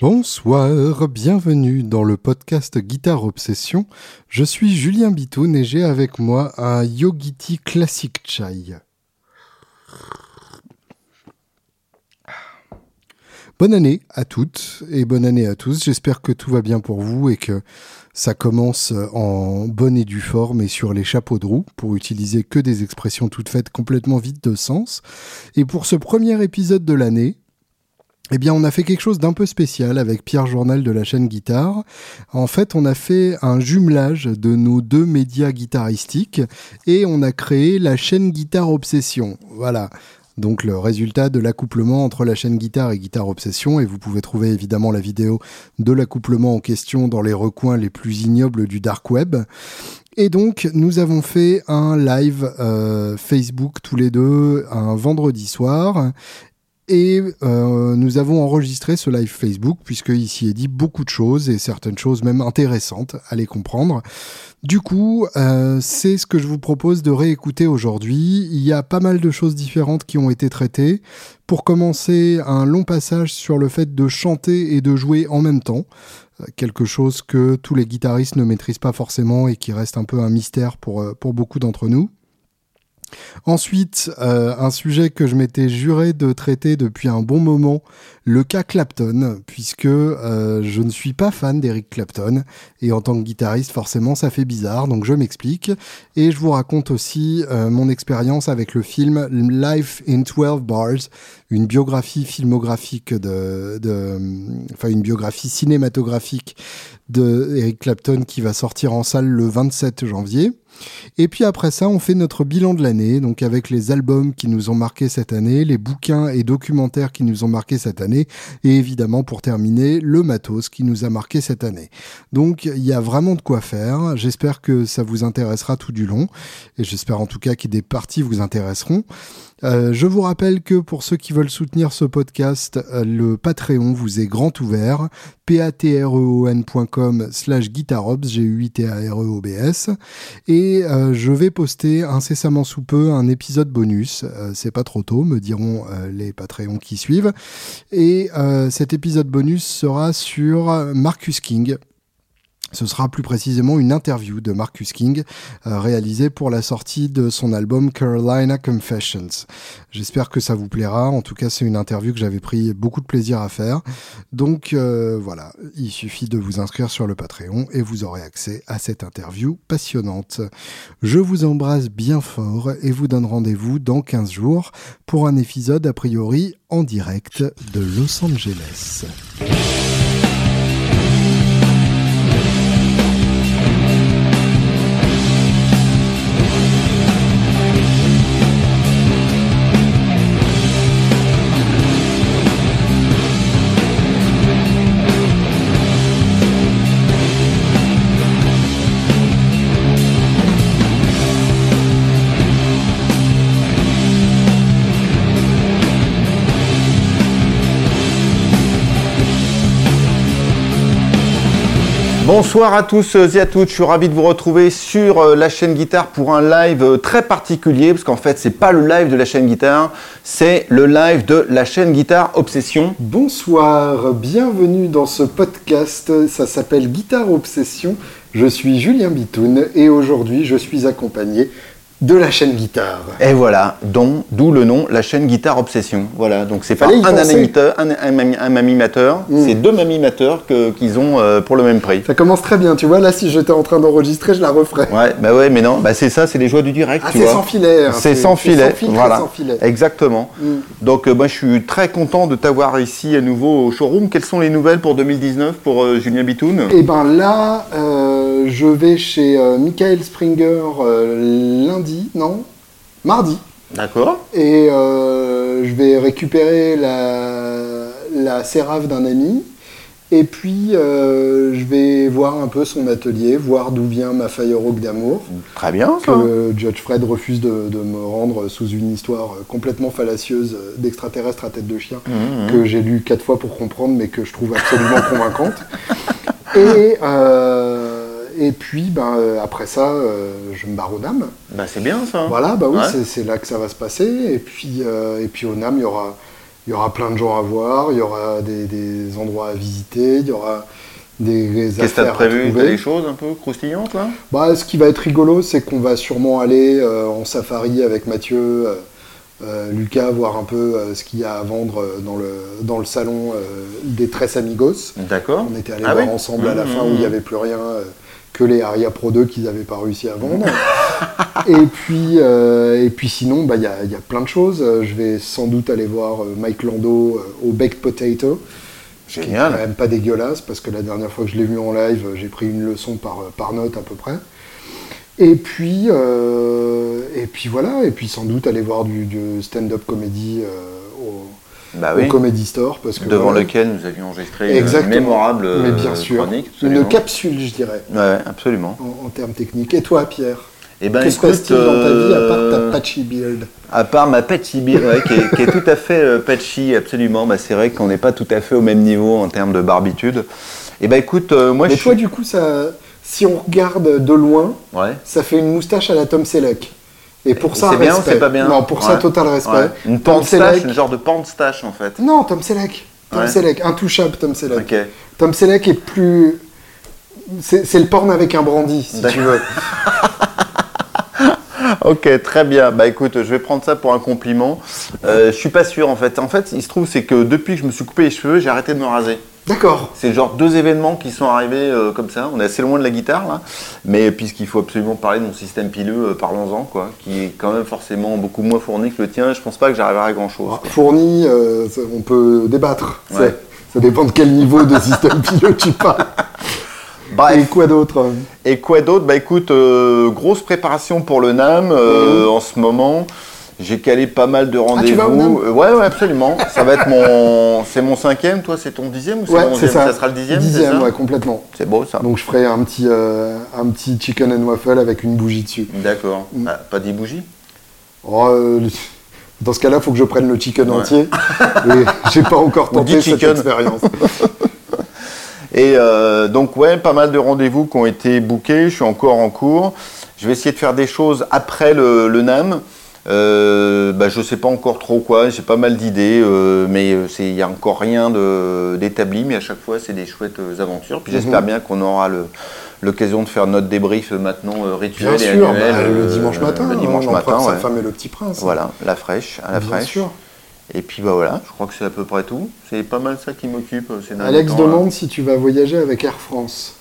Bonsoir, bienvenue dans le podcast Guitare Obsession. Je suis Julien Bitoun et j'ai avec moi un Yogiti Classic Chai. Bonne année à toutes et bonne année à tous. J'espère que tout va bien pour vous et que ça commence en bonne et due forme et sur les chapeaux de roue pour utiliser que des expressions toutes faites complètement vides de sens. Et pour ce premier épisode de l'année, eh bien, on a fait quelque chose d'un peu spécial avec Pierre Journal de la chaîne Guitare. En fait, on a fait un jumelage de nos deux médias guitaristiques et on a créé la chaîne Guitare Obsession. Voilà. Donc le résultat de l'accouplement entre la chaîne Guitare et Guitare Obsession, et vous pouvez trouver évidemment la vidéo de l'accouplement en question dans les recoins les plus ignobles du dark web. Et donc nous avons fait un live euh, Facebook tous les deux un vendredi soir et euh, nous avons enregistré ce live Facebook, puisque ici est dit beaucoup de choses, et certaines choses même intéressantes à les comprendre. Du coup, euh, c'est ce que je vous propose de réécouter aujourd'hui. Il y a pas mal de choses différentes qui ont été traitées. Pour commencer, un long passage sur le fait de chanter et de jouer en même temps euh, quelque chose que tous les guitaristes ne maîtrisent pas forcément et qui reste un peu un mystère pour, pour beaucoup d'entre nous. Ensuite, euh, un sujet que je m'étais juré de traiter depuis un bon moment, le cas Clapton, puisque euh, je ne suis pas fan d'Eric Clapton, et en tant que guitariste, forcément, ça fait bizarre, donc je m'explique. Et je vous raconte aussi euh, mon expérience avec le film Life in 12 Bars, une biographie filmographique de, enfin une biographie cinématographique de Eric Clapton qui va sortir en salle le 27 janvier. Et puis après ça, on fait notre bilan de l'année, donc avec les albums qui nous ont marqué cette année, les bouquins et documentaires qui nous ont marqué cette année, et évidemment pour terminer, le matos qui nous a marqué cette année. Donc il y a vraiment de quoi faire. J'espère que ça vous intéressera tout du long, et j'espère en tout cas que des parties vous intéresseront. Euh, je vous rappelle que pour ceux qui veulent soutenir ce podcast, euh, le Patreon vous est grand ouvert. patreon.com slash guitarobs, g u i t a r e o b s Et euh, je vais poster incessamment sous peu un épisode bonus. C'est pas trop tôt, me diront les Patreons qui suivent. Et cet épisode bonus sera sur Marcus King, ce sera plus précisément une interview de Marcus King euh, réalisée pour la sortie de son album Carolina Confessions. J'espère que ça vous plaira. En tout cas, c'est une interview que j'avais pris beaucoup de plaisir à faire. Donc euh, voilà, il suffit de vous inscrire sur le Patreon et vous aurez accès à cette interview passionnante. Je vous embrasse bien fort et vous donne rendez-vous dans 15 jours pour un épisode a priori en direct de Los Angeles. Bonsoir à tous et à toutes, je suis ravi de vous retrouver sur euh, la chaîne Guitare pour un live euh, très particulier, parce qu'en fait c'est pas le live de la chaîne Guitare, c'est le live de la chaîne Guitare Obsession. Bonsoir, bienvenue dans ce podcast, ça s'appelle Guitare Obsession, je suis Julien Bitoun et aujourd'hui je suis accompagné de la chaîne guitare. Et voilà, d'où le nom, la chaîne guitare obsession. Voilà, donc c'est pas un animateur, un, un, hmm. c'est deux mamimateurs qu'ils ont euh, pour le même prix. Ça commence très bien, tu vois. Là, si j'étais en train d'enregistrer, je la referais. Ouais, bah ouais, mais non, bah c'est ça, c'est les joies du direct. Ah, c'est sans filet. Hein, c'est sans filet. voilà. Sans filet. Exactement. Hmm. Donc, euh, moi, je suis très content de t'avoir ici à nouveau au showroom. Quelles sont les nouvelles pour 2019 pour euh, Julien Bitoun? Eh ben là, je vais chez Michael Springer lundi non? Mardi. D'accord. Et euh, je vais récupérer la, la sérave d'un ami. Et puis, euh, je vais voir un peu son atelier, voir d'où vient ma Firehawk d'amour. Très bien, ça. Que Judge Fred refuse de, me rendre sous une histoire complètement fallacieuse d'extraterrestre à tête de chien, mmh, mmh. que j'ai lu quatre fois pour comprendre, mais que je trouve absolument convaincante. Et euh, et puis, ben, après ça, euh, je me barre au NAM. Bah, c'est bien ça. Voilà, bah oui, c'est là que ça va se passer. Et puis, euh, et puis au NAM, il y aura, y aura plein de gens à voir, il y aura des, des endroits à visiter, il y aura des Qu'est-ce que tu as prévu? T'as des choses un peu croustillantes là? Bah, ce qui va être rigolo, c'est qu'on va sûrement aller en safari avec Mathieu, euh, Lucas, voir un peu euh, ce qu'il y a à vendre euh, dans le, dans le salon des Tres Amigos. D'accord. On était allés Ah voir oui ensemble à la Mmh, fin mmh, où il n'y mmh. avait plus rien que les Aria Pro 2 qu'ils n'avaient pas réussi à vendre. et, puis, euh, et puis sinon, bah, il y, a, il y a plein de choses. Euh, Je vais sans doute aller voir euh, Mike Lando au Baked Potato. Ce qui est Génial. quand même pas dégueulasse parce que la dernière fois que je l'ai vu en live, j'ai pris une leçon par, par note à peu près. Et puis, euh, et puis voilà, et puis sans doute aller voir du, du stand-up comédie euh, Bah au oui. Comedy Store. Parce que, Devant voilà, lequel nous avions enregistré Exactement. une mémorable euh, Mais bien sûr. chronique. Une capsule, je dirais, Ouais, absolument. en, en termes techniques. Et toi, Pierre Eh ben, Que se dans ta vie à part euh, ta patchy beard À part ma patchy beard, ouais, qui, est, qui est tout à fait euh, patchy, absolument. Bah, c'est vrai qu'on n'est pas tout à fait au même niveau en termes de barbitude. Et ben écoute, euh, moi Mais je toi, suis... du coup, ça, si on regarde de loin, Ouais. ça fait une moustache à la Tom Selleck. Et pour ça, c'est bien ou c'est pas bien Non, pour ça, total respect. Ouais. Une pornstache, Selleck. une genre de pornstache en fait. Non, Tom Selleck. Tom Ouais. Selleck, intouchable Tom Selleck. Tom Selleck est plus. C'est c'est le porn avec un brandy, si tu veux. Ok, très bien. Bah écoute, je vais prendre ça pour un compliment. Euh, je suis pas sûr en fait. En fait, il se trouve c'est que depuis que je me suis coupé les cheveux, j'ai arrêté de me raser. D'accord. C'est genre deux événements qui sont arrivés euh, comme ça. On est assez loin de la guitare là, mais puisqu'il faut absolument parler de mon système pileux, euh, parlons-en quoi, qui est quand même forcément beaucoup moins fourni que le tien. Je pense pas que j'arriverai à grand chose. Fourni, euh, ça- on peut débattre. Ouais. Ça dépend de quel niveau de système pileux tu parles. Et quoi d'autre Et quoi d'autre? Bah écoute, grosse préparation pour le NAM euh, en ce moment. J'ai calé pas mal de. Ah, rendez-vous. Euh, ouais, ouais, absolument. ça va être mon, c'est mon cinquième. Toi, c'est ton dixième ou c'est Ouais, mon c'est onzième ça. sera le dixième, c'est Dixième, ça ouais, complètement. C'est beau ça. Donc je ferai un petit, euh, un petit chicken and waffle avec une bougie dessus. D'accord. Mm. Ah, pas des bougies Oh, euh, dans ce cas-là, il faut que je prenne le chicken Ouais. entier. J'ai pas encore tenté cette expérience. Et euh, donc ouais, pas mal de rendez-vous qui ont été bookés. Je suis encore en cours. Je vais essayer de faire des choses après le, le NAM. Euh, bah, je sais pas encore trop quoi. J'ai pas mal d'idées, euh, mais euh, il n'y a encore rien d'établi. Mais à chaque fois, c'est des chouettes euh, aventures. Puis j'espère Mhm. bien qu'on aura l'occasion de faire notre débrief euh, maintenant euh, rituel Bien et sûr, annuel, bah, le euh, dimanche matin. Le dimanche hein, matin, sa femme et le petit prince. Voilà, la fraîche, à la Bien fraîche. sûr. Et puis bah voilà, je crois que c'est à peu près tout. C'est pas mal ça qui m'occupe. euh, Alex temps, là. demande si tu vas voyager avec Air France.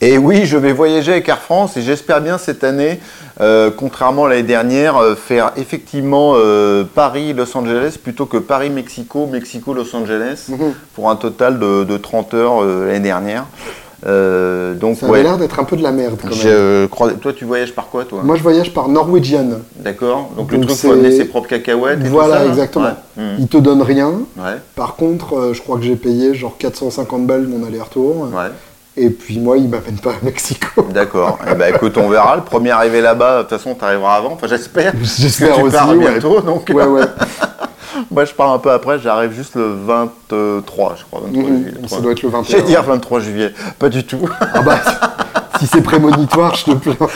Et oui, je vais voyager avec Air France et j'espère bien cette année, euh, contrairement à l'année dernière, euh, faire effectivement euh, Paris-Los Angeles plutôt que Paris-Mexico, Mexico-Los Angeles, Mhm. pour un total de, de 30 heures l'année dernière. Donc Ça ouais, l'air d'être un peu de la merde quand même. crois. Toi, tu voyages par quoi, toi? Moi, je voyage par Norwegian. D'accord. Donc, le truc c'est- faut amener ses propres cacahuètes. Et Voilà, tout ça, là exactement. Ouais. Mhm. Ils te donnent rien. Ouais. Par contre, je crois que j'ai payé genre 450 balles mon aller-retour. ouais. Et puis moi, ils m'amènent pas à Mexico. D'accord. Eh ben, écoute, on verra. Le premier arrivé là-bas, de toute façon, tu arriveras avant. Enfin, j'espère. J'espère que tu aussi, pars ouais. bientôt. Donc, Ouais, ouais. moi, je pars un peu après. J'arrive juste le 23, je crois. 23 Mhm. juillet. Ça doit être le 21. J'allais dire 23 juillet. Pas du tout. Ah bah, si c'est prémonitoire, je te plains.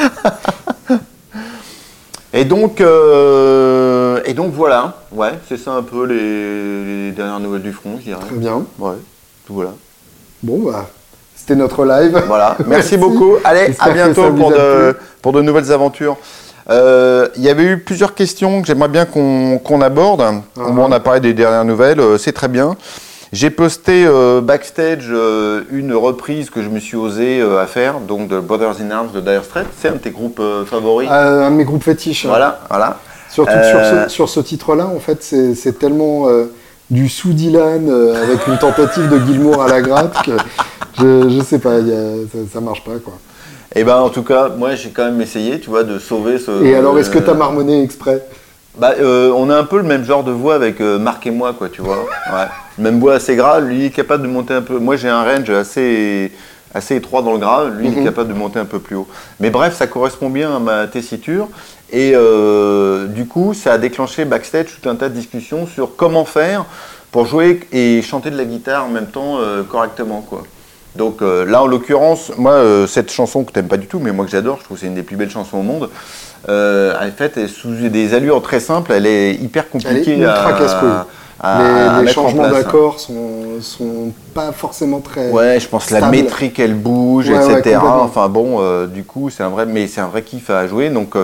Et donc, euh, et donc voilà. Ouais, c'est ça un peu les, les dernières nouvelles du front, je dirais. Très bien. Ouais, tout voilà. Bon, bah, c'était notre live. Voilà, merci, Merci. beaucoup. Allez, à bientôt pour de, pour de nouvelles aventures. Euh, Il y avait eu plusieurs questions que j'aimerais bien qu'on qu'on aborde. Uh-huh. Bon, on a parlé des dernières nouvelles, euh, c'est très bien. J'ai posté euh, backstage euh, une reprise que je me suis osé à faire, donc de Brothers in Arms de Dire Straits. C'est un de tes groupes favoris. Un de mes groupes fétiches. Voilà, voilà. Surtout sur ce, sur ce titre-là, en fait, c'est tellement du sous Dylan avec une tentative de Gilmour à la gratte que je, je sais pas, il y a- ça, ça marche pas quoi. Et ben en tout cas, moi j'ai quand même essayé, tu vois, de sauver ce. Et alors, est-ce que euh, t'as marmonné exprès? Bah, euh, on a un peu le même genre de voix avec euh, Marc et moi, quoi, tu vois. Ouais. Même voix assez grave, lui il est capable de monter un peu. Moi j'ai un range assez, assez étroit dans le grave, lui il est Mhm. capable de monter un peu plus haut. Mais bref, ça correspond bien à ma tessiture. Et euh, du coup, ça a déclenché backstage tout un tas de discussions sur comment faire pour jouer et chanter de la guitare en même temps euh, correctement, quoi. Donc euh, là, en l'occurrence, moi, euh, cette chanson que t'aimes pas du tout, mais moi que j'adore, je trouve que c'est une des plus belles chansons au monde. Euh, en fait, elle est sous des allures très simples, elle est hyper compliquée Elle est ultra casse-couille. les, changements d'accords sont, sont pas forcément très. Ouais, je pense que la métrique elle bouge, etc. enfin bon, du coup, c'est un vrai, mais c'est un vrai kiff à jouer. Donc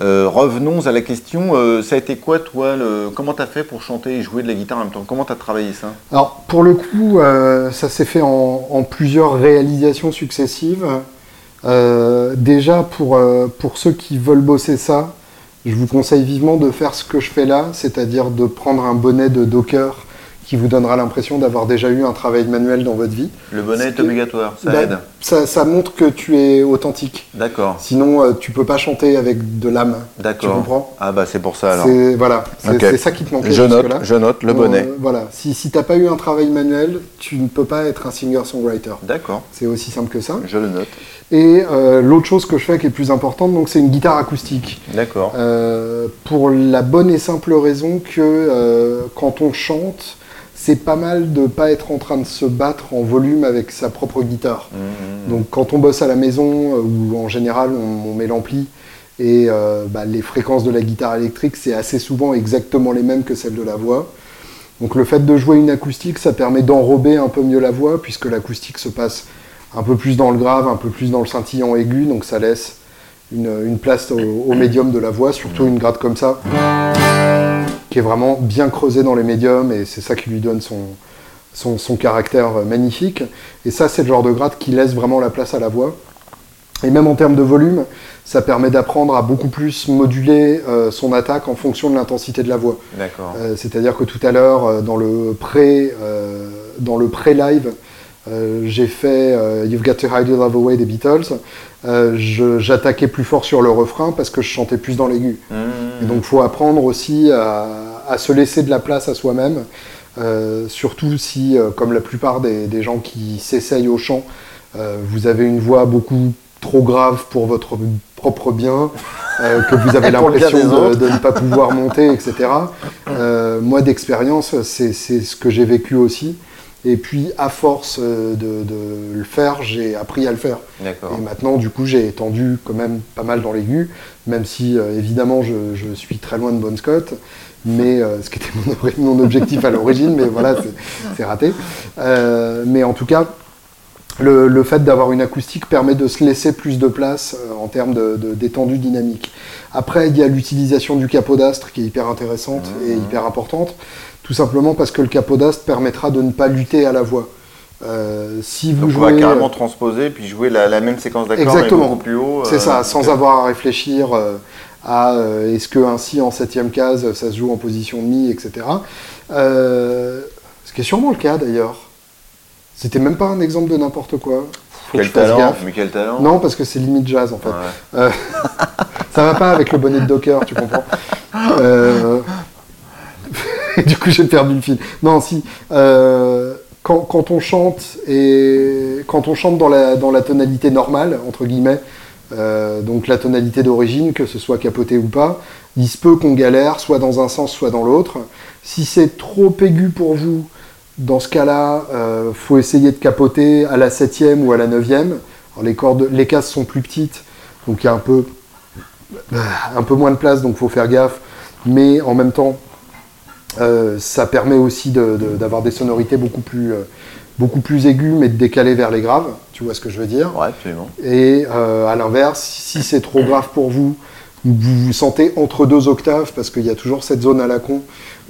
euh, revenons à la question, euh, ça a été quoi toi le... Comment tu as fait pour chanter et jouer de la guitare en même temps? Comment tu as travaillé ça? Alors pour le coup, euh, ça s'est fait en, plusieurs réalisations successives. déjà pour, pour ceux qui veulent bosser ça, je vous conseille vivement de faire ce que je fais là, c'est-à-dire de prendre un bonnet de Docker qui vous donnera l'impression d'avoir déjà eu un travail manuel dans votre vie. Le bonnet est obligatoire, ça bah, aide. Ça, montre que tu es authentique. D'accord. Sinon, euh, tu peux pas chanter avec de l'âme. D'accord. Tu comprends? Ah bah c'est pour ça alors. Voilà, c'est ça qui te manquait. Je note, je note le bonnet. Euh, voilà, si, si tu n'as pas eu un travail manuel, tu ne peux pas être un singer-songwriter. D'accord. C'est aussi simple que ça. Je le note. Et euh, l'autre chose que je fais qui est plus importante, donc c'est une guitare acoustique. D'accord. pour la bonne et simple raison que quand on chante, c'est pas mal de pas être en train de se battre en volume avec sa propre guitare. Mmh, mmh, mmh. Donc quand on bosse à la maison, euh, ou en général on, met l'ampli, et euh, bah, les fréquences de la guitare électrique, c'est assez souvent exactement les mêmes que celles de la voix. Donc le fait de jouer une acoustique, ça permet d'enrober un peu mieux la voix, puisque l'acoustique se passe un peu plus dans le grave, un peu plus dans le scintillant aigu, donc ça laisse une, place au, médium de la voix, surtout une grade comme ça qui est vraiment bien creusé dans les médiums et c'est ça qui lui donne son, son, caractère magnifique. Et ça, c'est le genre de grade qui laisse vraiment la place à la voix. Et même en termes de volume, ça permet d'apprendre à beaucoup plus moduler euh, son attaque en fonction de l'intensité de la voix. D'accord. Euh, c'est-à-dire que tout à l'heure, euh, dans le pré, dans le pré-live, j'ai fait You've Got to Hide Your Love Away des Beatles. J'attaquais plus fort sur le refrain parce que je chantais plus dans l'aigu. Mmh. Et donc, il faut apprendre aussi à, se laisser de la place à soi-même. Euh, surtout si, euh, comme la plupart des, gens qui s'essayent au chant, euh, vous avez une voix beaucoup trop grave pour votre propre bien, que vous avez l'impression de, ne pas pouvoir monter, etc. moi, d'expérience, c'est ce que j'ai vécu aussi. Et puis, à force de, le faire, j'ai appris à le faire. Et maintenant, du coup, j'ai étendu quand même pas mal dans l'aigu, même si, euh, évidemment, je, suis très loin de Bon Scott, mais, euh, ce qui était mon, objectif à l'origine, mais voilà, c'est raté. Euh, mais en tout cas, le, fait d'avoir une acoustique permet de se laisser plus de place en termes d'étendue dynamique. Après, il y a l'utilisation du capodastre qui est hyper intéressante et mmh. hyper importante tout simplement parce que le capodastre permettra de ne pas lutter à la voix. Euh, si vous jouez, on va carrément euh, transposer puis jouer la, même séquence d'accords mais beaucoup plus haut. C'est ça, euh, sans avoir à réfléchir à est-ce que ainsi en septième case ça se joue en position de mi, etc. ce qui est sûrement le cas d'ailleurs. C'était même pas un exemple de n'importe quoi. quel talent, mais quel talent Non, parce que c'est limite jazz en fait. ça va pas avec le bonnet de Docker, tu comprends du coup, j'ai perdu le fil. Non, si. Euh, quand, on chante et quand on chante dans la, dans la tonalité normale entre guillemets, euh, donc la tonalité d'origine, que ce soit capoté ou pas, il se peut qu'on galère soit dans un sens, soit dans l'autre. Si c'est trop aigu pour vous, dans ce cas-là, euh, faut essayer de capoter à la septième ou à la neuvième. les cordes, les cases sont plus petites, donc il y a un peu, un peu moins de place, donc faut faire gaffe. Mais en même temps, euh, ça permet aussi d'avoir des sonorités beaucoup plus, euh, beaucoup plus aiguës, mais de décaler vers les graves. Tu vois ce que je veux dire Ouais, absolument. Et euh, à l'inverse, si c'est trop grave pour vous, vous vous sentez entre deux octaves, parce qu'il y a toujours cette zone à la con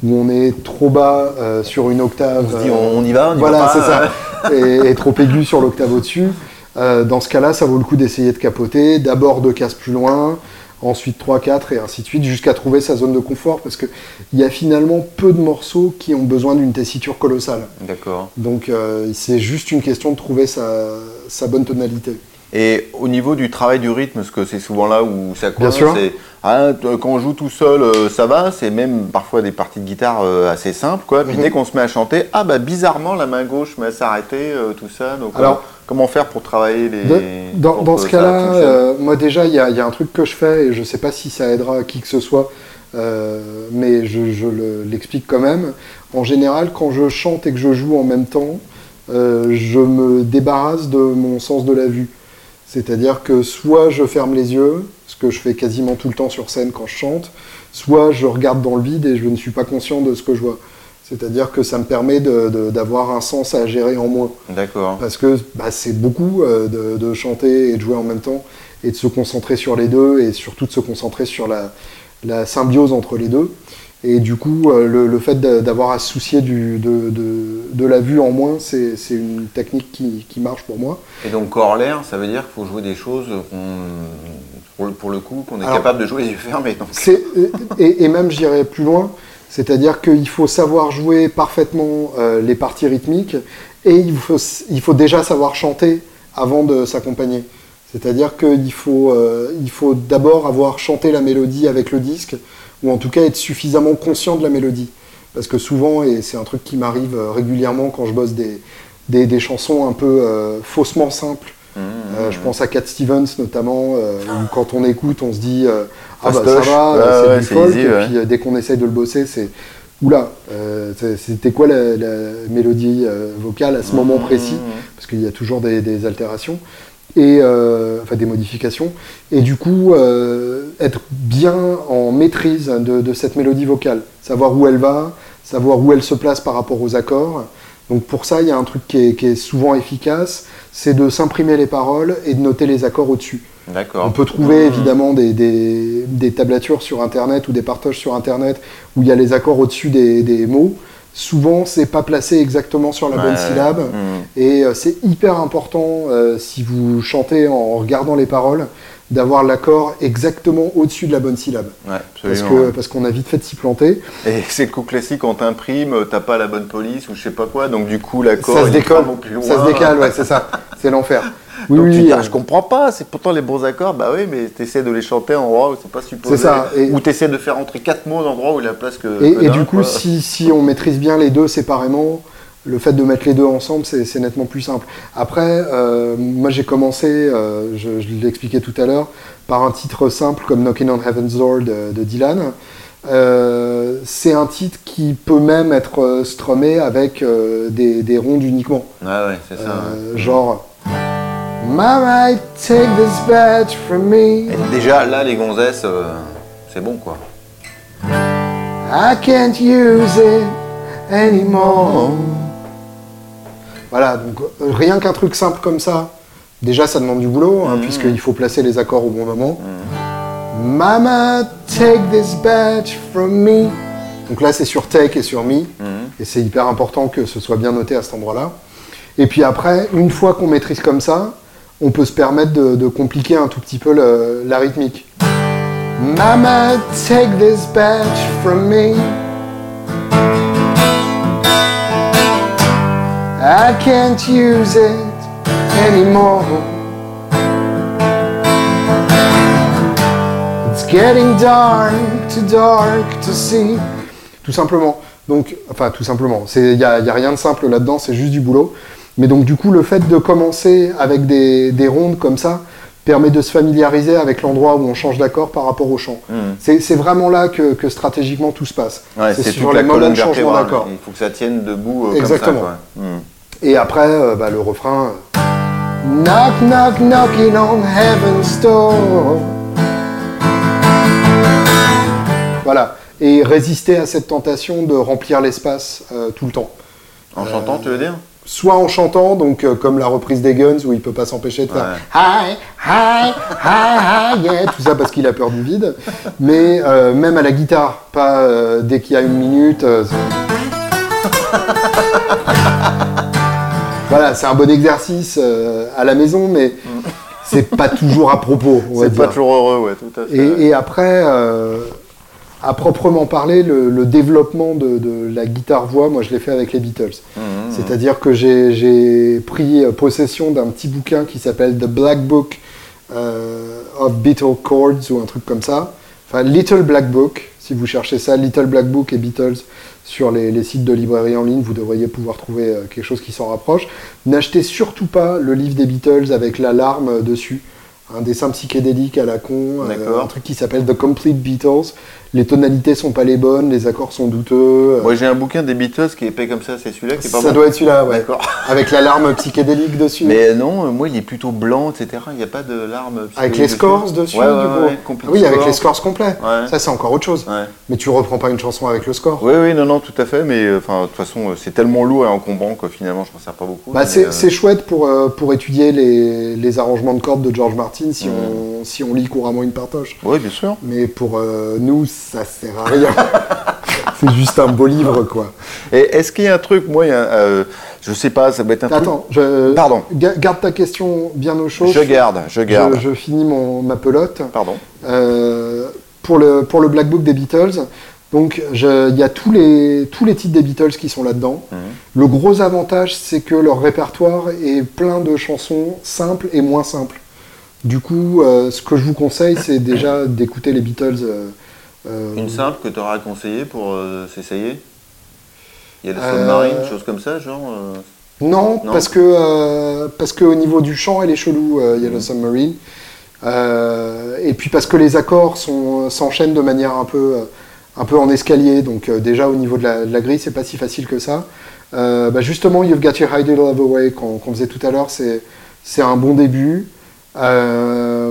où on est trop bas sur une octave. On se dit, on, y va, on y voilà, va. Voilà, c'est ça. et, trop aigu sur l'octave au-dessus. dans ce cas-là, ça vaut le coup d'essayer de capoter, d'abord de casse plus loin, ensuite 3, 4 et ainsi de suite, jusqu'à trouver sa zone de confort, parce qu'il y a finalement peu de morceaux qui ont besoin d'une tessiture colossale. D'accord. Donc euh, c'est juste une question de trouver sa, bonne tonalité. Et au niveau du travail du rythme, parce que c'est souvent là où ça coince, c'est ah, quand on joue tout seul, euh, ça va, c'est même parfois des parties de guitare euh, assez simples, quoi. Puis mhm. dès qu'on se met à chanter, ah bah bizarrement la main gauche met à s'arrêter, tout ça. Donc, Alors, Comment faire pour travailler les. dans, ce cas-là, euh, moi déjà, il y, a un truc que je fais et je ne sais pas si ça aidera qui que ce soit, euh, mais je, l'explique quand même. En général, quand je chante et que je joue en même temps, euh, je me débarrasse de mon sens de la vue. C'est-à-dire que soit je ferme les yeux, ce que je fais quasiment tout le temps sur scène quand je chante, soit je regarde dans le vide et je ne suis pas conscient de ce que je vois. C'est-à-dire que ça me permet d'avoir un sens à gérer en moins. D'accord. Parce que bah, c'est beaucoup euh, de, chanter et de jouer en même temps et de se concentrer sur les deux et surtout de se concentrer sur la, symbiose entre les deux. Et du coup, euh, le, fait d'avoir à se soucier du, de, la vue en moins, c'est une technique qui, marche pour moi. Et donc corollaire, ça veut dire qu'il faut jouer des choses pour, le, coup, qu'on est capable de jouer les yeux fermés. Et, et, même, j'irai plus loin, c'est-à-dire qu'il faut savoir jouer parfaitement euh, les parties rythmiques et il faut, il faut déjà savoir chanter avant de s'accompagner. C'est-à-dire qu'il faut, euh, il faut d'abord avoir chanté la mélodie avec le disque, ou en tout cas être suffisamment conscient de la mélodie. Parce que souvent, et c'est un truc qui m'arrive euh, régulièrement quand je bosse des, des, chansons un peu faussement simples, mmh. je pense à Cat Stevens notamment, où quand on écoute, on se dit ah bah ça va, c'est du folk, et puis euh, dès qu'on essaye de le bosser, c'est oula, euh, c'était quoi la, mélodie euh, vocale à ce moment mmh, précis, parce qu'il y a toujours des, altérations, et enfin des modifications, et du coup être bien en maîtrise de, cette mélodie vocale, savoir où elle va, savoir où elle se place par rapport aux accords. Donc pour ça, il y a un truc qui est souvent efficace, c'est de s'imprimer les paroles et de noter les accords au-dessus. On peut trouver mmh. évidemment des, des, tablatures sur Internet ou des partages sur Internet où il y a les accords au-dessus des, mots. Souvent, c'est pas placé exactement sur la bonne syllabe. Mmh. Et euh, c'est hyper important, euh, si vous chantez en regardant les paroles, d'avoir l'accord exactement au-dessus de la bonne syllabe. parce que parce qu'on a vite fait de s'y planter. Et c'est le coup classique quand t'imprimes, t'as pas la bonne police ou je sais pas quoi, donc du coup l'accord ça se décolle, ça se décale, ouais, c'est ça, c'est l'enfer. Oui, oui, je comprends pas, c'est pourtant les bons accords, bah oui, mais tu essaies de les chanter en endroit où c'est pas supposé. C'est ça. ou tu essaies de faire entrer quatre mots en endroit où il y a la place que. Et, et du coup, si, si, on maîtrise bien les deux séparément, le fait de mettre les deux ensemble, c'est nettement plus simple. Après, euh, moi j'ai commencé, euh, je, l'ai expliqué tout à l'heure, par un titre simple comme Knocking on Heaven's Door de, Dylan. Euh, c'est un titre qui peut même être strummé avec des, des, rondes uniquement. Ah ouais, c'est ça. Genre. Mama, take this badge from me? déjà, là, les gonzesses, c'est bon quoi. I can't use it anymore. Voilà, donc euh, rien qu'un truc simple comme ça, déjà ça demande du boulot, hein, mmh. puisqu'il faut placer les accords au bon moment. Mmh. Mama, take this badge from me. Donc là c'est sur take et sur me, mmh. et c'est hyper important que ce soit bien noté à cet endroit-là. Et puis après, une fois qu'on maîtrise comme ça, on peut se permettre de, compliquer un tout petit peu la rythmique. Mama, take this badge from me. I can't use it anymore. It's getting dark, too dark to see. Tout simplement. Donc, enfin, tout simplement. Il n'y a, a, rien de simple là-dedans, c'est juste du boulot. Mais donc, du coup, le fait de commencer avec des, des rondes comme ça permet de se familiariser avec l'endroit où on change d'accord par rapport au chant. Hmm. C'est vraiment là que, que, stratégiquement tout se passe. c'est sur les moments de changement d'accord. Il faut que ça tienne debout. Euh, Exactement. Comme ça, hmm. Et après, euh, bah, le refrain. Knock, knock, knocking on heaven's door. Voilà. Et résister à cette tentation de remplir l'espace euh, tout le temps. En chantant, tu veux dire? Soit en chantant, donc euh, comme la reprise des Guns où il peut pas s'empêcher de faire hi, hi, hi, hi, yeah, tout ça parce qu'il a peur du vide, mais même à la guitare, pas dès qu'il y a une minute. Voilà, c'est un bon exercice euh, à la maison, mais c'est pas toujours à propos. C'est pas toujours heureux, ouais, tout à fait. Et, après, euh, à proprement parler, le, développement de, la guitare-voix, moi je l'ai fait avec les Beatles. Mmh, mmh. C'est-à-dire que j'ai pris possession d'un petit bouquin qui s'appelle The Black Book euh, of Beatles Chords ou un truc comme ça. Enfin, Little Black Book, si vous cherchez ça, Little Black Book et Beatles sur les, sites de librairie en ligne, vous devriez pouvoir trouver euh, quelque chose qui s'en rapproche. N'achetez surtout pas le livre des Beatles avec l'alarme dessus. Un dessin psychédélique à la con, euh, un truc qui s'appelle The Complete Beatles. Les tonalités sont pas les bonnes, les accords sont douteux. Moi j'ai un bouquin des Beatles qui est épais comme ça, c'est celui-là qui est pas ça bon. doit être celui-là, ouais. D'accord. Avec l'alarme psychédélique dessus. Mais non, euh, moi il est plutôt blanc, etc. Il n'y a pas de larmes. avec les scores dessus, Ouais, ouais, du coup. oui, avec les scores complets. Ouais. Ça, c'est encore autre chose. Ouais. Mais tu reprends pas une chanson avec le score. Oui, oui, non, non, tout à fait, mais euh, enfin, de toute façon, euh, c'est tellement lourd et encombrant que finalement, je m'en sers pas beaucoup. Bah, c'est euh, chouette pour, euh, pour étudier les, les arrangements de cordes de George Martin si, Mhm. on, si on lit couramment une partoche. Oui, bien sûr. Mais pour euh, nous, ça sert à rien. c'est juste un beau livre, quoi. Et est-ce qu'il y a un truc, moi, il y a, euh, je sais pas, ça doit être un truc. Attends, Pardon. ga- garde ta question bien au chaud. Je garde, je garde. Je, je finis mon, ma pelote. Pardon. Euh, pour, le, pour le Black Book des Beatles, donc il y a tous les, tous les titres des Beatles qui sont là-dedans. Mhm. Le gros avantage, c'est que leur répertoire est plein de chansons simples et moins simples. Du coup, euh, ce que je vous conseille, c'est déjà d'écouter les Beatles. euh, Une simple que tu auras conseillé pour euh, s'essayer? Il y a le Euh, submarine, chose comme ça, genre. euh, Non, Non. parce que euh, parce qu'au niveau du chant, elle est chelou, euh, Yellow Submarine. Euh, et puis parce que les accords s'enchaînent de manière un peu euh, un peu en escalier, donc euh, déjà au niveau de la, de la grille, c'est pas si facile que ça. Euh, bah, justement, You've Got Your Hide Love Away qu'on faisait tout à l'heure, c'est un bon début. Euh,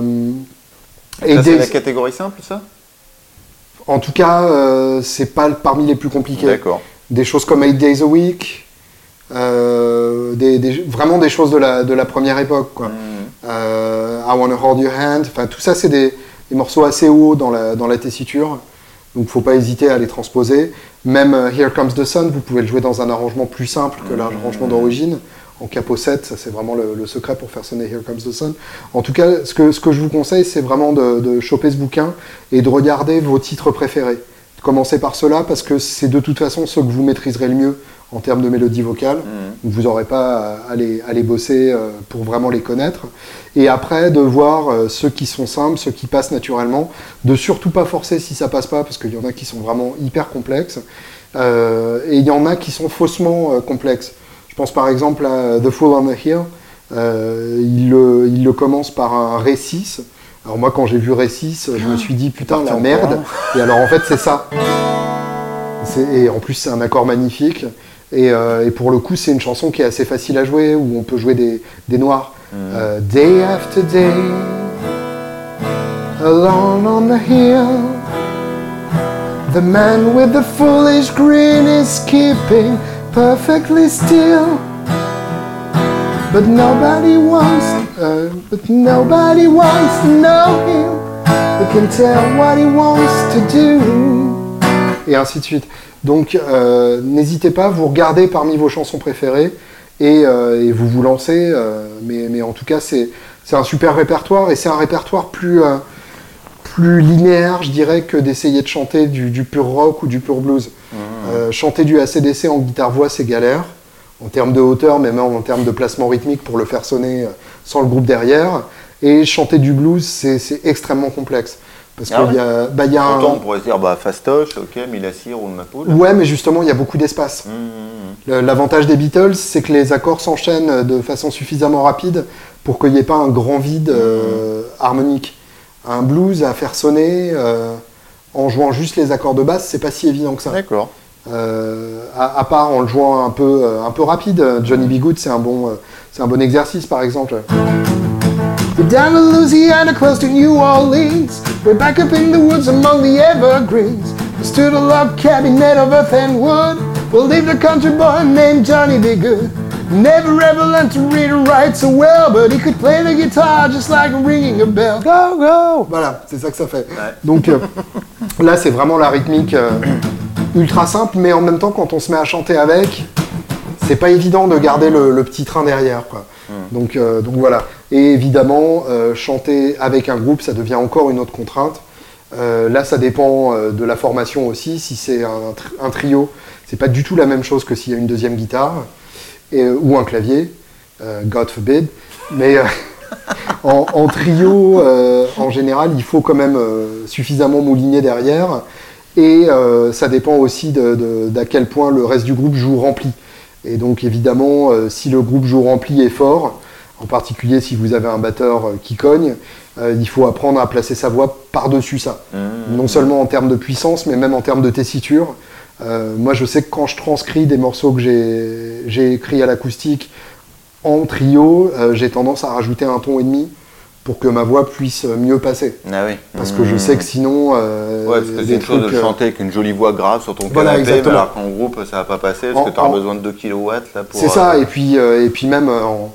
et c'est des- la catégorie simple, ça? En tout cas, euh, c'est pas parmi les plus compliqués D'accord. des choses comme 8 Days a Week, euh, des, des- vraiment des choses de la, de la première époque. Quoi. Mhm. Euh, I Wanna Hold Your Hand, enfin tout ça c'est des, des morceaux assez hauts dans la, dans la tessiture, donc faut pas hésiter à les transposer. Même euh, Here Comes the Sun, vous pouvez le jouer dans un arrangement plus simple que l'arrangement d'origine. En capo 7, ça c'est vraiment le, le secret pour faire sonner Here Comes the Sun. En tout cas, ce que, ce que je vous conseille, c'est vraiment de, de choper ce bouquin et de regarder vos titres préférés. Commencez par cela parce que c'est de toute façon ceux que vous maîtriserez le mieux en termes de mélodie vocale. Mhm. Vous n'aurez pas à les, à les bosser euh, pour vraiment les connaître. Et après, de voir euh, ceux qui sont simples, ceux qui passent naturellement. De surtout pas forcer si ça passe pas, parce qu'il y en a qui sont vraiment hyper complexes. Euh, et il y en a qui sont faussement complexes. Pense par exemple à The Fool on the Hill. Euh, il, le, il le commence par un Ré 6. Alors moi, quand j'ai vu Ré 6, je me suis dit, putain, la merde. Et alors en fait, c'est ça. C'est- Et en plus, c'est un accord magnifique. Et, euh, et pour le coup, c'est une chanson qui est assez facile à jouer, où on peut jouer des, des noirs. Euh, day after day, alone on the hill, the man with the foolish grin is keeping perfectly still. But nobody wants, uh, but nobody wants to know him. Can tell what he wants to do et ainsi de suite. Donc euh, n'hésitez pas, vous regardez parmi vos chansons préférées et, euh, vous vous lancez. euh, mais, en tout cas, c'est un super répertoire et c'est un répertoire plus, linéaire, je dirais, que d'essayer de chanter du pur rock ou du pur blues. Euh, chanter du ACDC en guitare-voix, c'est galère. En termes de hauteur, mais même en termes de placement rythmique pour le faire sonner euh, sans le groupe derrière. Et chanter du blues, c'est extrêmement complexe. Parce Ah qu'il y a, bah, y a un- on pourrait se dire, bah, fastoche, ok, Milassir ou ma poule. Ouais, mais justement, il y a beaucoup d'espace. Mhm, Le- L'avantage des Beatles, c'est que les accords s'enchaînent de façon suffisamment rapide pour qu'il n'y ait pas un grand vide euh, harmonique. Un blues à faire sonner euh, en jouant juste les accords de basse, c'est pas si évident que ça. D'accord. Euh, à, à part en le jouant un peu, euh, un peu rapide. Johnny B. Good, c'est un, bon, euh, c'est un bon exercice, par exemple. Down in Louisiana, close to New Orleans. We're back up in the woods among the evergreens. We stood a log cabin made of earth and wood. We'll leave the country boy named Johnny B. Good. Never ever learned to read or write so well, but he could play the guitar just like ringing a bell. Go, go! Voilà, c'est ça que ça fait. Donc euh, là, c'est vraiment la rythmique euh, ultra simple, mais en même temps, quand on se met à chanter avec, c'est pas évident de garder le, le petit train derrière. Quoi. Donc, euh, donc voilà. Et évidemment, chanter avec un groupe, ça devient encore une autre contrainte. Là, ça dépend de la formation aussi. Si c'est un, un trio, c'est pas du tout la même chose que s'il y a une deuxième guitare et, euh, ou un clavier. euh, God forbid. Mais euh, en, en trio, en général, il faut quand même suffisamment mouliner derrière. Et ça dépend aussi de, de- d'à quel point le reste du groupe joue rempli. Et donc évidemment, si le groupe joue rempli est fort, en particulier si vous avez un batteur qui cogne, euh, il faut apprendre à placer sa voix par-dessus ça. Mhm. non seulement en termes de puissance, mais même en termes de tessiture. Euh, moi, je sais que quand je transcris des morceaux que j'ai écrits à l'acoustique en trio, euh, j'ai tendance à rajouter un ton et demi pour que ma voix puisse mieux passer. Ah oui. Parce que je sais que sinon. Euh, ouais, parce que c'est une chose de chanter avec une jolie voix grave sur ton voilà, canapé, mais alors qu'en groupe ça va pas passer parce que tu as besoin de 2 kW là pour. C'est ça, et puis, et puis même en,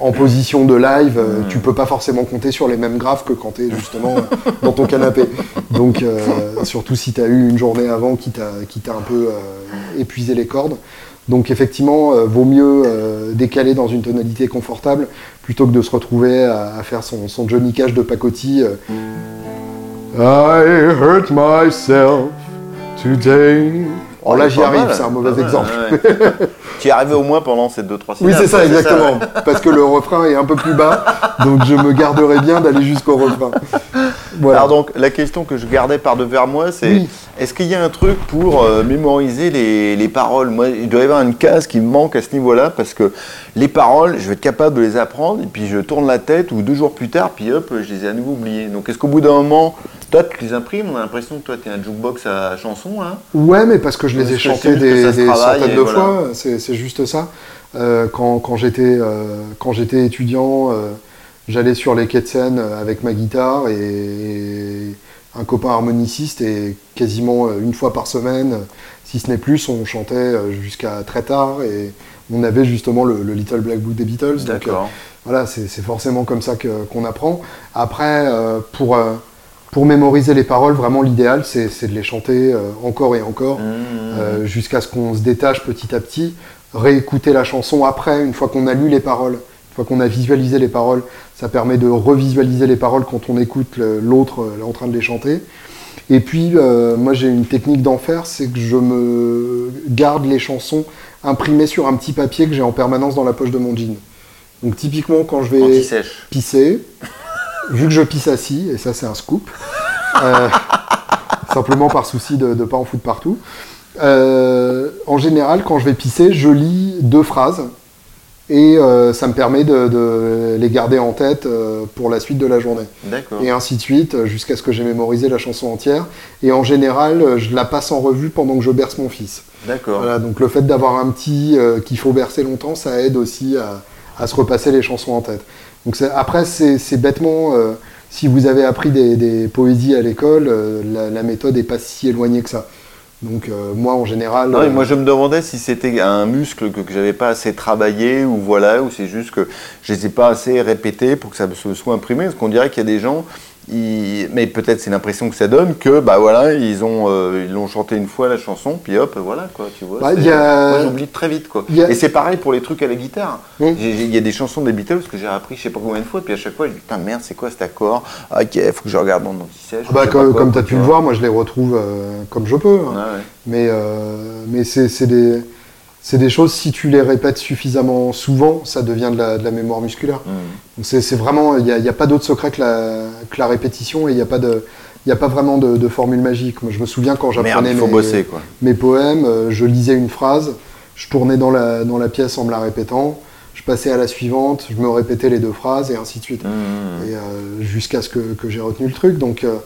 en position de live, euh, tu peux pas forcément compter sur les mêmes graves que quand tu es justement dans ton canapé. Donc, euh, surtout si tu as eu une journée avant qui t'a un peu euh, épuisé les cordes. Donc, effectivement, vaut mieux décaler dans une tonalité confortable plutôt que de se retrouver à, faire son, son, Johnny Cash de pacotille. I hurt myself today. Oh là, j'y arrive, c'est un mauvais exemple. y arrivé au moins pendant ces 2-3 syllabes. Oui, c'est ça, exactement. parce que le refrain est un peu plus bas, donc je me garderai bien d'aller jusqu'au refrain. Alors donc, la question que je gardais par devers moi, c'est est-ce qu'il y a un truc pour euh, mémoriser les, paroles? Moi, il doit y avoir une case qui me manque à ce niveau-là, parce que les paroles, je vais être capable de les apprendre, et puis je tourne la tête, ou deux jours plus tard, puis hop, je les ai à nouveau oubliées. Donc, est-ce qu'au bout d'un moment, toi, tu les imprimes? On a l'impression que toi, tu es un jukebox à chansons, hein Ouais, mais parce que je les ai chantés des, centaines de fois, c'est juste ça. Euh, quand, euh, quand j'étais étudiant, j'allais sur les quais de scène avec ma guitare et un copain harmoniciste et quasiment euh, une fois par semaine, si ce n'est plus, on chantait euh, jusqu'à très tard et on avait justement le, Little Black Book des Beatles. Donc euh, voilà, c'est forcément comme ça qu'on apprend. Après, pour, pour mémoriser les paroles, vraiment l'idéal, c'est de les chanter encore et encore mmh. jusqu'à ce qu'on se détache petit à petit, réécouter la chanson après, une fois qu'on a lu les paroles. Une fois qu'on a visualisé les paroles, ça permet de revisualiser les paroles quand on écoute l'autre en train de les chanter. Et puis, euh, moi, j'ai une technique d'enfer, c'est que je me garde les chansons imprimées sur un petit papier que j'ai en permanence dans la poche de mon jean. Donc, typiquement, quand je vais pisser, vu que je pisse assis, et ça, c'est un scoop, euh, simplement par souci de ne pas en foutre partout, en général, quand je vais pisser, je lis deux phrases et euh, ça me permet de, les garder en tête euh, pour la suite de la journée. Et ainsi de suite, euh, jusqu'à ce que j'ai mémorisé la chanson entière. Et en général, je la passe en revue pendant que je berce mon fils. D'accord. Voilà, donc le fait d'avoir un petit qu'il faut bercer longtemps, ça aide aussi à, se repasser les chansons en tête. Donc après, c'est bêtement, si vous avez appris des, poésies à l'école, la, la, méthode n'est pas si éloignée que ça. Donc euh, moi en général. Non, moi je me demandais si c'était un muscle que, que j'avais pas assez travaillé ou voilà, ou c'est juste que je les ai pas assez répétés pour que ça se soit imprimé. Parce qu'on dirait qu'il y a des gens mais peut-être c'est l'impression que ça donne que bah voilà ils ont euh, ils l'ont chanté une fois la chanson puis hop voilà quoi tu vois bah, moi j'oublie très vite quoi. et c'est pareil pour les trucs à la guitare. Il y a des chansons des Beatles que j'ai appris je sais pas combien de fois puis à chaque fois je dis putain merde c'est quoi cet accord? Ah, ok faut que je regarde dans mon petit ah bah, comme, comme tu as pu le voir moi je les retrouve euh, comme je peux hein. mais euh, mais c'est des c'est des choses, si tu les répètes suffisamment souvent, ça devient de la, mémoire musculaire. Mmh. C'est vraiment, il n'y a, pas d'autre secret que la, que la, répétition et il n'y a pas de... Il a pas vraiment de, formule magique. Moi, je me souviens quand j'apprenais mes, mes, poèmes, euh, je lisais une phrase, je tournais dans la, dans la pièce en me la répétant, je passais à la suivante, je me répétais les deux phrases et ainsi de suite. Mmh, mmh, et euh, jusqu'à ce que, que j'ai retenu le truc. Donc, euh,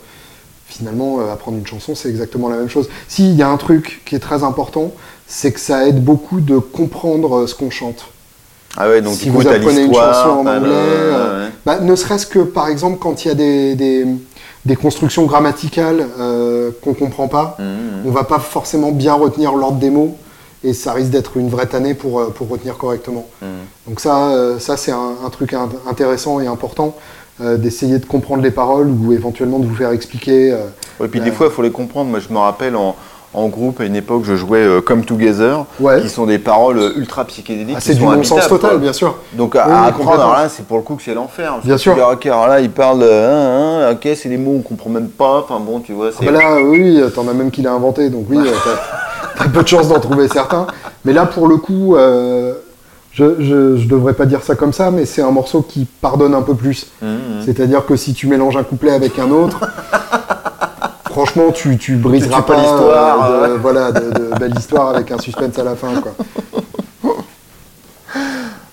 finalement, apprendre une chanson, c'est exactement la même chose. S'il y a un truc qui est très important, c'est que ça aide beaucoup de comprendre euh, ce qu'on chante. Ah ouais, donc si vous apprenez une chanson en anglais, euh, bah, ne serait-ce que par exemple quand il y a des, des, constructions grammaticales euh, qu'on ne comprend pas, on mmh, mmh. on va pas forcément bien retenir l'ordre des mots et ça risque d'être une vraie tannée pour, pour retenir correctement. Mmh. Donc ça, ça c'est un, truc intéressant et important. d'essayer de comprendre les paroles ou éventuellement de vous faire expliquer. et puis des fois, il faut les comprendre. Moi, je me rappelle en, en groupe à une époque, je jouais euh, Come Together, qui sont des paroles euh, ultra psychédéliques. Ah, c'est du non-sens total, bien sûr. Donc à apprendre, alors là, c'est pour le coup que c'est l'enfer. Bien sûr. ok, alors là, il parle, hein, hein, ok, c'est des mots qu'on comprend même pas. Enfin bon, tu vois. Ah bah là, oui, t'en as même qui l'a inventé, donc oui, t'as as peu de chance d'en trouver certains. Mais là, pour le coup, euh, je, je, devrais pas dire ça comme ça, mais c'est un morceau qui pardonne un peu plus. Mmh, mmh. C'est-à-dire que si tu mélanges un couplet avec un autre. franchement, tu, tu briseras pas, l'histoire. Euh, voilà, de, belle histoire avec un suspense à la fin.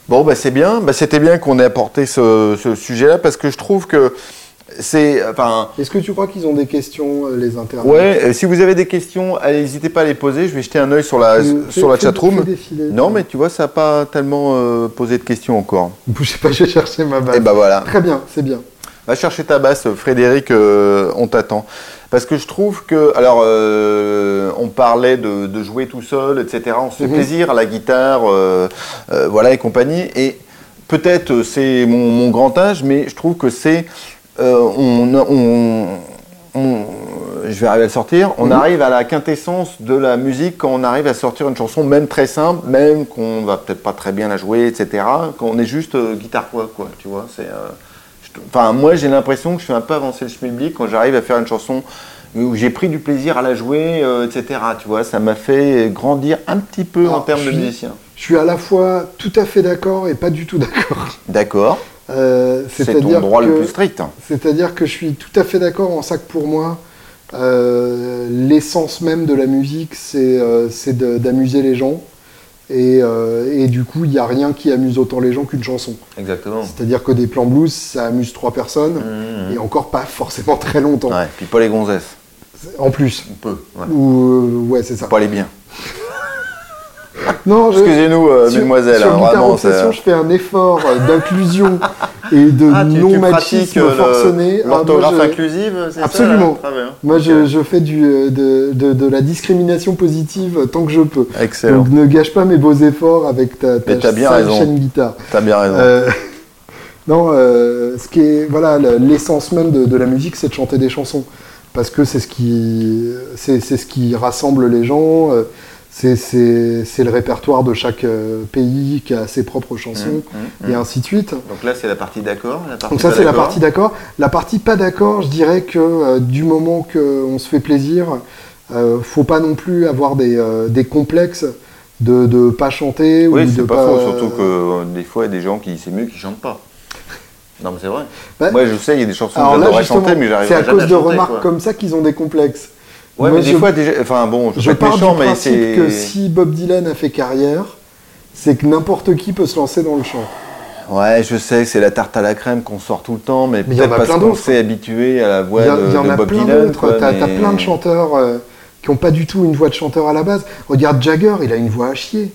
Bon, bah, c'est bien. Bah, C'était bien qu'on ait apporté ce, sujet-là parce que je trouve que c'est, enfin. Est-ce que tu crois qu'ils ont des questions, euh, les internautes Ouais, euh, si vous avez des questions, n'hésitez pas à les poser. Je vais jeter un œil sur la, Fais- sur la chatroom. Non, mais tu vois, ça n'a pas tellement euh, posé de questions encore. Bougez pas, je vais chercher ma basse. Et bah voilà. Très bien, c'est bien. Va chercher ta basse, Frédéric, euh, on t'attend. Parce que je trouve que, alors, euh, on parlait de, de jouer tout seul, etc. On se fait Mhm. plaisir à la guitare, euh, euh, voilà, et compagnie. Et peut-être c'est mon, mon grand âge, mais je trouve que c'est, on, on- on- je vais arriver à le sortir. On Mhm. arrive à la quintessence de la musique quand on arrive à sortir une chanson, même très simple, même qu'on va peut-être pas très bien la jouer, etc. Quand on est juste euh, guitare quoi, quoi, tu vois. C'est euh, Enfin, moi, j'ai l'impression que je fais un peu avancer le schmilblick quand j'arrive à faire une chanson où j'ai pris du plaisir à la jouer, euh, etc. Tu vois, ça m'a fait grandir un petit peu en termes de suis- musicien. Je suis à la fois tout à fait d'accord et pas du tout d'accord. D'accord, Euh, c'est ton droit le plus strict. C'est-à-dire que je suis tout à fait d'accord en ça que pour moi, euh, l'essence même de la musique, c'est d'amuser les gens. Et, euh, et du coup, il n'y a rien qui amuse autant les gens qu'une chanson. Exactement. C'est-à-dire que des plans blues, ça amuse trois personnes, Mhm. et encore pas forcément très longtemps. Ouais, puis pas les gonzesses. En plus. On peut. Ouais. Ou, euh, ouais, c'est ça. Pas les biens. Non, Excusez-nous, euh, sur, mesdemoiselles. sur hein, vraiment, Obsession, je fais un effort euh, d'inclusion et de Ah, non-machisme euh, forcené. Ah, L'orthographe je- inclusive, c'est ça Absolument. là Très bien. Moi, je, fais du, euh, de, de- de la discrimination positive tant que je peux. Excellent. Donc ne gâche pas mes beaux efforts avec ta, ta bien raison. chaîne guitare. T'as bien raison. Euh, non, euh, ce qui est voilà le- l'essence même de, de la musique, c'est de chanter des chansons parce que c'est ce qui c'est c'est ce qui rassemble les gens. euh, c'est c'est c'est le répertoire de chaque euh, pays qui a ses propres chansons Mmh, mmh, et mmh. ainsi de suite. Donc là, c'est la partie d'accord. Donc ça pas c'est la partie d'accord. La partie pas d'accord, je dirais que euh, du moment qu'on se fait plaisir, euh, faut pas non plus avoir des, euh, des complexes de ne pas chanter Oui, ou c'est de pas, pas faux, surtout que des fois, il y a des gens qui c'est mieux qui chantent pas. Non, mais c'est vrai. Bah, Moi, je sais, il y a des chansons que j'adorerais chanter, mais j'arrive c'est à jamais cause de chanter, remarques quoi. comme ça qu'ils ont des complexes. Ouais, Moi, mais des je- fois, déjà, enfin bon, je, Je pars méchant, du mais principe c'est. que si Bob Dylan a fait carrière, c'est que n'importe qui peut se lancer dans le chant. Ouais, je sais, c'est la tarte à la crème qu'on sort tout le temps, mais, peut-être parce qu'on s'est habitué à la voix Il y, a- de, il y en de a Bob plein Dylan. mais- t'as plein de chanteurs euh, qui n'ont pas du tout une voix de chanteur à la base. Regarde Jagger, il a une voix à chier.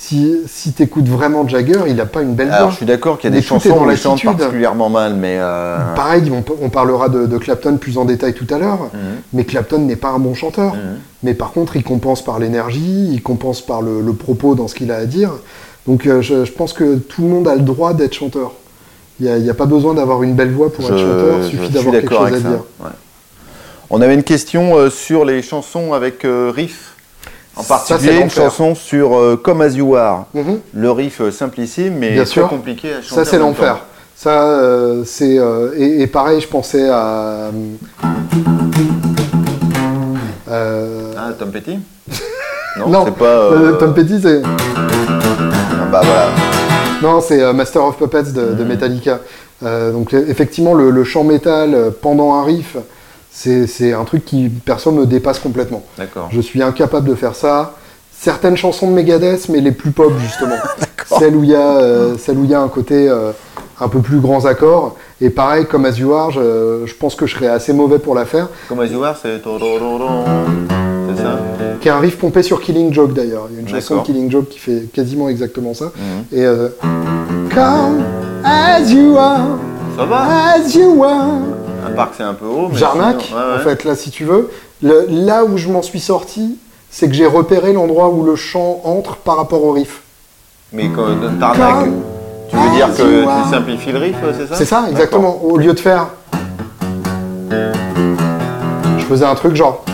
Si, si t'écoutes vraiment Jagger, il n'a pas une belle Alors, voix. je suis d'accord qu'il y a Mais des chansons où il chante particulièrement mal, mais. euh, Pareil, on, parlera de, de Clapton plus en détail tout à l'heure, mhm, mais Clapton n'est pas un bon chanteur. mhm. Mais par contre, il compense par l'énergie, il compense par le, le propos dans ce qu'il a à dire. Donc euh, je, je pense que tout le monde a le droit d'être chanteur. Il n'y a, pas besoin d'avoir une belle voix pour Je- être chanteur, il suffit d'avoir quelque chose à ça, dire. ouais. On avait une question euh, sur les chansons avec euh, riff. En Ça, particulier, c'est une chanson sur euh, Come As You Are. Mhm. Le riff euh, simplissime, mais Bien très sûr. compliqué à chanter. Ça, c'est en même l'enfer. temps. Ça, euh, c'est. euh, et, et pareil, je pensais à. euh, Ah, Tom Petty Non, Non, c'est pas. euh, euh, Tom Petty, c'est. ah, bah voilà. Non, c'est euh, Master of Puppets de, de Mhm. Metallica. Euh, donc euh, effectivement, le, le chant métal euh, pendant un riff, c'est un truc qui perso me dépasse complètement. D'accord. Je suis incapable de faire ça. Certaines chansons de Megadeth, mais les plus pop justement. celles où il y a, euh, celles où il y a un côté euh, un peu plus grands accords. Et pareil, comme As You Are, je, je pense que je serais assez mauvais pour la faire. Come As You Are, c'est. C'est ça Qui est un riff pompé sur Killing Joke d'ailleurs. Il y a une chanson de. Killing Joke qui fait quasiment exactement ça. Et euh, Come as you are, Ça va as you are. C'est un peu haut. mais Jarnac, sinon- ouais, ouais. en fait, là, si tu veux, le- là où je m'en suis sorti, c'est que j'ai repéré l'endroit où le chant entre par rapport au riff. Mais quand Tarnac, Come tu veux dire que tu simplifies le riff, c'est ça C'est ça, exactement. Au lieu de faire. Je faisais un truc genre.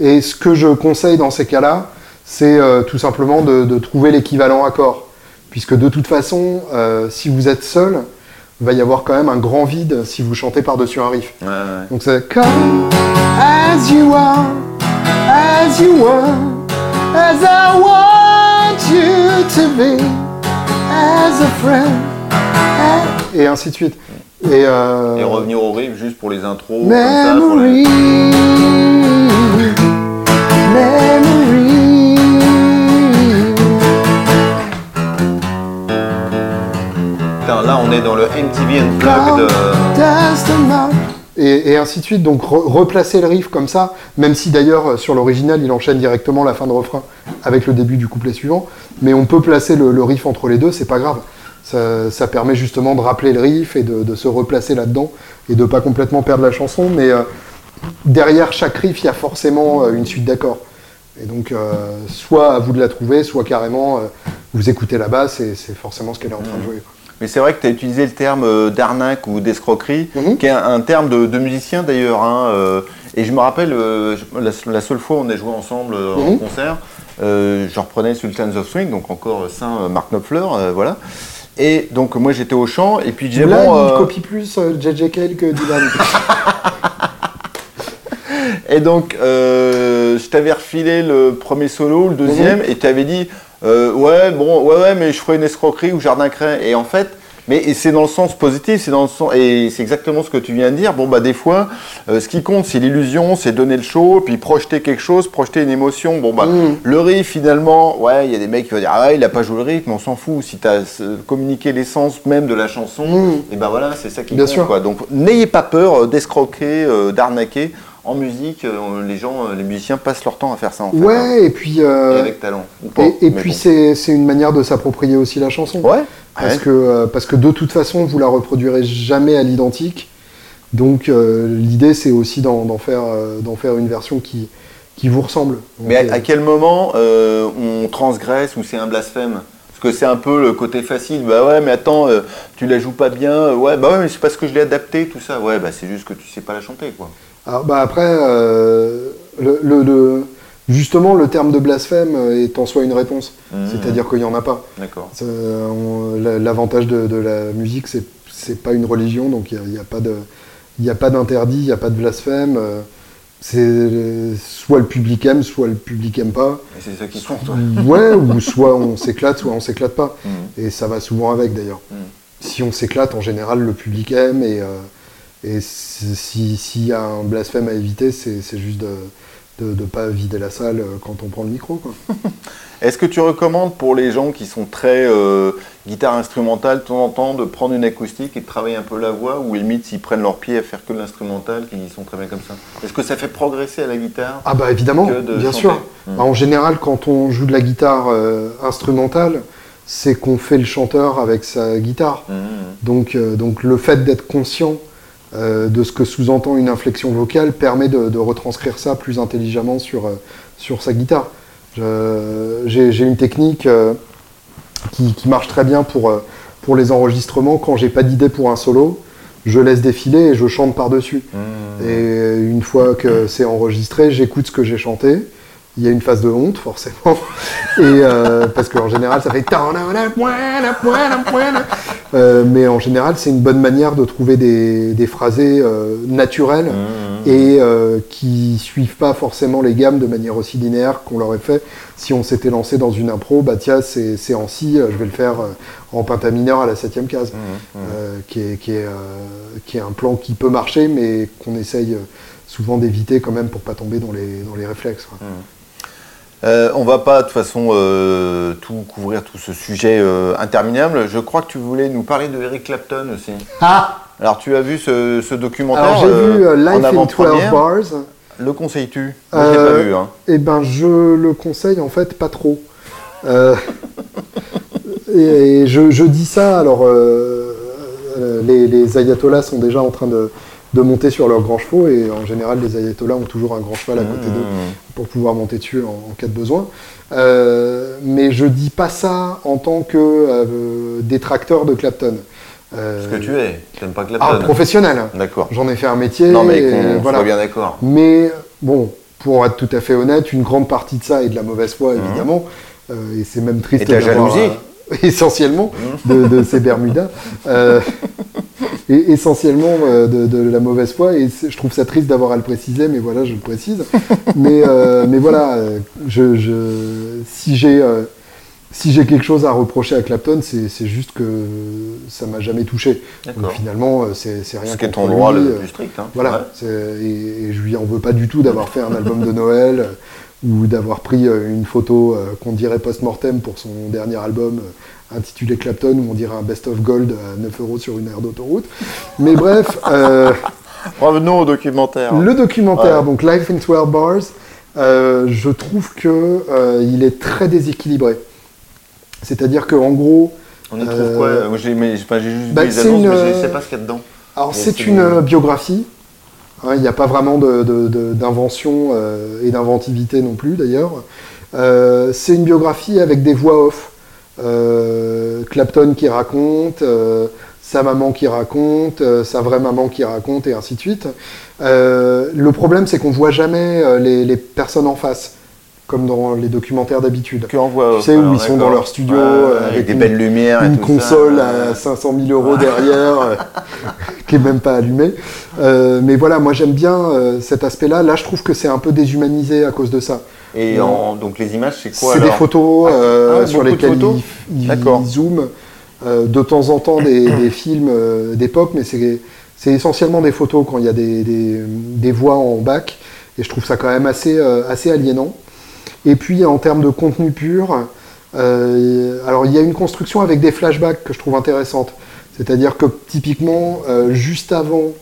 Et ce que je conseille dans ces cas-là, c'est euh, tout simplement de, de trouver l'équivalent accord. Puisque de toute façon, euh, si vous êtes seul, il va y avoir quand même un grand vide si vous chantez par-dessus un riff. Ouais, ouais. Donc c'est Come as you are, as you are, as I want you to be, as a friend, as- et ainsi de suite. Et, euh, Et revenir au riff juste pour les intros, comme ça. Pour les... Memory, on est dans le MTV Unplugged. de... Et, et, ainsi de suite. Donc replacer le riff comme ça, même si d'ailleurs euh, sur l'original il enchaîne directement la fin de refrain avec le début du couplet suivant, mais on peut placer le, riff entre les deux, c'est pas grave. Ça, permet justement de rappeler le riff et de, se replacer là-dedans et de pas complètement perdre la chanson, mais euh, derrière chaque riff il y a forcément euh, une suite d'accords. Et donc, soit à vous de la trouver, soit carrément, vous écoutez la basse et c'est forcément ce qu'elle est en train de jouer. Mais c'est vrai que tu as utilisé le terme euh, d'arnaque ou d'escroquerie, mhm. qui est un, terme de, musicien d'ailleurs. Hein, euh, et je me rappelle, euh, la, seule fois où on a joué ensemble en mhm. concert, je reprenais Sultans of Swing, donc encore Saint Mark Knopfler, voilà. Et donc moi j'étais au chant, et puis j'ai il copie plus JJ Cale que Dylan. et donc je t'avais refilé le premier solo, le deuxième, mhm. et tu avais dit euh, ouais, bon, ouais, ouais, mais je ferai une escroquerie ou jardin craie. Et en fait, mais c'est dans le sens positif, c'est dans le sens, et c'est exactement ce que tu viens de dire. Bon, bah, des fois, euh, ce qui compte, c'est l'illusion, c'est donner le show, puis projeter quelque chose, projeter une émotion. Bon, bah, mm. le riff, finalement, ouais, il y a des mecs qui vont dire, ah ouais, il a pas joué le riff, mais on s'en fout. Si tu as communiqué l'essence même de la chanson, mm. et ben voilà, c'est ça qui Bien compte, sûr. quoi. Donc, n'ayez pas peur euh, d'escroquer, d'arnaquer en musique, euh, les gens, euh, les musiciens passent leur temps à faire ça en fait. Ouais, hein. et puis. Euh, avec talent. et, puis c'est une manière de s'approprier aussi la chanson. Ouais. Parce, Que, parce que de toute façon, vous la reproduirez jamais à l'identique. Donc l'idée, c'est aussi d'en faire, faire une version qui, qui vous ressemble. mais à, quel moment on transgresse ou c'est un blasphème? Parce que c'est un peu le côté facile. Bah ouais, mais attends, tu la joues pas bien. Ouais, bah ouais, mais c'est parce que je l'ai adapté, tout ça. Ouais, bah c'est juste que tu sais pas la chanter, quoi. Alors, bah après, euh, le, justement, le terme de blasphème est en soi une réponse. Mmh. C'est-à-dire qu'il n'y en a pas. D'accord. L'avantage de, la musique, c'est c'est pas une religion, donc il n'y a, pas de, a pas d'interdit, il n'y a pas de blasphème. Euh, c'est soit le public aime, soit le public aime pas. Et c'est ça qui compte. Ouais, ou soit on s'éclate, soit on s'éclate pas. Mmh. Et ça va souvent avec d'ailleurs. Mmh. Si on s'éclate, en général, le public aime et, euh, et s'il y a un blasphème à éviter, c'est juste de ne pas vider la salle euh, quand on prend le micro. Est-ce que tu recommandes pour les gens qui sont très euh, guitare instrumentale, de temps en temps, de prendre une acoustique et de travailler un peu la voix, ou limite s'ils prennent leur pied à faire que l'instrumental, qu'ils sont très bien comme ça? Est-ce que ça fait progresser à la guitare Ah bah évidemment, bien sûr. Hmm. Bah, en général, quand on joue de la guitare euh, instrumentale, c'est qu'on fait le chanteur avec sa guitare. Hmm. Donc, donc le fait d'être conscient euh, de ce que sous-entend une inflexion vocale permet de, retranscrire ça plus intelligemment sur, euh, sur sa guitare. J'ai une technique euh, qui, marche très bien pour, pour les enregistrements. Quand j'ai pas d'idée pour un solo, je laisse défiler et je chante par-dessus. Mmh. Et une fois que c'est enregistré, j'écoute ce que j'ai chanté il y a une phase de honte forcément et euh, parce qu'en général ça fait euh, mais en général c'est une bonne manière de trouver des, des phrasés euh, naturels mmh, mmh. et qui suivent pas forcément les gammes de manière aussi linéaire qu'on l'aurait fait si on s'était lancé dans une impro bah tiens c'est en si je vais le faire en pentamineur à la septième case mmh, qui est, qui, est, qui est un plan qui peut marcher mais qu'on essaye souvent d'éviter quand même pour pas tomber dans les, dans les réflexes. Euh, on va pas de toute façon euh, tout couvrir tout ce sujet euh, interminable. Je crois que tu voulais nous parler de Eric Clapton aussi. Ah Alors tu as vu ce, documentaire j'ai vu Life in 12 Bars. Le conseilles-tu? Moi je l'ai pas vu. Hein. Eh ben je le conseille en fait pas trop. et, je, dis ça alors les, les ayatollahs sont déjà en train de de monter sur leurs grands chevaux et en général les ayatollahs ont toujours un grand cheval à côté d'eux mmh. pour pouvoir monter dessus en, cas de besoin. Euh, mais je dis pas ça en tant que euh, détracteur de Clapton. Euh, Ce que tu es, tu n'aimes pas Clapton. Ah, professionnel. D'accord. J'en ai fait un métier. Non mais qu'on voilà. soit bien d'accord. Mais bon, pour être tout à fait honnête, une grande partie de ça est de la mauvaise foi mmh. évidemment. et c'est même triste. Et de la jalousie. essentiellement de, de, ces Bermudas. et essentiellement euh, de, la mauvaise foi. Et je trouve ça triste d'avoir à le préciser, mais voilà, je le précise. mais, euh, mais voilà, euh, je, je, si j'ai si j'ai quelque chose à reprocher à Clapton, c'est juste que ça m'a jamais touché. Donc finalement, c'est rien. Ce qui est ton droit le plus strict. Hein. Voilà. Et, et, je lui en veux pas du tout d'avoir fait un album de Noël ou d'avoir pris une photo qu'on dirait post-mortem pour son dernier album intitulé Clapton, où on dirait un best-of gold à 9 euros sur une aire d'autoroute. Mais bref. Revenons au documentaire. Le documentaire, donc Life in 12 Bars, je trouve qu'il est très déséquilibré. C'est-à-dire qu'en gros, on y trouve quoi? euh, J'ai juste bah, vu les annonces, mais je ne sais pas ce qu'il y a dedans. Alors, c'est une euh, il n'y a pas vraiment d'invention euh, et d'inventivité non plus, d'ailleurs. c'est une biographie avec des voix off. Clapton qui raconte, sa maman qui raconte, sa vraie maman qui raconte, et ainsi de suite. le problème, c'est qu'on voit jamais les, personnes en face comme dans les documentaires d'habitude. Tu sais, où ils sont dans leur studio euh, avec des belles lumières. Une console à 500 000 euros derrière, euh, qui est même pas allumée. Euh, mais voilà, moi j'aime bien cet aspect-là. Là, je trouve que c'est un peu déshumanisé à cause de ça. Et donc les images, c'est quoi C'est des photos ah, ah, sur lesquelles ils, ils, zooment. de temps en temps des, films d'époque, mais c'est essentiellement des photos quand il y a des, des, des, voix en bac. Et je trouve ça quand même assez, assez aliénant. Et puis en termes de contenu pur, euh, alors il y a une construction avec des flashbacks que je trouve intéressante. C'est-à-dire que typiquement, euh, juste avant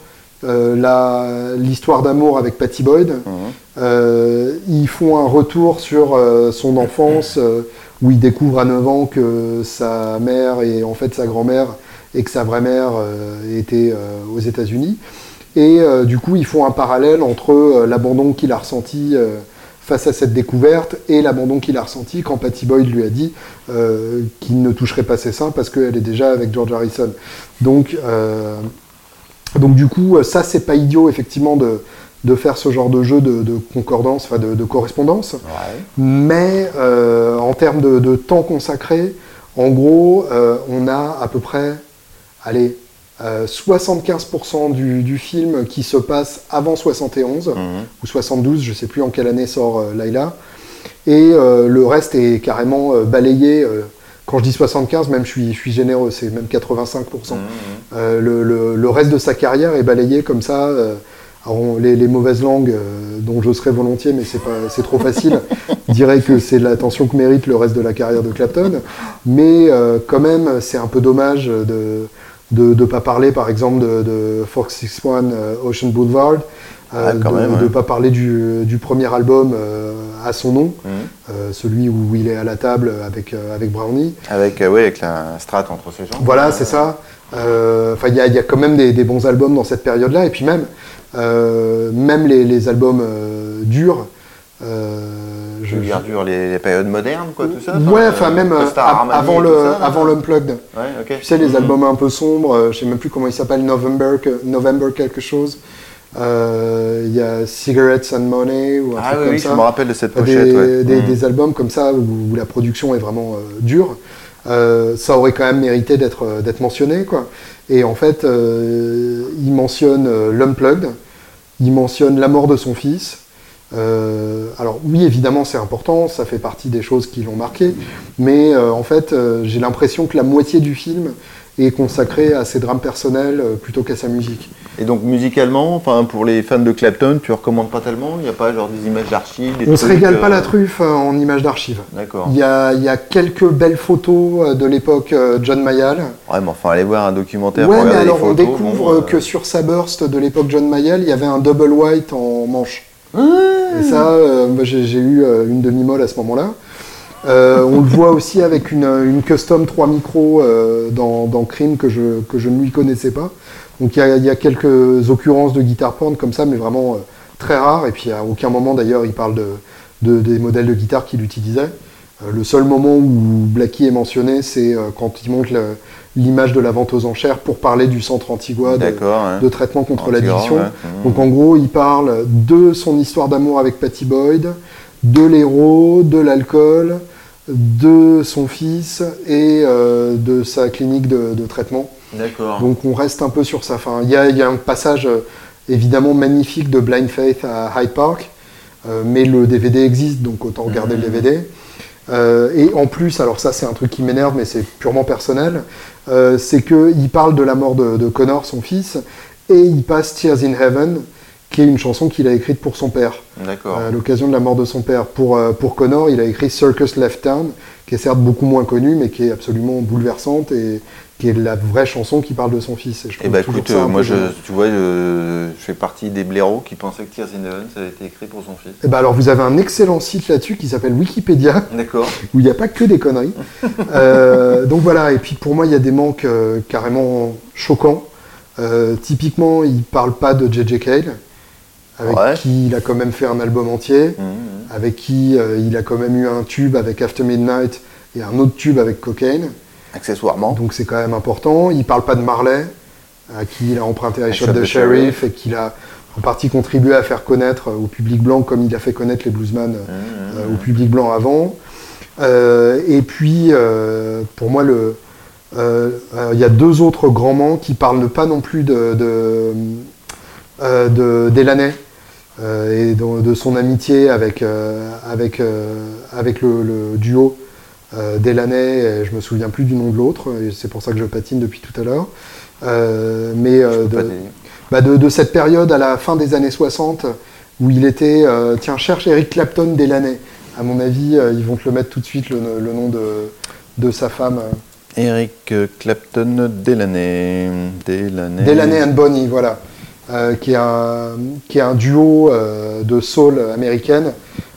euh, l'histoire d'amour avec Patty Boyd, mhm. ils font un retour sur son enfance où il découvre à 9 ans que sa mère est en fait sa grand-mère et que sa vraie mère était aux États-Unis. Et du coup, ils font un parallèle entre l'abandon qu'il a ressenti face à cette découverte et l'abandon qu'il a ressenti quand Patty Boyd lui a dit euh, qu'il ne toucherait pas ses seins parce qu'elle est déjà avec George Harrison. Donc, euh, donc du coup, ça, c'est pas idiot, effectivement, de, de, faire ce genre de jeu de, concordance, enfin de, correspondance. Mais euh, en termes de, temps consacré, en gros, on a à peu près, allez, 75% euh, du, film qui se passe avant 71 mhm. ou 72, je ne sais plus en quelle année sort euh, Laila. Et euh, le reste est carrément balayé. quand je dis 75, même je suis, je suis généreux, c'est même 85%. Mhm. Le, reste de sa carrière est balayé comme ça. les, mauvaises langues, dont je serais volontiers, mais c'est trop facile, diraient que c'est l'attention que mérite le reste de la carrière de Clapton. Mais quand même, c'est un peu dommage de, de ne pas parler par exemple de, de 461 euh, Ocean Boulevard, euh, ah, de ne pas parler du, premier album euh, à son nom, mhm. celui où il est à la table avec, avec Brownie. Avec, oui, avec la strat entre ses jambes. Voilà, c'est ça. Enfin, il y, y, a quand même des, des, bons albums dans cette période-là, et puis même, même les, les albums durs, je veux dire dur les, périodes modernes, quoi, tout ça Ouais, enfin, même euh, avant, le, avant l'Unplugged. Tu sais, les mhm. albums un peu sombres, euh, je sais même plus comment ils s'appellent, November, November quelque chose. Euh, il y a Cigarettes and Money ou un ah, truc oui, comme oui, ça. je me rappelle de cette pochette. Des, des, mhm. des albums comme ça où, la production est vraiment dure. ça aurait quand même mérité d'être, d'être mentionné, quoi. Et en fait, il mentionne l'Unplugged, il mentionne la mort de son fils, euh, alors oui, évidemment, c'est important, ça fait partie des choses qui l'ont marqué, mais euh, en fait, euh, j'ai l'impression que la moitié du film est consacrée à ses drames personnels plutôt qu'à sa musique. Et donc musicalement, enfin pour les fans de Clapton, tu recommandes pas tellement Il n'y a pas genre des images d'archives On ne se régale pas la truffe en images d'archives. D'accord. Il y a, y a, quelques belles photos de l'époque John Mayall. Ouais, mais enfin, allez voir un documentaire. Ouais, mais alors on découvre que sur sa burst de l'époque John Mayall, il y avait un double white en manche. Et ça, euh, j'ai eu euh, une demi-molle à ce moment-là. Euh, on le voit aussi avec une, custom 3 micros dans, dans, Crime que je, que je ne lui connaissais pas. Donc il y, a quelques occurrences de guitare porn comme ça, mais vraiment très rares. Et puis à aucun moment d'ailleurs il parle de, des modèles de guitare qu'il utilisait. le seul moment où Blackie est mentionné, c'est quand il montre l'image de la vente aux enchères pour parler du centre Antigua de, traitement contre l'addiction. Donc en gros, il parle de son histoire d'amour avec Patty Boyd, de l'héros, de l'alcool, de son fils et euh, de sa clinique de, traitement. Donc on reste un peu sur sa fin. Il y a, un passage euh, évidemment magnifique de Blind Faith à Hyde Park, euh, mais le DVD existe, donc autant regarder le DVD. Euh, et en plus, alors ça c'est un truc qui m'énerve, mais c'est purement personnel, euh, c'est qu'il parle de la mort de, Connor, son fils, et il passe Tears in Heaven, qui est une chanson qu'il a écrite pour son père. D'accord. À l'occasion de la mort de son père. Pour, euh, pour Connor, il a écrit Circus Left Town, qui est certes beaucoup moins connue, mais qui est absolument bouleversante et qui est la vraie chanson qui parle de son fils. Et je Eh bah toujours écoute, ça euh, moi je, génial. tu vois, je, je fais partie des blaireaux qui pensaient que Tears in Heaven ça avait été écrit pour son fils. Eh ben alors, vous avez un excellent site là-dessus qui s'appelle Wikipédia, D'accord. où il n'y a pas que des conneries. Euh, donc voilà, et puis pour moi, il y a des manques euh, carrément choquants. Euh, typiquement, il parle pas de J.J. Cale, avec Ouais. qui il a quand même fait un album entier, Mhm. avec qui il a quand même eu un tube avec After Midnight et un autre tube avec Cocaine. Accessoirement. Donc c'est quand même important. Il parle pas de Marley, à qui il a emprunté I Shot the the Sheriff et qu'il a en partie contribué à faire connaître au public blanc comme il a fait connaître les bluesman euh, Mhm. au public blanc avant. Euh, et puis, euh, pour moi, il y a deux autres grands manques qui parlent pas non plus de, de, et de, de son amitié avec, avec, avec le, le duo euh, Delaney, et je me souviens plus du nom de l'autre, et c'est pour ça que je patine depuis tout à l'heure. Euh, mais euh, de, bah, de, de cette période à la fin des années 60 où il était, euh, tiens, cherche Eric Clapton Delaney. À mon avis, euh, ils vont te le mettre tout de suite, le, le nom de, de sa femme. euh, Eric euh, Clapton Delaney. Delaney. Delaney and Bonnie, voilà. Euh, qui, est un, qui est un duo euh, de soul américaine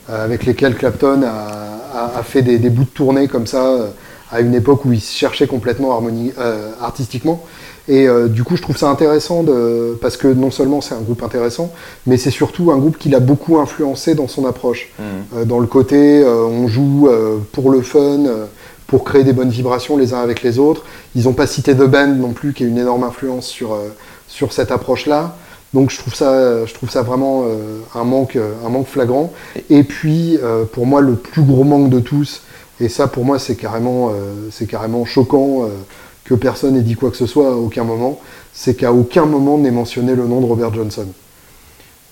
euh, avec lesquels Clapton a, a- a fait des, des bouts de tournée comme ça euh, à une époque où il se cherchait complètement harmoni- euh, artistiquement. Et euh, du coup, je trouve ça intéressant de, parce que non seulement c'est un groupe intéressant, mais c'est surtout un groupe qui l'a beaucoup influencé dans son approche. Euh, dans le côté, on joue pour le fun, pour créer des bonnes vibrations les uns avec les autres. Ils n'ont pas cité The Band non plus, qui est une énorme influence sur, sur cette approche-là. Donc je trouve ça, je trouve ça vraiment euh, un, manque, euh, un manque flagrant. Et puis, euh, pour moi, le plus gros manque de tous, et ça pour moi c'est carrément, c'est carrément choquant que personne n'ait dit quoi que ce soit à aucun moment, c'est qu'à aucun moment n'est mentionné le nom de Robert Johnson.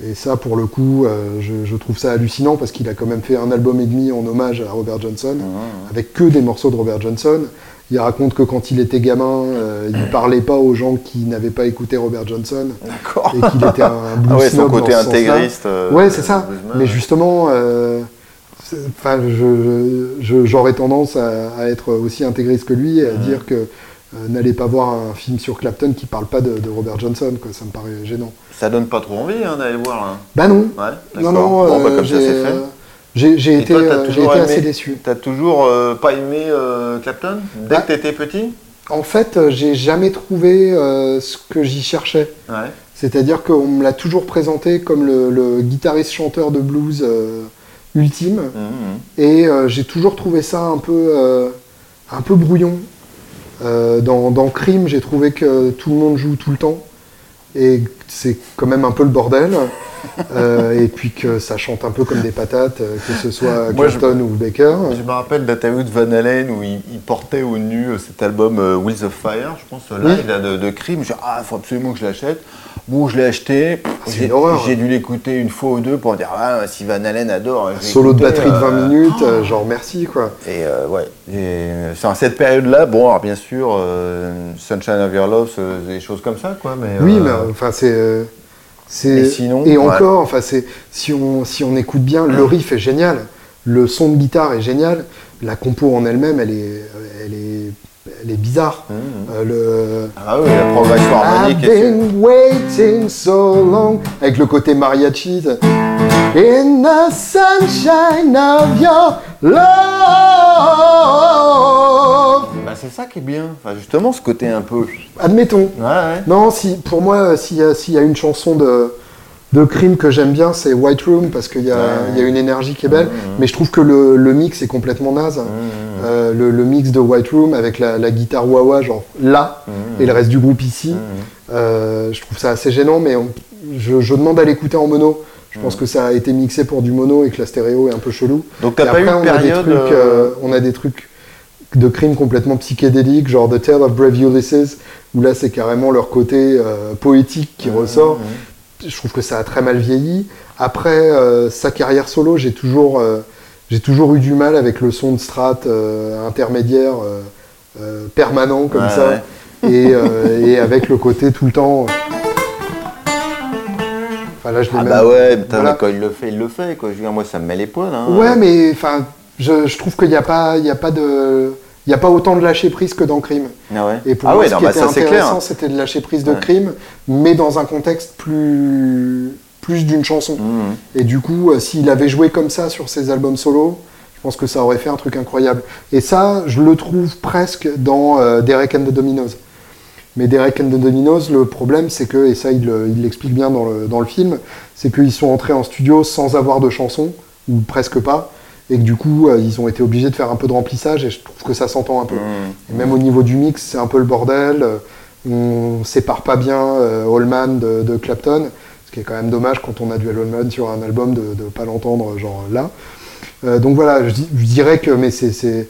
Et ça, pour le coup, euh, je, je trouve ça hallucinant parce qu'il a quand même fait un album et demi en hommage à Robert Johnson, Mhm. avec que des morceaux de Robert Johnson. Il raconte que quand il était gamin, euh, il parlait pas aux gens qui n'avaient pas écouté Robert Johnson D'accord. et qu'il était un blues Ah ouais, son côté intégriste. euh, Ouais, c'est ça. Mais justement, euh, enfin, j'aurais tendance à, à être aussi intégriste que lui et à dire que euh, n'allez pas voir un film sur Clapton qui parle pas de, de Robert Johnson, quoi. Ça me paraît gênant. Ça donne pas trop envie hein, d'aller le voir. Là. Bah non. Ouais, Non, non, Bon, bah, euh, comme ça, c'est fait. J'ai, Et été, toi, euh, été aimé- assez déçu. T'as toujours euh, pas aimé euh, Clapton Dès Ah. que t'étais petit? En fait, euh, j'ai jamais trouvé ce que j'y cherchais. Ouais. C'est-à-dire qu'on me l'a toujours présenté comme le, le guitariste-chanteur de blues ultime. Mhm. Et euh, j'ai toujours trouvé ça un peu, un peu brouillon. Dans, dans Crime, j'ai trouvé que tout le monde joue tout le temps. Et c'est quand même un peu le bordel. Euh, et puis que ça chante un peu comme des patates, euh, que ce soit Clapton ou Baker. Je me rappelle d'interview de Van Halen où il, il portait au nu euh, cet album Wheels of Fire, je pense, euh, live Oui. là, de, de Crime. Je dis, ah, il faut absolument que je l'achète. Bon, je l'ai acheté. J'ai dû l'écouter une fois ou deux pour dire, ah, si Van Halen adore. Solo de batterie de 20 euh, minutes, euh, genre merci quoi. Et euh, ouais, cette période-là, bon, alors bien sûr, Sunshine of Your Love, des choses comme ça, quoi. Mais, Oui, mais enfin c'est. Et sinon, et ouais. encore, enfin c'est si on si on écoute bien, le riff est génial, le son de guitare est génial, la compo en elle-même, elle est elle est elle est bizarre. Mhm. Euh, le Ah oui, la progression harmonique I've been waiting so long avec le côté mariachi. In the sunshine of your love. Bah, c'est ça qui est bien. Enfin, justement, ce côté un peu. Admettons. Ouais, ouais. Non, si, pour moi, s'il y, a- s'il y a une chanson de, de crime que j'aime bien, c'est White Room, parce qu'il y, Ouais. y a une énergie qui est belle. Mhm. Mais je trouve que le, le mix est complètement naze. Mhm. Euh, le, le mix de White Room avec la, la guitare wah-wah, genre là, Mhm. et le reste du groupe ici. Mhm. Euh, je trouve ça assez gênant, mais on- je, je demande à l'écouter en mono. Je pense Mhm. que ça a été mixé pour du mono et que la stéréo est un peu chelou. Donc, t'as pas après, eu on une a, des période. trucs, euh, on a des trucs de crimes complètement psychédéliques, genre The Tale of Brave Ulysses, où là c'est carrément leur côté euh, poétique qui ressort. Je trouve que ça a très mal vieilli. Après euh, sa carrière solo, j'ai toujours, j'ai toujours eu du mal avec le son de strat euh, intermédiaire euh, euh, permanent comme Ouais, ça, ouais. Et, et avec le côté tout le temps. Enfin, là, je l'ai Ah même- bah ouais, mais putain, voilà. mais quand il le fait, il le fait. Quoi. Je veux dire, moi, ça me met les poils. Hein. Ouais, mais enfin, je, je trouve qu'il n'y a pas, il y a pas de, il y a pas autant de lâcher prise que dans Crime. Ah ouais, Et pour ah moi, ouais, ce non, qui bah, était intéressant, clair. c'était de lâcher prise de Ouais. Crime, mais dans un contexte plus, plus d'une chanson. Mhm. Et du coup, euh, s'il avait joué comme ça sur ses albums solo, je pense que ça aurait fait un truc incroyable. Et ça, je le trouve presque dans euh, Derek and the Dominos. Mais Derek and the Dominos, le problème, c'est que, et ça, il le- il l'explique bien dans le, dans le film, c'est qu'ils sont entrés en studio sans avoir de chanson, ou presque pas, et que du coup, euh, ils ont été obligés de faire un peu de remplissage, et je trouve que ça s'entend un peu. Mhm. Et même au niveau du mix, c'est un peu le bordel. Euh, On sépare pas bien euh, Allman de, de Clapton, ce qui est quand même dommage quand on a du Allman sur un album de ne pas l'entendre genre là. Euh, donc voilà, je, dirais que, mais c'est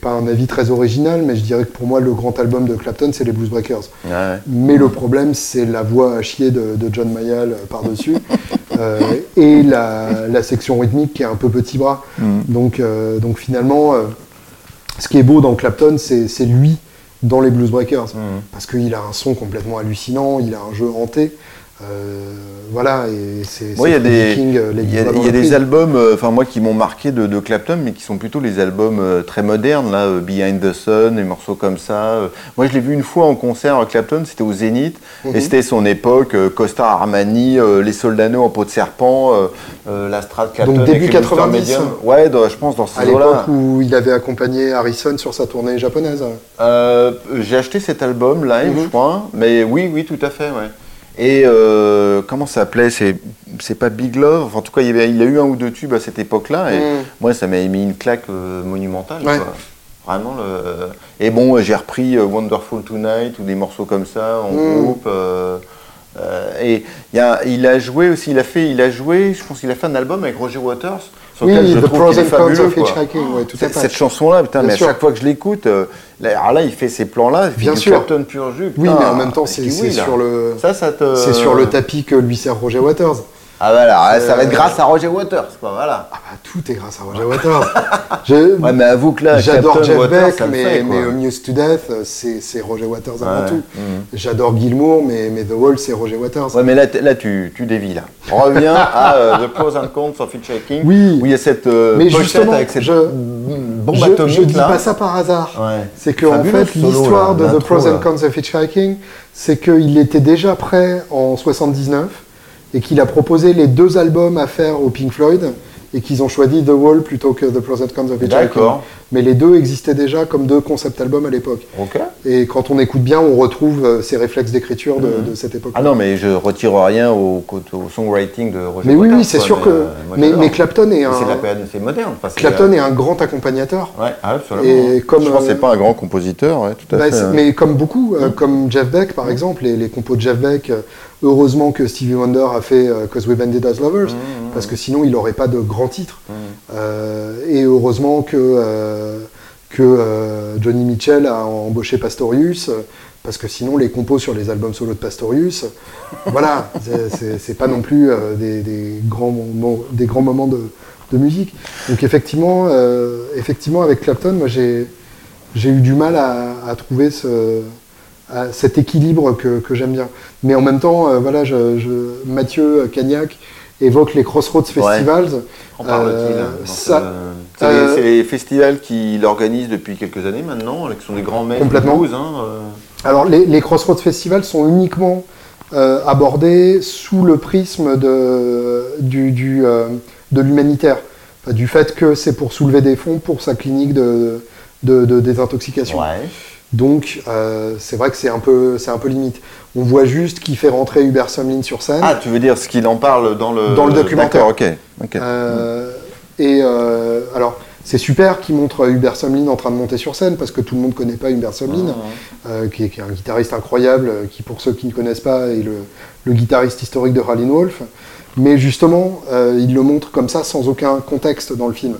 pas un avis très original, mais je dirais que pour moi le grand album de Clapton c'est les Blues Breakers. Ouais. Mais le problème, c'est la voix à chier de, de John Mayall euh, par-dessus euh, et la, la section rythmique qui est un peu petit bras. Mhm. Donc, euh, donc finalement, ce qui est beau dans Clapton, c'est lui dans les Blues Breakers. Mhm. Parce qu'il a un son complètement hallucinant, il a un jeu hanté. Euh, voilà, et c'est il y a des, King, euh, y a, y a des albums, euh, moi qui m'ont marqué de, de Clapton, mais qui sont plutôt les albums euh, très modernes, là, Behind the Sun, des morceaux comme ça. Moi je l'ai vu une fois en concert à Clapton, c'était au Zénith, Mhm. et c'était son époque, Costa Armani, les Soldano en peau de serpent, la Strat Clapton. Donc, début avec les boosters 90. médiums. Ouais, dans- je pense dans À ces l'époque eaux-là. où il avait accompagné Harrison sur sa tournée japonaise. J'ai acheté cet album live, Mhm. je crois. Mais oui, oui, tout à fait, ouais. Et euh, comment ça s'appelait? C'est pas Big Love? Enfin, en tout cas, il y, avait, il y a eu un ou deux tubes à cette époque-là. Et Mhm. moi, ça m'a mis une claque euh, monumentale. Ouais. quoi. Vraiment. Le... Et bon, j'ai repris euh, Wonderful Tonight ou des morceaux comme ça en Mhm. groupe. et y a, il a joué aussi, il a fait, il a joué, je pense qu'il a fait un album avec Roger Waters. Sur Oui, lequel je The trouve qu'il est fabuleux, ouais, tout Cette-. Cette chanson-là, putain, Bien mais sûr. à chaque fois que je l'écoute, euh, là, alors là, il fait ces plans-là, Bien sûr. Clapton pur jus. Oui, putain, mais en même temps, c'est oui, sur, le, Ça, ça te. c'est sur le tapis que lui sert Roger Waters. Ah voilà, C'est- ça va être grâce à Roger Waters, quoi, voilà. Ah bah, tout est grâce à Roger Waters. Je- Ouais, mais avoue que là, J'adore Jeff Beck, mais, fait, mais Amused to Death, euh, c'est Roger Waters avant Ouais, tout. mhm. J'adore Gilmour, mais, mais The Wall, c'est Roger Waters. Ouais, mais là, là tu, tu dévis, là. Reviens à euh, The Pros and Cons of Hitchhiking, Oui. où il y a cette euh, Mais pochette avec cette je- bombe je, atomique, je dis là. pas ça par hasard. Ouais. C'est que en fait, l'histoire de The Pros and. Cons of Hitchhiking, c'est qu'il était déjà prêt en 79 et qu'il a proposé les deux albums à faire au Pink Floyd et qu'ils ont choisi The Wall plutôt que The and Cons of Hitchhiking. D'accord. Mais les deux existaient déjà comme deux concept albums à l'époque. Ok. Et quand on écoute bien, on retrouve euh, ces réflexes d'écriture de, Mhm. de cette époque. Ah non, mais je retire rien au, au songwriting de Roger mais oui, oui, c'est quoi, sûr mais, que. euh, mais, Clapton est un. C'est la période, c'est moderne. enfin, c'est, Clapton euh, est un grand accompagnateur. Ouais, absolument. Et comme, je pense que c'est pas un grand compositeur, ouais, tout à Bah, fait. Mais comme beaucoup, euh, comme Jeff Beck par exemple, les, les compos de Jeff Beck, heureusement que Stevie Wonder a fait euh, Cause We've Ended as Lovers, Mhm, parce que sinon il n'aurait pas de grands titres. Mhm. Euh, et heureusement que, euh, que Johnny Mitchell a embauché Pastorius, parce que sinon les compos sur les albums solo de Pastorius, voilà, c'est- pas non plus euh, des, des grands, moments, des grands moments de, de musique. Donc effectivement, euh, effectivement avec Clapton, moi j'ai j'ai eu du mal à, à trouver ce, à cet équilibre que, que j'aime bien. Mais en même temps, euh, voilà, je, je- Mathieu Cagnac évoque les Crossroads Festivals. En parle-t-il Euh, hein, ça- C'est euh, les, c'est les festivals qu'il organise depuis quelques années maintenant, qui sont des grands maîtres Complètement. blues. Hein. Alors, les, les Crossroads Festivals sont uniquement abordés sous le prisme de, du, du, de l'humanitaire. Enfin, du fait que c'est pour soulever des fonds pour sa clinique de, de, de désintoxication. Ouais. Donc, euh, c'est vrai que c'est un, peu, c'est un peu limite. On voit juste qu'il fait rentrer Hubert Sumlin sur scène. Ah, tu veux dire ce qu'il en parle dans le... Dans le documentaire. Ok. ok. Euh, et euh, alors, c'est super qu'il montre Hubert Sumlin en train de monter sur scène, parce que tout le monde ne connaît pas Hubert Sumlin, euh, qui, est, qui est un guitariste incroyable, qui, pour ceux qui ne connaissent pas, est le, le guitariste historique de Howlin' Wolf. Mais justement, il le montre comme ça, sans aucun contexte dans le film.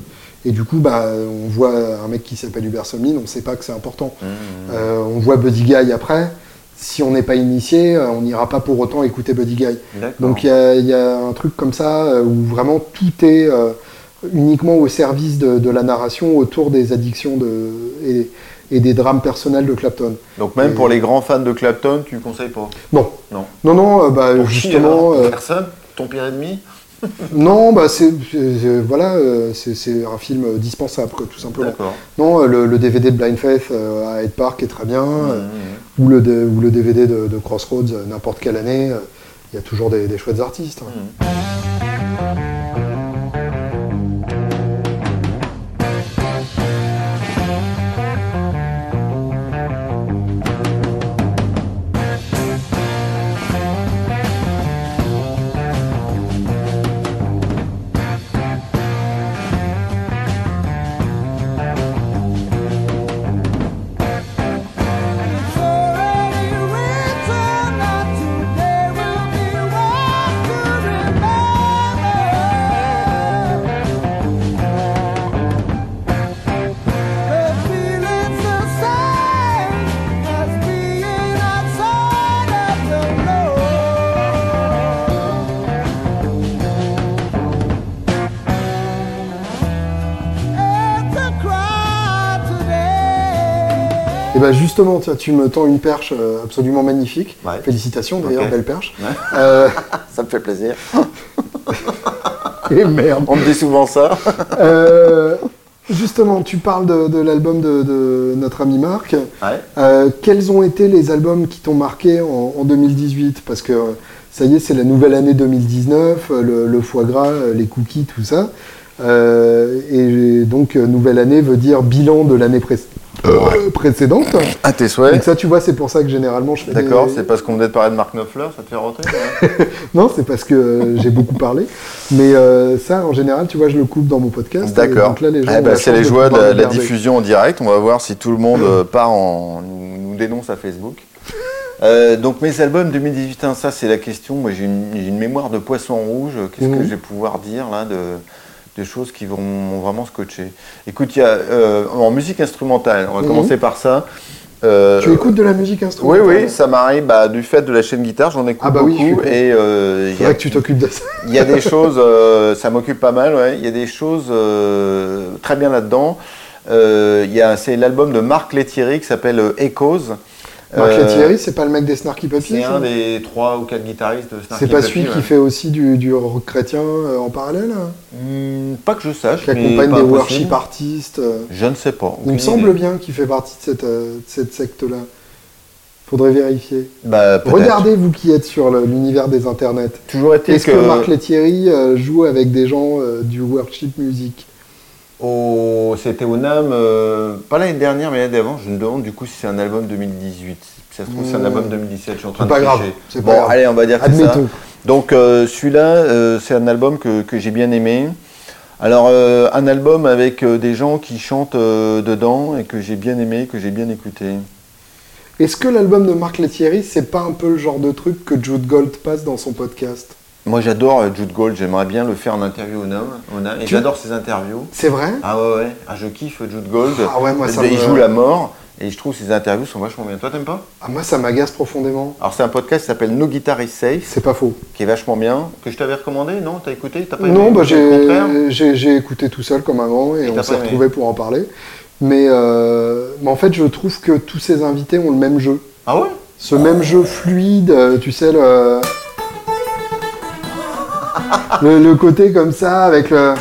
Et du coup, bah, on voit un mec qui s'appelle Hubert Sumlin, on ne sait pas que c'est important. Mmh. Euh, on voit Buddy Guy après. Si on n'est pas initié, euh, on n'ira pas pour autant écouter Buddy Guy. Donc il y, a- il y a un truc comme ça euh, où vraiment tout est euh, uniquement au service de, de la narration autour des addictions de, et, et des drames personnels de Clapton. Donc même Et- pour les grands fans de Clapton, tu conseilles pas? Non, Non. non, non, euh, bah, qui, justement, euh, Personne? Ton pire ennemi? non, bah c'est voilà, euh, c'est un film dispensable, quoi, tout simplement. Non, euh, le, le DVD de Blind Faith euh, à Hyde Park est très bien, Mmh, ou, le, D- ou le DVD de, de Crossroads, n'importe quelle année, il y a toujours des, des chouettes artistes. hein. mmh. Bah justement, tu me tends une perche euh, absolument magnifique. Ouais. Félicitations d'ailleurs, belle perche. Ouais. Euh, Ça me fait plaisir. et merde. On me dit souvent ça. Euh, justement, tu parles de, de l'album de, de notre ami Marc. Ouais. Euh, quels ont été les albums qui t'ont marqué en, en 2018 Parce que ça y est, c'est la nouvelle année 2019, euh, le, le foie gras, les cookies, tout ça. Euh, et donc, nouvelle année veut dire bilan de l'année pré- euh, précédente. À tes Donc souhaits. ça, tu vois, c'est pour ça que généralement je fais D'accord, des- c'est parce qu'on venait de parler de Mark Knopfler, ça te fait ouais Non, c'est parce que euh, j'ai beaucoup parlé. Mais euh, ça, en général, tu vois, je le coupe dans mon podcast. D'accord. Donc là, les gens Eh ben, c'est les joies de la, diffusion en direct. On va voir si tout le monde part en nous, nous dénonce à Facebook. Euh, donc mes albums 2018, hein, ça c'est la question. Moi j'ai une, mémoire de poisson rouge. Qu'est-ce que Mhm. je vais pouvoir dire là de, de choses qui vont vraiment scotché Écoute, il y a euh, en musique instrumentale. On va Mhm. commencer par ça. Euh, Tu écoutes de la musique Oui, instrumentale oui, ça m'arrive. Bah, du fait de la chaîne guitare, j'en écoute Ah bah oui, je beaucoup. et euh, y a vrai que tu t'occupes de ça. il y a des choses, euh, ça m'occupe pas mal, ouais. Il y a des choses euh, très bien là-dedans. C'est l'album de Marc Lettieri qui s'appelle Echoes. Marc Euh, Lettieri, c'est pas le mec des Snarky Puppy C'est un des trois ou quatre guitaristes de Snarky C'est pas celui ouais. qui fait aussi du, du rock chrétien euh, en parallèle hein Hmm, pas que je sache, Qui accompagne des worship artistes euh. Je ne sais pas. Il me semble idée. bien qu'il fait partie de cette, euh, de cette secte-là. Faudrait vérifier. Bah. Regardez, vous qui êtes sur l'univers des internets. Toujours est-il Est-ce que, Marc Lettieri euh, joue avec des gens du worship music au- c'était au NAM, euh, pas l'année dernière, mais l'année d'avant. Je me demande du coup si c'est un album 2018. Si ça se trouve, c'est un album 2017. Je suis en train de pas grave, Bon, grave. allez, on va dire que c'est ça. Admettons. Donc euh, celui-là, euh, c'est un album que, que j'ai bien aimé. Alors euh, un album avec euh, des gens qui chantent euh, dedans et que j'ai bien aimé, que j'ai bien écouté. Est-ce que l'album de Marc Lettieri, c'est pas un peu le genre de truc que Jude Gold passe dans son podcast? Moi j'adore euh, Jude Gold, j'aimerais bien le faire en interview au NAM. au NAM, et Tu- j'adore ses interviews. C'est vrai? Ah ouais ouais, ah, je kiffe Jude Gold. Ah ouais, moi, ça il me- joue la mort et je trouve ses interviews sont vachement bien. Toi t'aimes pas? Ah, Moi, ça m'agace profondément. Alors c'est un podcast qui s'appelle No Guitar is Safe, C'est pas faux. qui est vachement bien, que je t'avais recommandé, non? T'as écouté? T'as pas aimé? Non, bah, j'ai écouté tout seul comme avant et Et on s'est retrouvés pour en parler. Mais, euh, mais en fait, je trouve que tous ces invités ont le même jeu. Ah ouais? Ce même jeu fluide, euh, tu sais, le... le, côté comme ça, avec le...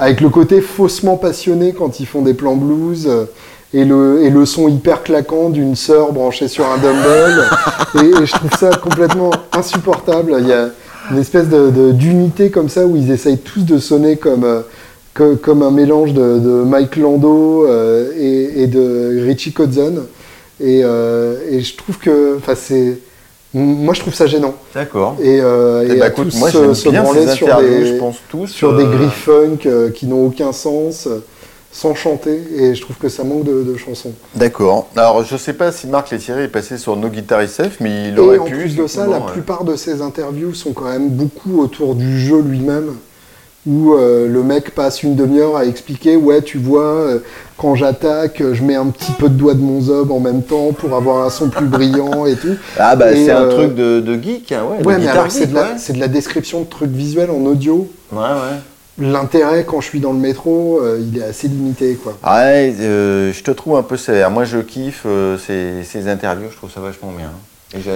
Avec le côté faussement passionné quand ils font des plans blues, euh, et le, et le son hyper claquant d'une sœur branchée sur un dumbbell. et, je trouve ça complètement insupportable. Il y a une espèce de- de- d'unité comme ça où ils essayent tous de sonner comme, euh, comme un mélange de, de Mike Lando euh, et, de Richie Kotzen. Et, je trouve que, c'est, moi je trouve ça gênant. D'accord. Et, euh, Eh et bah, à écoute, tous moi se, se branler sur des, je pense tous. sur des euh, griffes funk euh, qui n'ont aucun sens, euh, sans chanter. Et je trouve que ça manque de, de chansons. D'accord. Alors je sais pas si Marc Lettieri est passé sur No Guitar is Safe, mais il Et aurait en pu. plus de ça, la ouais. plupart de ces interviews sont quand même beaucoup autour du jeu lui-même, où euh, le mec passe une demi-heure à expliquer ouais, tu vois, euh, quand j'attaque, je mets un petit peu de doigt de mon zob en même temps pour avoir un son plus brillant et tout. Ah bah c'est un euh, truc de, de geek, hein, ouais. de Ouais, mais guitar alors c'est de, la, ouais. c'est de la description de trucs visuels en audio. Ouais, ouais. l'intérêt quand je suis dans le métro, il est assez limité, quoi. Ah Ouais, euh, je te trouve un peu sévère. Moi, je kiffe ces, ces interviews, je trouve ça vachement bien. Et j'ai-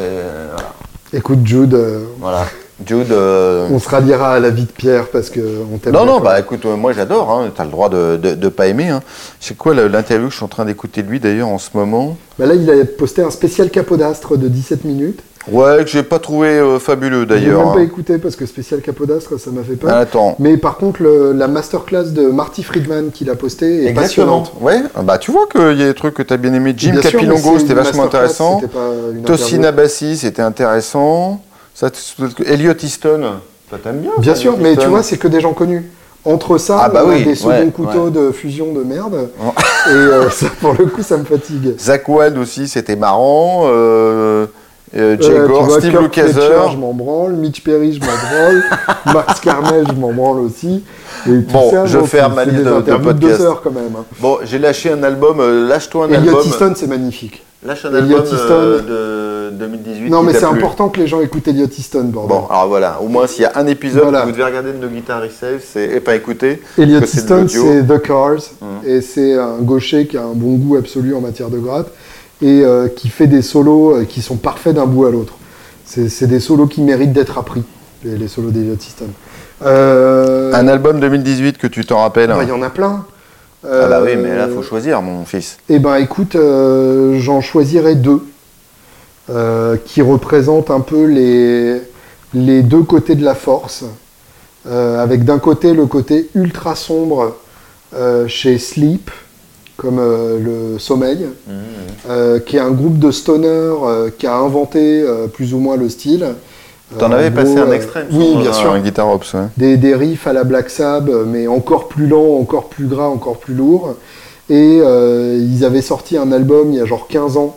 voilà. Écoute, Jude, voilà. Jude. euh, on se ralliera à la vie de Pierre parce que on t'aime. Non, non, quoi. bah écoute, euh, moi j'adore, hein, t'as le droit de, de, de pas aimer. Hein. C'est quoi l'interview que je suis en train d'écouter de lui d'ailleurs en ce moment? Bah là, il a posté un spécial capodastre de 17 minutes. Ouais, que j'ai pas trouvé euh, fabuleux d'ailleurs. même pas hein. écouté parce que spécial capodastre, ça m'a fait peur. Ah, attends. Mais par contre, le- la masterclass de Marty Friedman qu'il a posté est Exactement. passionnante. Ouais, ah bah tu vois qu'il y a des trucs que t'as bien aimé. Jim Capilongo, c'était vachement intéressant. interview. Abassi, c'était intéressant. Ça, Elliot Easton, toi t'aimes bien Bien ça, sûr, Elliot mais tu vois, c'est que des gens connus. Entre ça, Ah bah on a oui, des seconds ouais, couteaux ouais. de fusion de merde. Oh. Et euh, ça, pour le coup, ça me fatigue. Zach Wald aussi, c'était marrant. Euh, euh, Jay Euh, tu Gore, vois, Steve Lukather. Fletcher, je m'en branle. Mitch Perry, je m'en branle. Max Carney, je m'en branle aussi. Et tout Bon, ça, je donc, ferme ma liste de- de quand même. hein. Bon, j'ai lâché un album, euh, lâche-toi un Elliot album. Easton, c'est magnifique. Lâche un Elliot album euh, de 2018. Non, mais c'est important que les gens écoutent Elliot Easton, bordel. Bon, alors voilà, au moins s'il y a un épisode Voilà. que vous devez regarder de No Guitar Save, c'est. Et pas écouter. Elliot Easton, c'est The Cars, Mhm. et c'est un gaucher qui a un bon goût absolu en matière de gratte, et euh, qui fait des solos euh, qui sont parfaits d'un bout à l'autre. C'est des solos qui méritent d'être appris, les, les solos d'Elliot Easton. Euh, Un album 2018 que tu t'en rappelles bah, Il y en a plein. Ah bah oui, mais là, faut choisir, mon fils. Eh ben, écoute, euh, j'en choisirais deux euh, qui représentent un peu les, les deux côtés de la force. Euh, avec d'un côté le côté ultra sombre euh, chez Sleep, comme euh, le sommeil, euh, qui est un groupe de stoner euh, qui a inventé plus ou moins le style. T'en avais passé un extrait Oui, bien sûr Un Guitar Ops, ouais. des, des riffs à la Black Sabbath, mais encore plus lents, encore plus gras, encore plus lourds. Et ils avaient sorti un album il y a genre 15 ans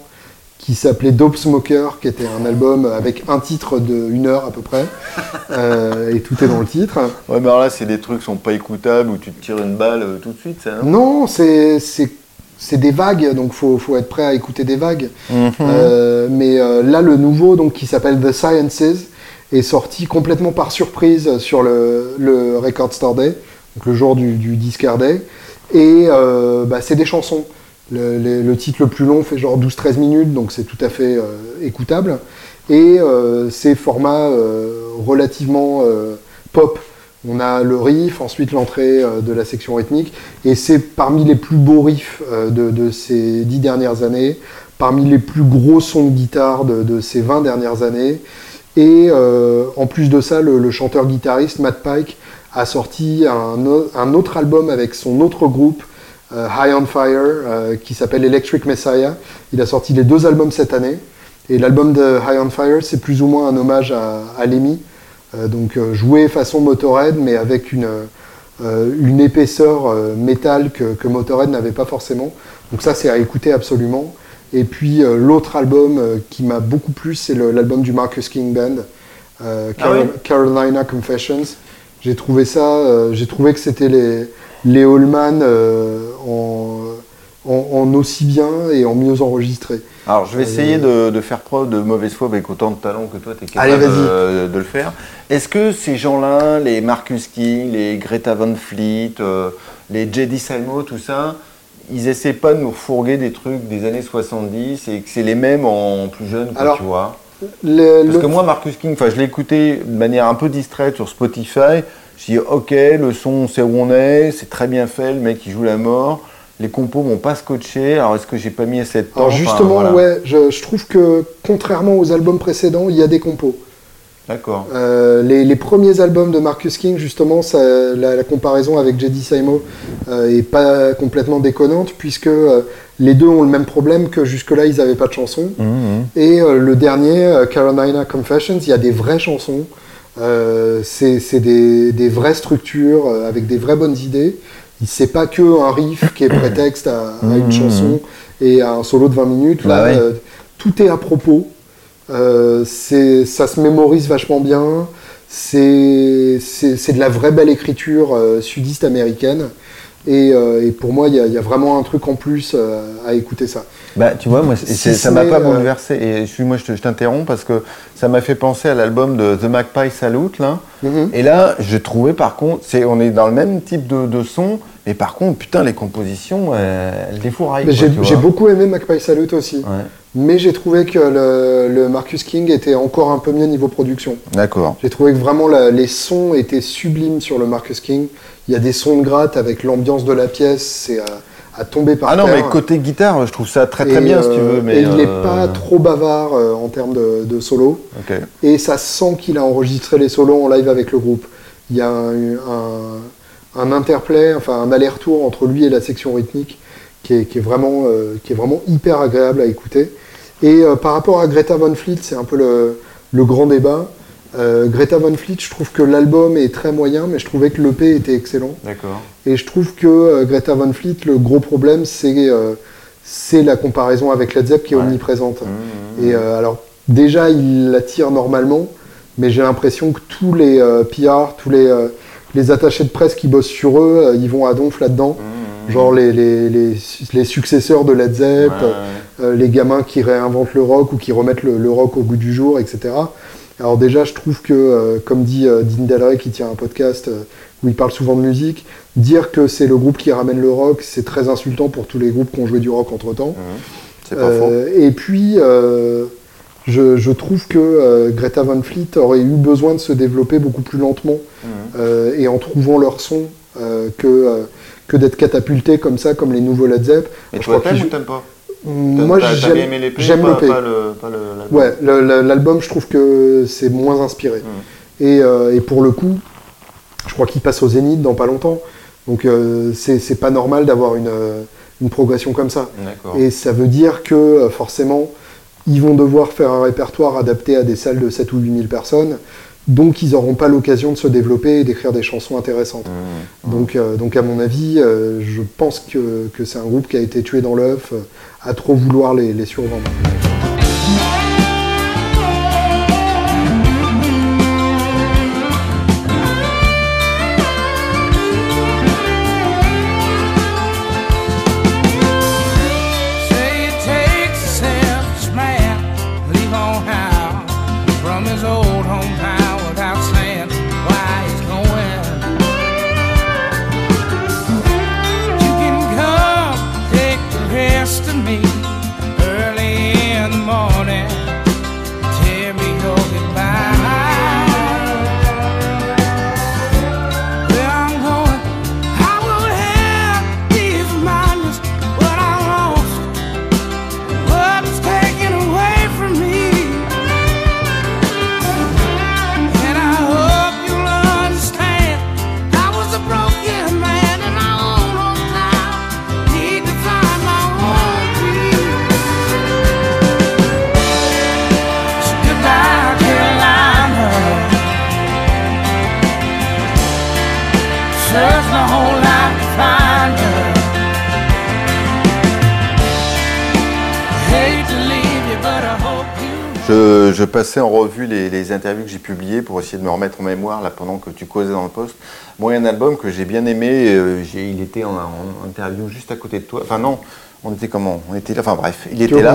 qui s'appelait Dope Smoker, qui était un album avec un titre de une heure à peu près. Euh, et tout est dans le titre. Ouais, mais alors là, c'est des trucs qui sont pas écoutables où tu te tires une balle euh, tout de suite, ça, non c'est c'est- c'est des vagues, donc faut, faut être prêt à écouter des vagues. Mhm. Euh, mais euh, là, le nouveau, donc qui s'appelle The Sciences, est sorti complètement par surprise sur le, le Record Store Day, donc le jour du, du Discard Day. Et euh, bah, c'est des chansons. Le, titre le plus long fait genre 12-13 minutes, donc c'est tout à fait euh, écoutable. Et euh, c'est format euh, relativement pop. On a le riff, ensuite l'entrée de la section rythmique, et c'est parmi les plus beaux riffs de, ces dix dernières années, parmi les plus gros sons de guitare de, ces 20 dernières années. Et en plus de ça, le, chanteur-guitariste Matt Pike a sorti un, autre album avec son autre groupe, High on Fire, euh, qui s'appelle Electric Messiah. Il a sorti les deux albums cette année. Et l'album de High on Fire, c'est plus ou moins un hommage à, à Lemmy. Euh, donc euh, joué façon Motorhead, mais avec une, euh, une épaisseur euh, métal que, que Motorhead n'avait pas forcément. Donc ça, c'est à écouter absolument. Et puis euh, l'autre album euh, qui m'a beaucoup plu, c'est l'album du Marcus King Band, euh, Ah Carolina Confessions. J'ai trouvé ça, euh, j'ai trouvé que c'était les, les Allman euh, en, en, en aussi bien et en mieux enregistré. Alors, je vais Euh, essayer de, de faire preuve de mauvaise foi avec autant de talent que toi, tu es capable euh, de le faire. Est-ce que ces gens-là, les Marcus King, les Greta Van Fleet, euh, les J.D. Salmo, tout ça, ils essaient pas de nous fourguer des trucs des années 70 et que c'est les mêmes en plus jeune, quoi, Alors, tu vois? Le- Parce le- que moi, Marcus King, je l'ai écouté de manière un peu distraite sur Spotify. Je dis, ok, le son, on sait où on est, c'est très bien fait, le mec, il joue la mort. Les compos m'ont pas scotché, alors est-ce que j'ai pas mis assez de temps? Alors Enfin, justement, voilà. ouais, je, je trouve que contrairement aux albums précédents, il y a des compos. D'accord. Euh, les, les premiers albums de Marcus King, justement, ça- la, la comparaison avec J.D. Simo euh, est pas complètement déconnante, puisque euh, les deux ont le même problème que jusque-là, ils n'avaient pas de chansons. Mhm. Et euh, le dernier, Carolina Confessions, il y a des vraies chansons. Euh, c'est c'est des, des vraies structures euh, avec des vraies bonnes idées. C'est pas que un riff qui est prétexte à, à une Mhm. chanson et à un solo de 20 minutes. Là, Bah ouais. euh, tout est à propos. Euh, c'est- ça se mémorise vachement bien. C'est c'est- c'est de la vraie belle écriture euh, sudiste américaine. Et, euh, et pour moi, il y, a- il y a vraiment un truc en plus euh, à écouter ça. Bah, tu vois, moi, Si ça m'a pas euh, bouleversé. Et je suis, moi, je te- je t'interromps parce que ça m'a fait penser à l'album de The Magpie Salute, là. Mhm. Et là, je trouvais, par contre, c'est, on est dans le même type de, de son, mais par contre, putain, les compositions, euh, elles défouraillent. Mais J'ai beaucoup aimé Magpie Salute aussi. Ouais, Mais j'ai trouvé que le, le Marcus King était encore un peu mieux niveau production. d'accord. J'ai trouvé que vraiment la- les sons étaient sublimes sur le Marcus King. Il y a des sons de gratte avec l'ambiance de la pièce, c'est à, tomber par Ah non, terre. mais côté guitare, je trouve ça très très Et, bien, si tu euh, veux. Mais et il n'est euh, pas trop bavard euh, en termes de, de solo. Et ça sent qu'il a enregistré les solos en live avec le groupe. Il y a un, un, un interplay, enfin un aller-retour entre lui et la section rythmique qui est, qui est vraiment, euh, qui est vraiment hyper agréable à écouter. Et euh, par rapport à Greta Van Fleet, c'est un peu le, le grand débat. Euh, Greta Van Fleet, je trouve que l'album est très moyen, mais je trouvais que l'EP était excellent. D'accord. Et je trouve que Greta Van Fleet, le gros problème, c'est c'est la comparaison avec Led Zepp qui est Ouais. omniprésente. Mmh, Et euh, alors, déjà, il la tire normalement, mais j'ai l'impression que tous les PR, tous les, les attachés de presse qui bossent sur eux, euh, ils vont à donf là-dedans. mmh, Genre les, les, les, les successeurs de Led Zepp, Ouais, ouais. euh, les gamins qui réinventent le rock ou qui remettent le, le rock au goût du jour, etc. Alors déjà, je trouve que, euh, comme dit euh, Dean Delray qui tient un podcast euh, où il parle souvent de musique, dire que c'est le groupe qui ramène le rock, c'est très insultant pour tous les groupes qui ont joué du rock entre-temps. Mmh. C'est pas faux. Euh, et puis, euh, je, je trouve que euh, Greta Van Fleet aurait eu besoin de se développer beaucoup plus lentement Mmh. euh, et en trouvant leur son euh, que, que d'être catapulté comme ça, comme les nouveaux Led Zepp. Et je toi, crois t'aimes ou t'aimes pas Moi, j'aime pas, l'EP. Ouais, l'album, je trouve que c'est moins inspiré. Mm. Et, et pour le coup, je crois qu'il passe au Zénith dans pas longtemps. Donc, c'est pas normal d'avoir une, une progression comme ça. Et ça veut dire que forcément, ils vont devoir faire un répertoire adapté à des salles de 7 ou 8 000 personnes. Donc, ils n'auront pas l'occasion de se développer et d'écrire des chansons intéressantes. Mmh. Donc, euh, donc, à mon avis, euh, je pense que, que c'est un groupe qui a été tué dans l'œuf euh, à trop vouloir les, les survendre. Je, passais en revue les, les interviews que j'ai publiées pour essayer de me remettre en mémoire là pendant que tu causais dans le poste. Bon, il y a un album que j'ai bien aimé. euh, il était en, en interview juste à côté de toi. Enfin non, on était comment? On était là. Enfin bref, il Tu était là.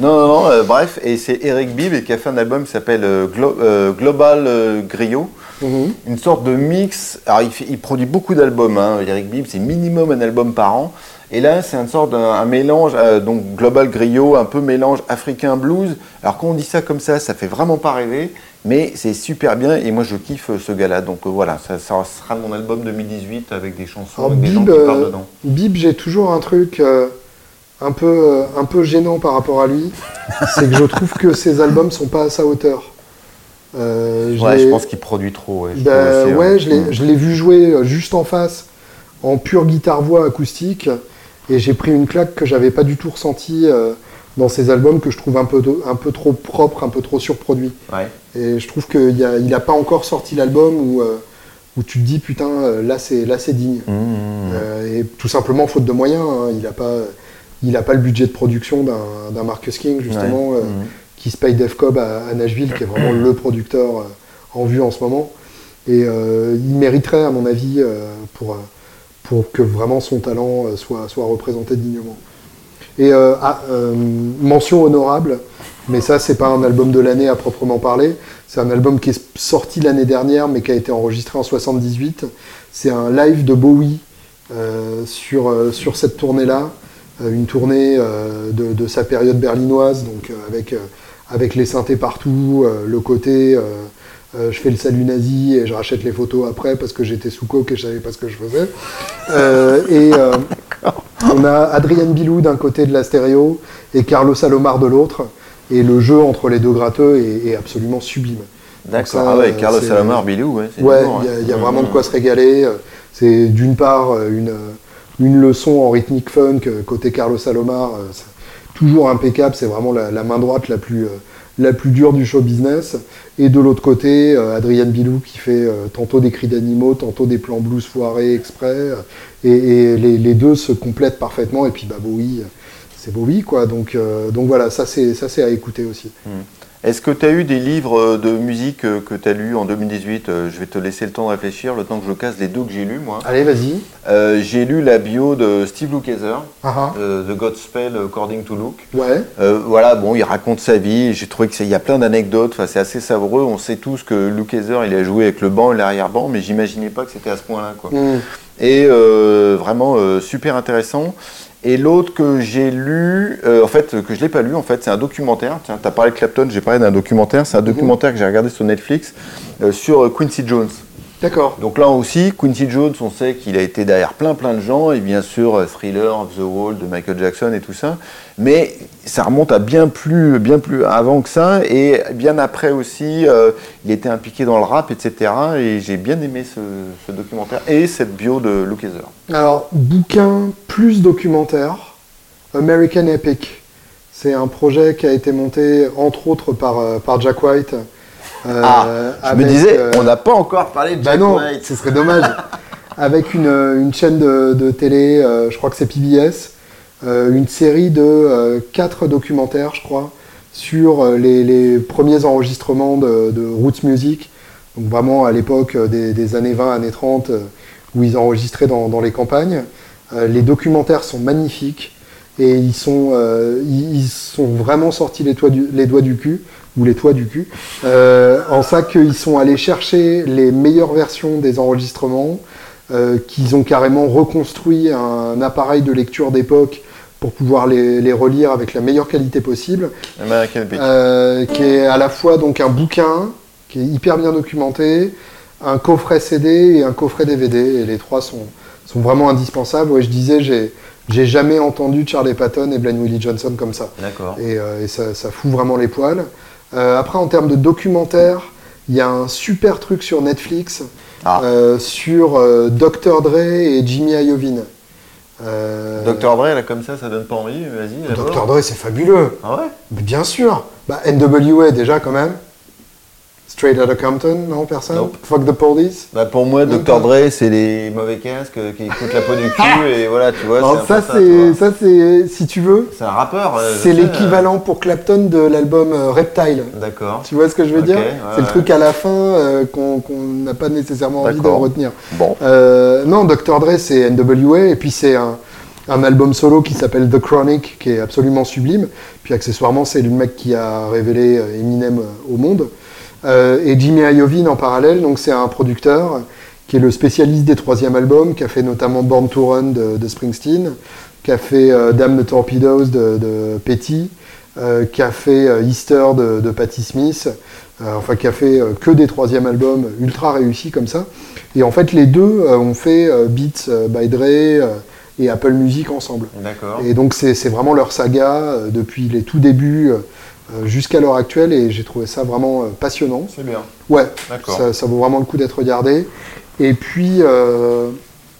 Non, non, non. euh, bref, et c'est Eric Bibb qui a fait un album qui s'appelle euh, Glo- Global Griot. Mhm. Une sorte de mix. Alors, il, fait- il produit beaucoup d'albums. Hein. Eric Bibb, c'est minimum un album par an. Et là, c'est une sorte d'un un mélange, euh, donc Global Griot, un peu mélange africain blues. Alors, quand on dit ça comme ça, ça fait vraiment pas rêver, mais c'est super bien. Et moi, je kiffe euh, ce gars-là. Donc euh, voilà, ça, ça sera mon album 2018 avec des chansons, Alors, avec des gens Bib, qui parlent dedans. Bib, j'ai toujours un truc euh, un, peu, un peu gênant par rapport à lui. c'est que je trouve que ses albums sont pas à sa hauteur. Ouais, je pense qu'il produit trop. Ouais, je Bah, aussi, hein. ouais, je l'ai- Mm. je l'ai vu jouer juste en face, en pure guitare-voix acoustique, et j'ai pris une claque que j'avais pas du tout ressentie euh, dans ses albums, que je trouve un peu, de- un peu trop propre, un peu trop surproduit. Ouais. Et je trouve qu'il a, il a pas encore sorti l'album où, euh, où tu te dis, putain, euh, là c'est là c'est digne. Mm, mm, mm. Euh, et tout simplement faute de moyens. hein. Il n'a pas, il a pas le budget de production d'un d'un Marcus King, justement, Ouais. qui se paye Def Cobb à, à Nashville, qui est vraiment le producteur en vue en ce moment. Et il mériterait, à mon avis, pour, pour que vraiment son talent euh, soit, soit représenté dignement. Et euh, ah, euh, mention honorable, mais ça c'est pas un album de l'année à proprement parler, c'est un album qui est sorti l'année dernière mais qui a été enregistré en 78. C'est un live de Bowie sur, sur cette tournée-là, une tournée de, de sa période berlinoise, donc avec, avec les synthés partout, le côté euh, je fais le salut nazi et je rachète les photos après parce que j'étais sous coke et je savais pas ce que je faisais. Euh, et euh, on a Adrien Bilou d'un côté de la stéréo et Carlos Salomar de l'autre. Et le jeu entre les deux gratteux est, est absolument sublime. D'accord. Ah ouais, Carlos c'est- Salomar, Bilou, ouais. Ouais, il y a, hein. il y a Mmh, vraiment de mmh. quoi se régaler. C'est d'une part une, une leçon en rythmique funk côté Carlos Salomar, toujours impeccable, c'est vraiment la, la main droite la plus, la plus dure du show business. Et de l'autre côté, euh, Adrien Bilou qui fait euh, tantôt des cris d'animaux, tantôt des plans blues foirés exprès. euh, et les, deux se complètent parfaitement. Et puis bah Bowie, c'est Bowie quoi. Donc, voilà, ça c'est ça c'est à écouter aussi. Est-ce que tu as eu des livres euh, de musique euh, que tu as lus en 2018 Euh, Je vais te laisser le temps de réfléchir, le temps que je casse les deux que j'ai lus, moi. Allez, vas-y. Euh, j'ai lu la bio de Steve Lukather, Ah, ah. euh, The Godspell According to Luke. Ouais. Euh, voilà, bon, il raconte sa vie. J'ai trouvé qu'il y a plein d'anecdotes. Enfin, c'est assez savoureux. On sait tous que Lukather, il a joué avec le banc et l'arrière-banc, mais j'imaginais pas que c'était à ce point-là, quoi. Mm. Et vraiment super intéressant. Et l'autre que j'ai lu, euh, en fait, que je l'ai pas lu, en fait, c'est un documentaire. Tiens, tu as parlé de Clapton, j'ai parlé d'un documentaire. C'est un documentaire que j'ai regardé sur Netflix euh, sur euh, Quincy Jones. D'accord. Donc là aussi, Quincy Jones, on sait qu'il a été derrière plein plein de gens, et bien sûr euh, Thriller, of The Wall de Michael Jackson et tout ça. Mais ça remonte à bien plus, bien plus avant que ça, et bien après aussi, euh, il était impliqué dans le rap, etc. Et j'ai bien aimé ce, ce documentaire et cette bio de Luke Heather. Alors, bouquin plus documentaire, American Epic. C'est un projet qui a été monté entre autres par, euh, par Jack White. Euh, ah, je me disais, euh, on n'a pas encore parlé de Bah Jack non, White. ce serait dommage. avec une, euh, une chaîne de, de télé, je crois que c'est PBS, une série de quatre documentaires, je crois, sur les, les premiers enregistrements de, de Roots Music. Donc vraiment à l'époque des, des années 20, années 30, euh, où ils enregistraient dans, dans les campagnes. Les documentaires sont magnifiques et ils sont, euh, ils, ils sont vraiment sortis les, toits du- les doigts du cul, ou les toits du cul, euh, en ça qu'ils sont allés chercher les meilleures versions des enregistrements, euh, qu'ils ont carrément reconstruit un appareil de lecture d'époque pour pouvoir les, les relire avec la meilleure qualité possible, euh, qui est à la fois donc un bouquin qui est hyper bien documenté, un coffret CD et un coffret DVD, et les trois sont, sont vraiment indispensables. Ouais, je disais, j'ai j'ai jamais entendu Charlie Patton et Blaine Willie Johnson comme ça. D'accord. Et, euh, et ça, ça fout vraiment les poils. Euh, après, en termes de documentaire, il y a un super truc sur Netflix Ah. euh, sur euh, Dr. Dre et Jimmy Iovine. Dr. Dre, là, comme ça, ça donne pas envie. Vas-y. Dr. Dre, c'est fabuleux. Ah ouais? Bien sûr. Bah, NWA déjà quand même. Straight Outta Compton, non personne? Nope. Fuck the Police? Bah pour moi, Même Dr. Dre, c'est les mauvais casques euh, qui écoutent la peau du cul et voilà, tu vois. Alors ça c'est ça c'est si tu veux, C'est un rappeur. euh, c'est l'équivalent pour Clapton de l'album euh, Reptile. euh, D'accord. Tu vois ce que je veux dire? ouais, C'est le truc à la fin euh, qu'on n'a pas nécessairement envie de retenir. Bon. Euh, non, Dr. Dre, c'est NWA, et puis c'est un, un album solo qui s'appelle The Chronic, qui est absolument sublime. Puis accessoirement, c'est le mec qui a révélé euh, Eminem euh, au monde. Euh, et Jimmy Iovine en parallèle, donc c'est un producteur qui est le spécialiste des troisièmes albums, qui a fait notamment Born to Run de, de Springsteen, qui a fait euh, Damn the Torpedoes de, de Petty, euh, qui a fait euh, Easter de, de Patti Smith, enfin qui a fait que des troisièmes albums ultra réussis comme ça. Et en fait, les deux ont fait Beats by Dre et Apple Music ensemble. D'accord. Et donc, c'est vraiment leur saga depuis les tout débuts jusqu'à l'heure actuelle, et j'ai trouvé ça vraiment euh, passionnant. C'est bien. Ouais, ça, ça vaut vraiment le coup d'être regardé. Et puis, euh,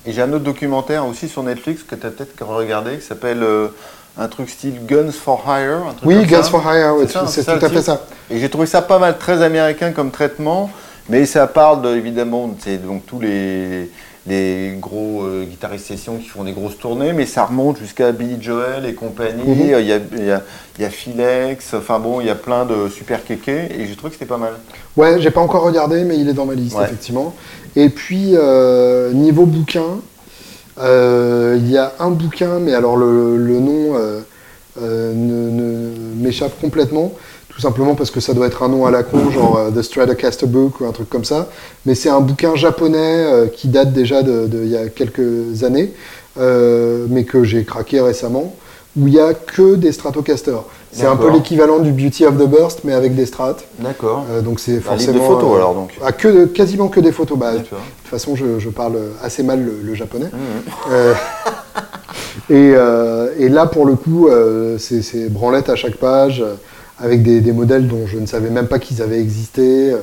Et j'ai un autre documentaire aussi sur Netflix que tu as peut-être regardé qui s'appelle euh, un truc style Guns for Hire. un truc oui, Guns ça. for Hire, ouais, C'est tout à fait ça. Et j'ai trouvé ça pas mal, très américain comme traitement, mais ça parle de, évidemment, c'est donc tous les, les gros euh, guitaristes sessions qui font des grosses tournées, mais ça remonte jusqu'à Billy Joel et compagnie. Mhm. Il y, a, il y, a, y a Philex, enfin bon, il y a plein de super kékés, et j'ai trouvé que c'était pas mal. Ouais, j'ai pas encore regardé, mais il est dans ma liste, Ouais. effectivement. Et puis, euh, niveau bouquin, Euh, Il y a un bouquin, mais alors le, le nom euh, euh, ne, ne- m'échappe complètement, tout simplement parce que ça doit être un nom à la con, genre euh, The Stratocaster Book ou un truc comme ça. Mais c'est un bouquin japonais euh, qui date déjà de- de- il y a quelques années, euh, mais que j'ai craqué récemment, où il y a que des Stratocasters. C'est un peu l'équivalent du Beauty of the Burst, mais avec des strats. D'accord. Euh, donc c'est livre forcément de photos alors donc. ah, que quasiment que des photos. Bah, de toute façon, je, je parle assez mal le, le japonais. Mmh. Euh, et, euh, et là, pour le coup, euh, c'est branlette à chaque page, avec des, des modèles dont je ne savais même pas qu'ils avaient existé, euh,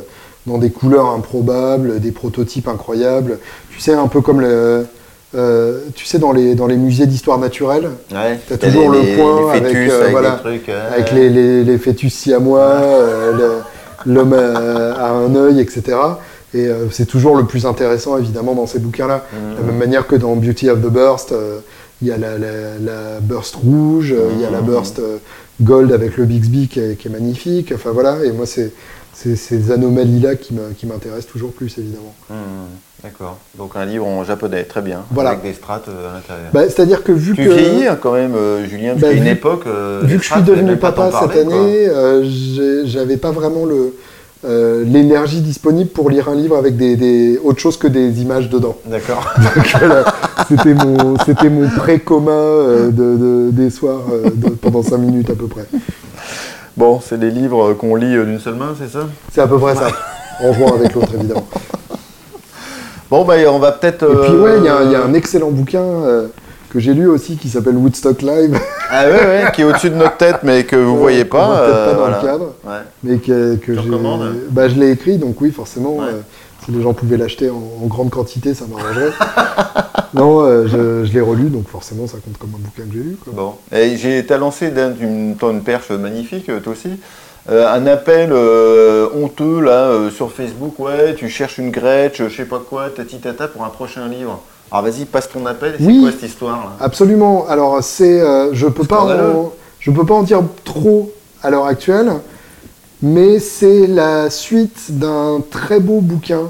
dans des couleurs improbables, des prototypes incroyables. Tu sais, un peu comme le, euh, tu sais, dans les, dans les musées d'histoire naturelle, Ouais. T'as T'as toujours les- le point les avec, euh, avec voilà, des trucs. avec les, les, les fœtus siamois, l'homme à, un œil, etc. Et c'est toujours le plus intéressant, évidemment, dans ces bouquins-là. Mhm. De la même manière que dans Beauty of the Burst, il y a la, la- la Burst rouge, il y a la Mhm. Burst Gold avec le Bixby qui est, qui est magnifique. Enfin voilà, et moi, c'est ces anomalies-là qui m'intéressent toujours plus, évidemment. Mmh, D'accord. Donc un livre en japonais, très bien. Voilà. Avec des strates euh, à l'intérieur. Bah, C'est-à-dire que vu tu que... vieillis hein, quand même, euh, Julien, parce Bah, qu'à une époque. euh, Vu que je suis devenu papa cette année, euh, j'avais pas vraiment le euh, l'énergie disponible pour lire un livre avec des, des autre chose que des images dedans. D'accord. C'était mon c'était mon pré commun euh, de, de- des soirs euh, de- pendant cinq minutes à peu près. Bon, c'est des livres qu'on lit d'une seule main, c'est ça? C'est à peu près ça. En jouant avec l'autre évidemment. Bon, bah, on va peut-être. Et puis ouais, il y, a un- il y a un excellent bouquin que j'ai lu aussi qui s'appelle Woodstock Live, Ah ouais, ouais, qui est au-dessus de notre tête, mais que vous Ouais, voyez pas. peut-être euh, pas dans voilà. le cadre. Ouais. mais que, que Tu j'ai recommandes bah, je l'ai écrit donc oui forcément Ouais. euh, si les gens pouvaient l'acheter en, en grande quantité ça m'arrangerait non euh, je, je l'ai relu donc forcément ça compte comme un bouquin que j'ai lu quoi. Bon. Et j'ai t'as lancé d'un- une, perche magnifique, toi aussi. Euh, un appel euh, honteux là euh, sur Facebook, ouais, tu cherches une Gretsch, je sais pas quoi, tati tata pour un prochain livre. Alors vas-y, passe ton appel. C'est Oui. quoi cette histoire là? absolument alors c'est euh, je peux pas en, je peux pas en dire trop à l'heure actuelle mais c'est la suite d'un très beau bouquin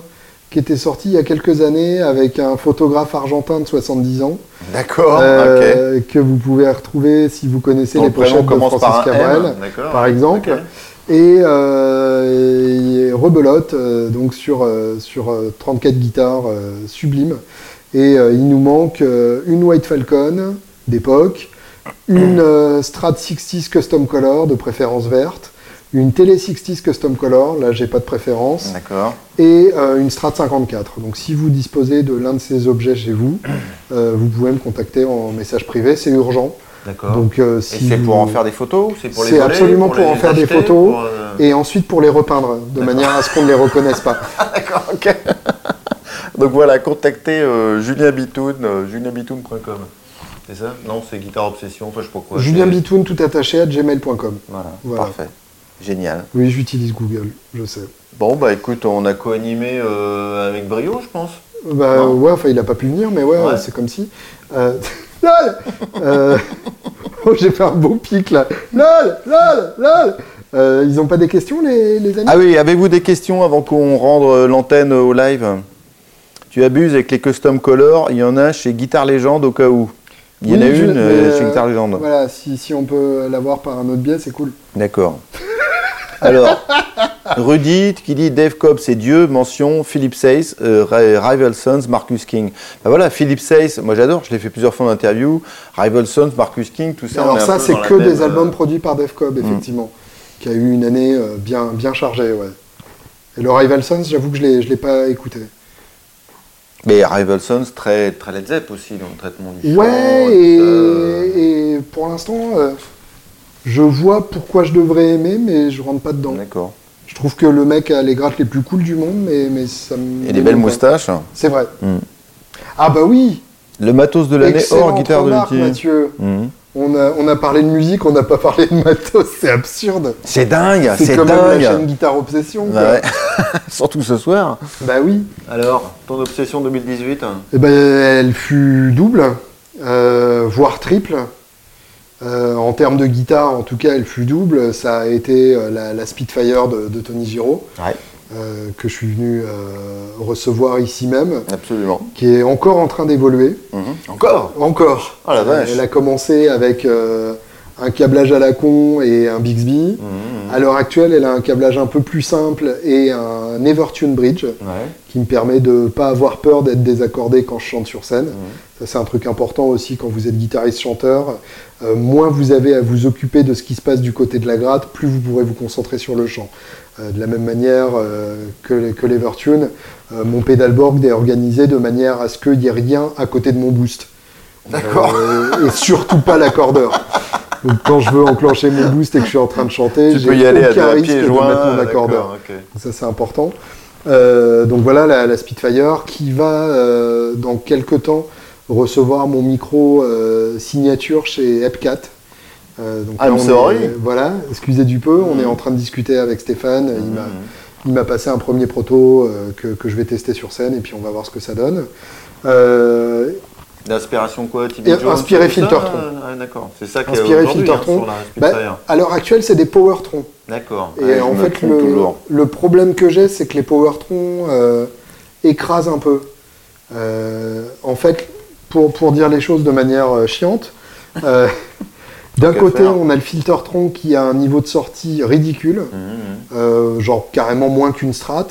qui était sorti il y a quelques années avec un photographe argentin de 70 ans D'accord. ok. euh, que vous pouvez retrouver si vous connaissez les pochettes de Francis par Cabrel. Par exemple. Et, euh, et rebelote euh, donc sur, euh, sur euh, 34 guitares euh, sublimes. Et euh, il nous manque euh, une White Falcon d'époque, une euh, Strat 60s Custom Color de préférence verte, une Tele 60s Custom Color, là j'ai pas de préférence, et une Strat 54. Donc si vous disposez de l'un de ces objets chez vous, vous pouvez me contacter en message privé, c'est urgent. D'accord. Donc euh, Et si c'est pour en faire des photos c'est pour les absolument pour les en faire des photos. pour, et ensuite pour les repeindre, de manière à ce qu'on ne les reconnaisse pas. D'accord, ok. Donc voilà, contactez euh, Julien Bitoun, euh, julienbitoun.com. C'est ça? Non, c'est Guitare Obsession, enfin je sais pas quoi. Julien Bitoun tout attaché à gmail.com. Voilà, Voilà. parfait. Génial. Oui, j'utilise Google, je sais. Bon, bah écoute, on a co-animé euh, avec brio, je pense. Bah Non. ouais, enfin il a pas pu venir, mais ouais, Ouais. c'est comme si. LOL Euh, Oh, j'ai fait un beau pic là. LOL LOL LOL Euh, Ils ont pas des questions, les, les amis? Ah oui, avez-vous des questions avant qu'on rende l'antenne au live? Tu abuses avec les custom colors, il y en a chez Guitar Legend au cas où. Il y en a une euh, chez Guitar Legend. Voilà, si, si on peut l'avoir par un autre biais, c'est cool. D'accord. Alors, Rudy qui dit Dave Cobb c'est Dieu, mention Philip Says, euh, Ri- Rival Sons, Marcus King. Ben voilà, Philip Says, moi j'adore, je l'ai fait plusieurs fois en interview. Rival Sons, Marcus King, tout ça. Alors ça, c'est que des euh, albums produits par Def Cobb, effectivement, qui a eu une année euh, bien, bien chargée, ouais. Et le Rival Sons, j'avoue que je je l'ai pas écouté. Mais Rival Sons, très, très Led Zepp aussi dans le traitement du. Ouais, et ça, euh. et, pour l'instant, euh, je vois pourquoi je devrais aimer, mais je rentre pas dedans. D'accord. Je trouve que le mec a les grattes les plus cool du monde, mais, mais ça me... Et des belles moustaches. C'est vrai. Mm. Ah bah oui Le matos de l'année hors guitare de. Mathieu. Mhm. On a, on a parlé de musique, on n'a pas parlé de matos, c'est absurde. C'est dingue, C'est c'est quand même la dingue. chaîne Guitare Obsession. quoi. Ouais. Surtout ce soir. Bah oui. Alors, ton obsession 2018 Eh ben, elle fut double, euh, voire triple. Euh, en termes de guitare, en tout cas, elle fut double. Ça a été euh, la, la Spitfire de, de Tony Giraud, Ouais. Euh, que je suis venu euh, recevoir ici même, Absolument. qui est encore en train d'évoluer. Mhm. Encore Encore. Oh la vache. Elle a commencé avec euh, un câblage à la con et un Bixby. Mhm. À l'heure actuelle, elle a un câblage un peu plus simple et un Evertune Bridge Ouais. qui me permet de ne pas avoir peur d'être désaccordé quand je chante sur scène. Mhm. Ça, c'est un truc important aussi quand vous êtes guitariste-chanteur. Moins vous avez à vous occuper de ce qui se passe du côté de la gratte, plus vous pourrez vous concentrer sur le chant. Euh, de la même manière euh, que, l'Evertune, euh, mon pedalboard est organisé de manière à ce qu'il n'y ait rien à côté de mon boost. D'accord. Et surtout pas l'accordeur. Donc quand je veux enclencher mon boost et que je suis en train de chanter, Tu peux y aller à, risque pieds de joints. mettre mon accordeur. Ça, c'est important. Euh, donc voilà la, la Spitfire qui va, euh, dans quelques temps, recevoir mon micro euh, signature chez Epcat. Euh, donc I'm on sorry. est- voilà, excusez du peu, on est en train de discuter avec Stéphane. Il m'a- Mhm. il m'a passé un premier proto euh, que, que je vais tester sur scène et puis on va voir ce que ça donne. Euh, D'inspiration quoi Jones, inspiré Filtertron. Ah, d'accord. C'est ça qui est Inspiré aujourd'hui, hein, Filtertron. sur la bah, à l'heure actuelle, c'est des Powertron. D'accord. Et je en fait, le, toujours. le problème que j'ai, c'est que les Powertron euh, écrasent un peu. Euh, en fait, pour, pour dire les choses de manière euh, chiante, euh, d'un côté, faire. on a le Filtertron qui a un niveau de sortie ridicule, Mhm. euh, genre carrément moins qu'une Strat.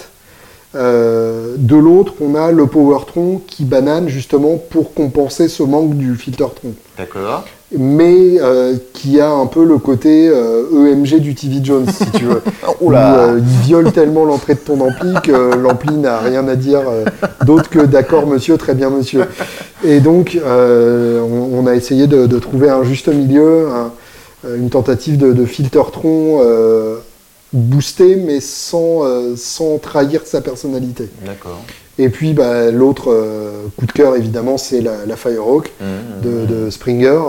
Euh, de l'autre, on a le Powertron qui banane justement pour compenser ce manque du Filtertron D'accord. Mais euh, qui a un peu le côté euh, EMG du TV Jones, si tu veux. Où, Oula. euh, il viole tellement l'entrée de ton ampli que l'ampli n'a rien à dire d'autre que d'accord monsieur, très bien monsieur. Et donc, on, on a essayé de, de trouver un juste milieu, un- une tentative de, de filtertron boosté, mais sans, sans trahir sa personnalité. D'accord. Et puis, bah, l'autre coup de cœur, évidemment, c'est la, la Firehawk de, de Springer.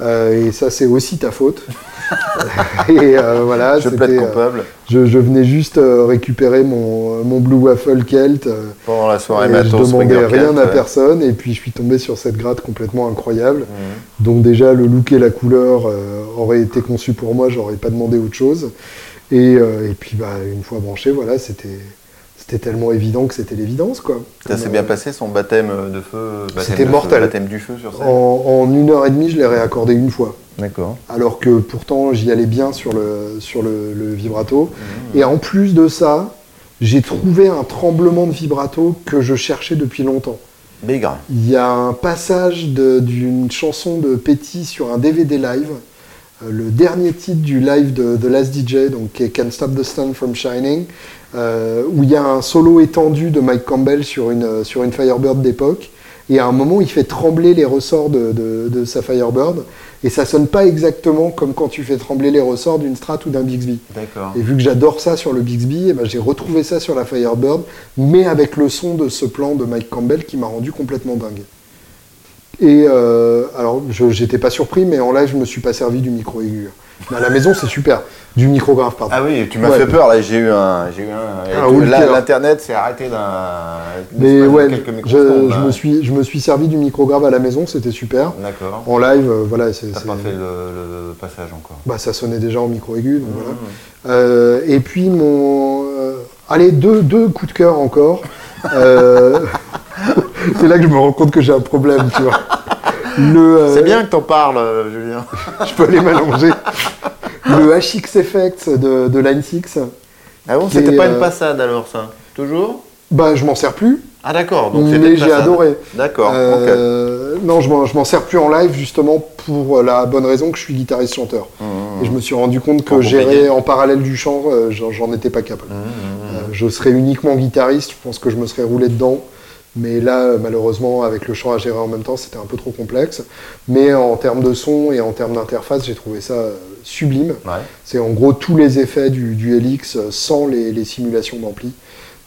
Euh, et ça, c'est aussi ta faute. et euh, voilà, Je plaide euh, coupable. je, je venais juste récupérer mon, mon Blue Waffle Kelt. Pendant la soirée et je matos, demandais Springer rien Cat, à ouais. personne. Et puis, je suis tombé sur cette gratte complètement incroyable. Mhm. Donc déjà, le look et la couleur auraient été conçus pour moi. J'aurais pas demandé autre chose. Et, euh, et puis, bah, une fois branché, voilà, c'était... C'était tellement évident que c'était l'évidence, quoi. Ça s'est euh, bien passé son baptême de feu C'était feu, mortel. Baptême du feu sur scène. En, en une heure et demie, je l'ai réaccordé une fois. D'accord. alors que pourtant j'y allais bien sur le, sur le, le vibrato. Mhm. Et en plus de ça, j'ai trouvé un tremblement de vibrato que je cherchais depuis longtemps. Bigre. Il y a un passage d'une chanson de Petty sur un DVD live, euh, le dernier titre du live de The Last DJ, donc qui est Can't Stop the Sun from Shining, euh, où il y a un solo étendu de Mike Campbell sur une, euh, sur une Firebird d'époque. Et à un moment, il fait trembler les ressorts de, de- de sa Firebird. Et ça sonne pas exactement comme quand tu fais trembler les ressorts d'une Strat ou d'un Bixby. D'accord. Et vu que j'adore ça sur le Bixby, eh ben, j'ai retrouvé ça sur la Firebird, mais avec le son de ce plan de Mike Campbell qui m'a rendu complètement dingue. Et euh, alors, je n'étais pas surpris, mais en live, je me suis pas servi du micro aigu. À la maison, c'est super. Du micro grave, pardon. Ah oui, tu m'as Ouais. fait peur là, j'ai eu un. J'ai eu un. et Un tout- Walker. là, l'internet s'est arrêté d'un. mais ouais, quelques je, là. me suis, je me suis servi du micro grave à la maison, c'était super. D'accord. En live, euh, voilà, c'est, T'as pas fait le, le passage encore. bah, ça sonnait déjà en micro aigu. Donc voilà. Mhm. Euh, et puis mon. euh, allez, deux, deux coups de cœur encore. C'est là que je me rends compte que j'ai un problème, tu vois. Le, euh, C'est bien que t'en parles, euh, Julien. Je peux les mélanger. Le HX Effect de, de Line 6. Ah bon, c'était pas euh, une passade alors ça Toujours Bah, je m'en sers plus, Ah d'accord, donc mais j'ai adoré. D'accord, ok. Euh, Non, je m'en, je m'en sers plus en live justement pour la bonne raison que je suis guitariste-chanteur. Mhm. Et je me suis rendu compte que gérer en parallèle du chant, euh, j'en, étais pas capable. Euh, je serais uniquement guitariste, je pense que je me serais roulé dedans. Mais là, euh, malheureusement, avec le chant à gérer en même temps, c'était un peu trop complexe. Mais en termes de son et en termes d'interface, j'ai trouvé ça euh, sublime. Ouais. C'est en gros tous les effets du, du Helix euh, sans les, les simulations d'ampli.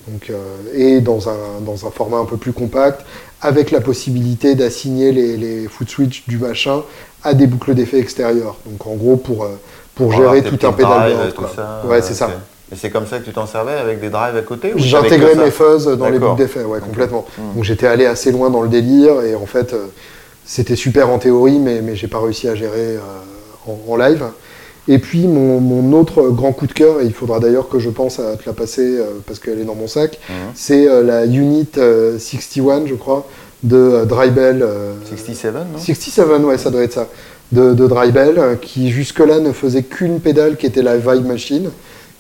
Donc, euh, et dans un, dans un format un peu plus compact, avec la possibilité d'assigner les, les foot switch du machin à des boucles d'effets extérieures. Donc en gros, pour, pour gérer tout un pédalboard. tout ça, Ouais, c'est ça. Et c'est comme ça que tu t'en servais avec des drives à côté J'intégrais mes fuzz dans les boucles d'effets, ouais, complètement. Mm. Donc j'étais allé assez loin dans le délire et en fait, euh, c'était super en théorie, mais, mais j'ai pas réussi à gérer euh, en, en live. Et puis mon, mon autre grand coup de cœur, et il faudra d'ailleurs que je pense à te la passer euh, parce qu'elle est dans mon sac, Mhm. c'est la Unit euh, 61, je crois, de Drybell. euh, 67, non? 67, ouais, ça doit être ça. De, de Drybell, qui jusque-là ne faisait qu'une pédale qui était la Vibe Machine,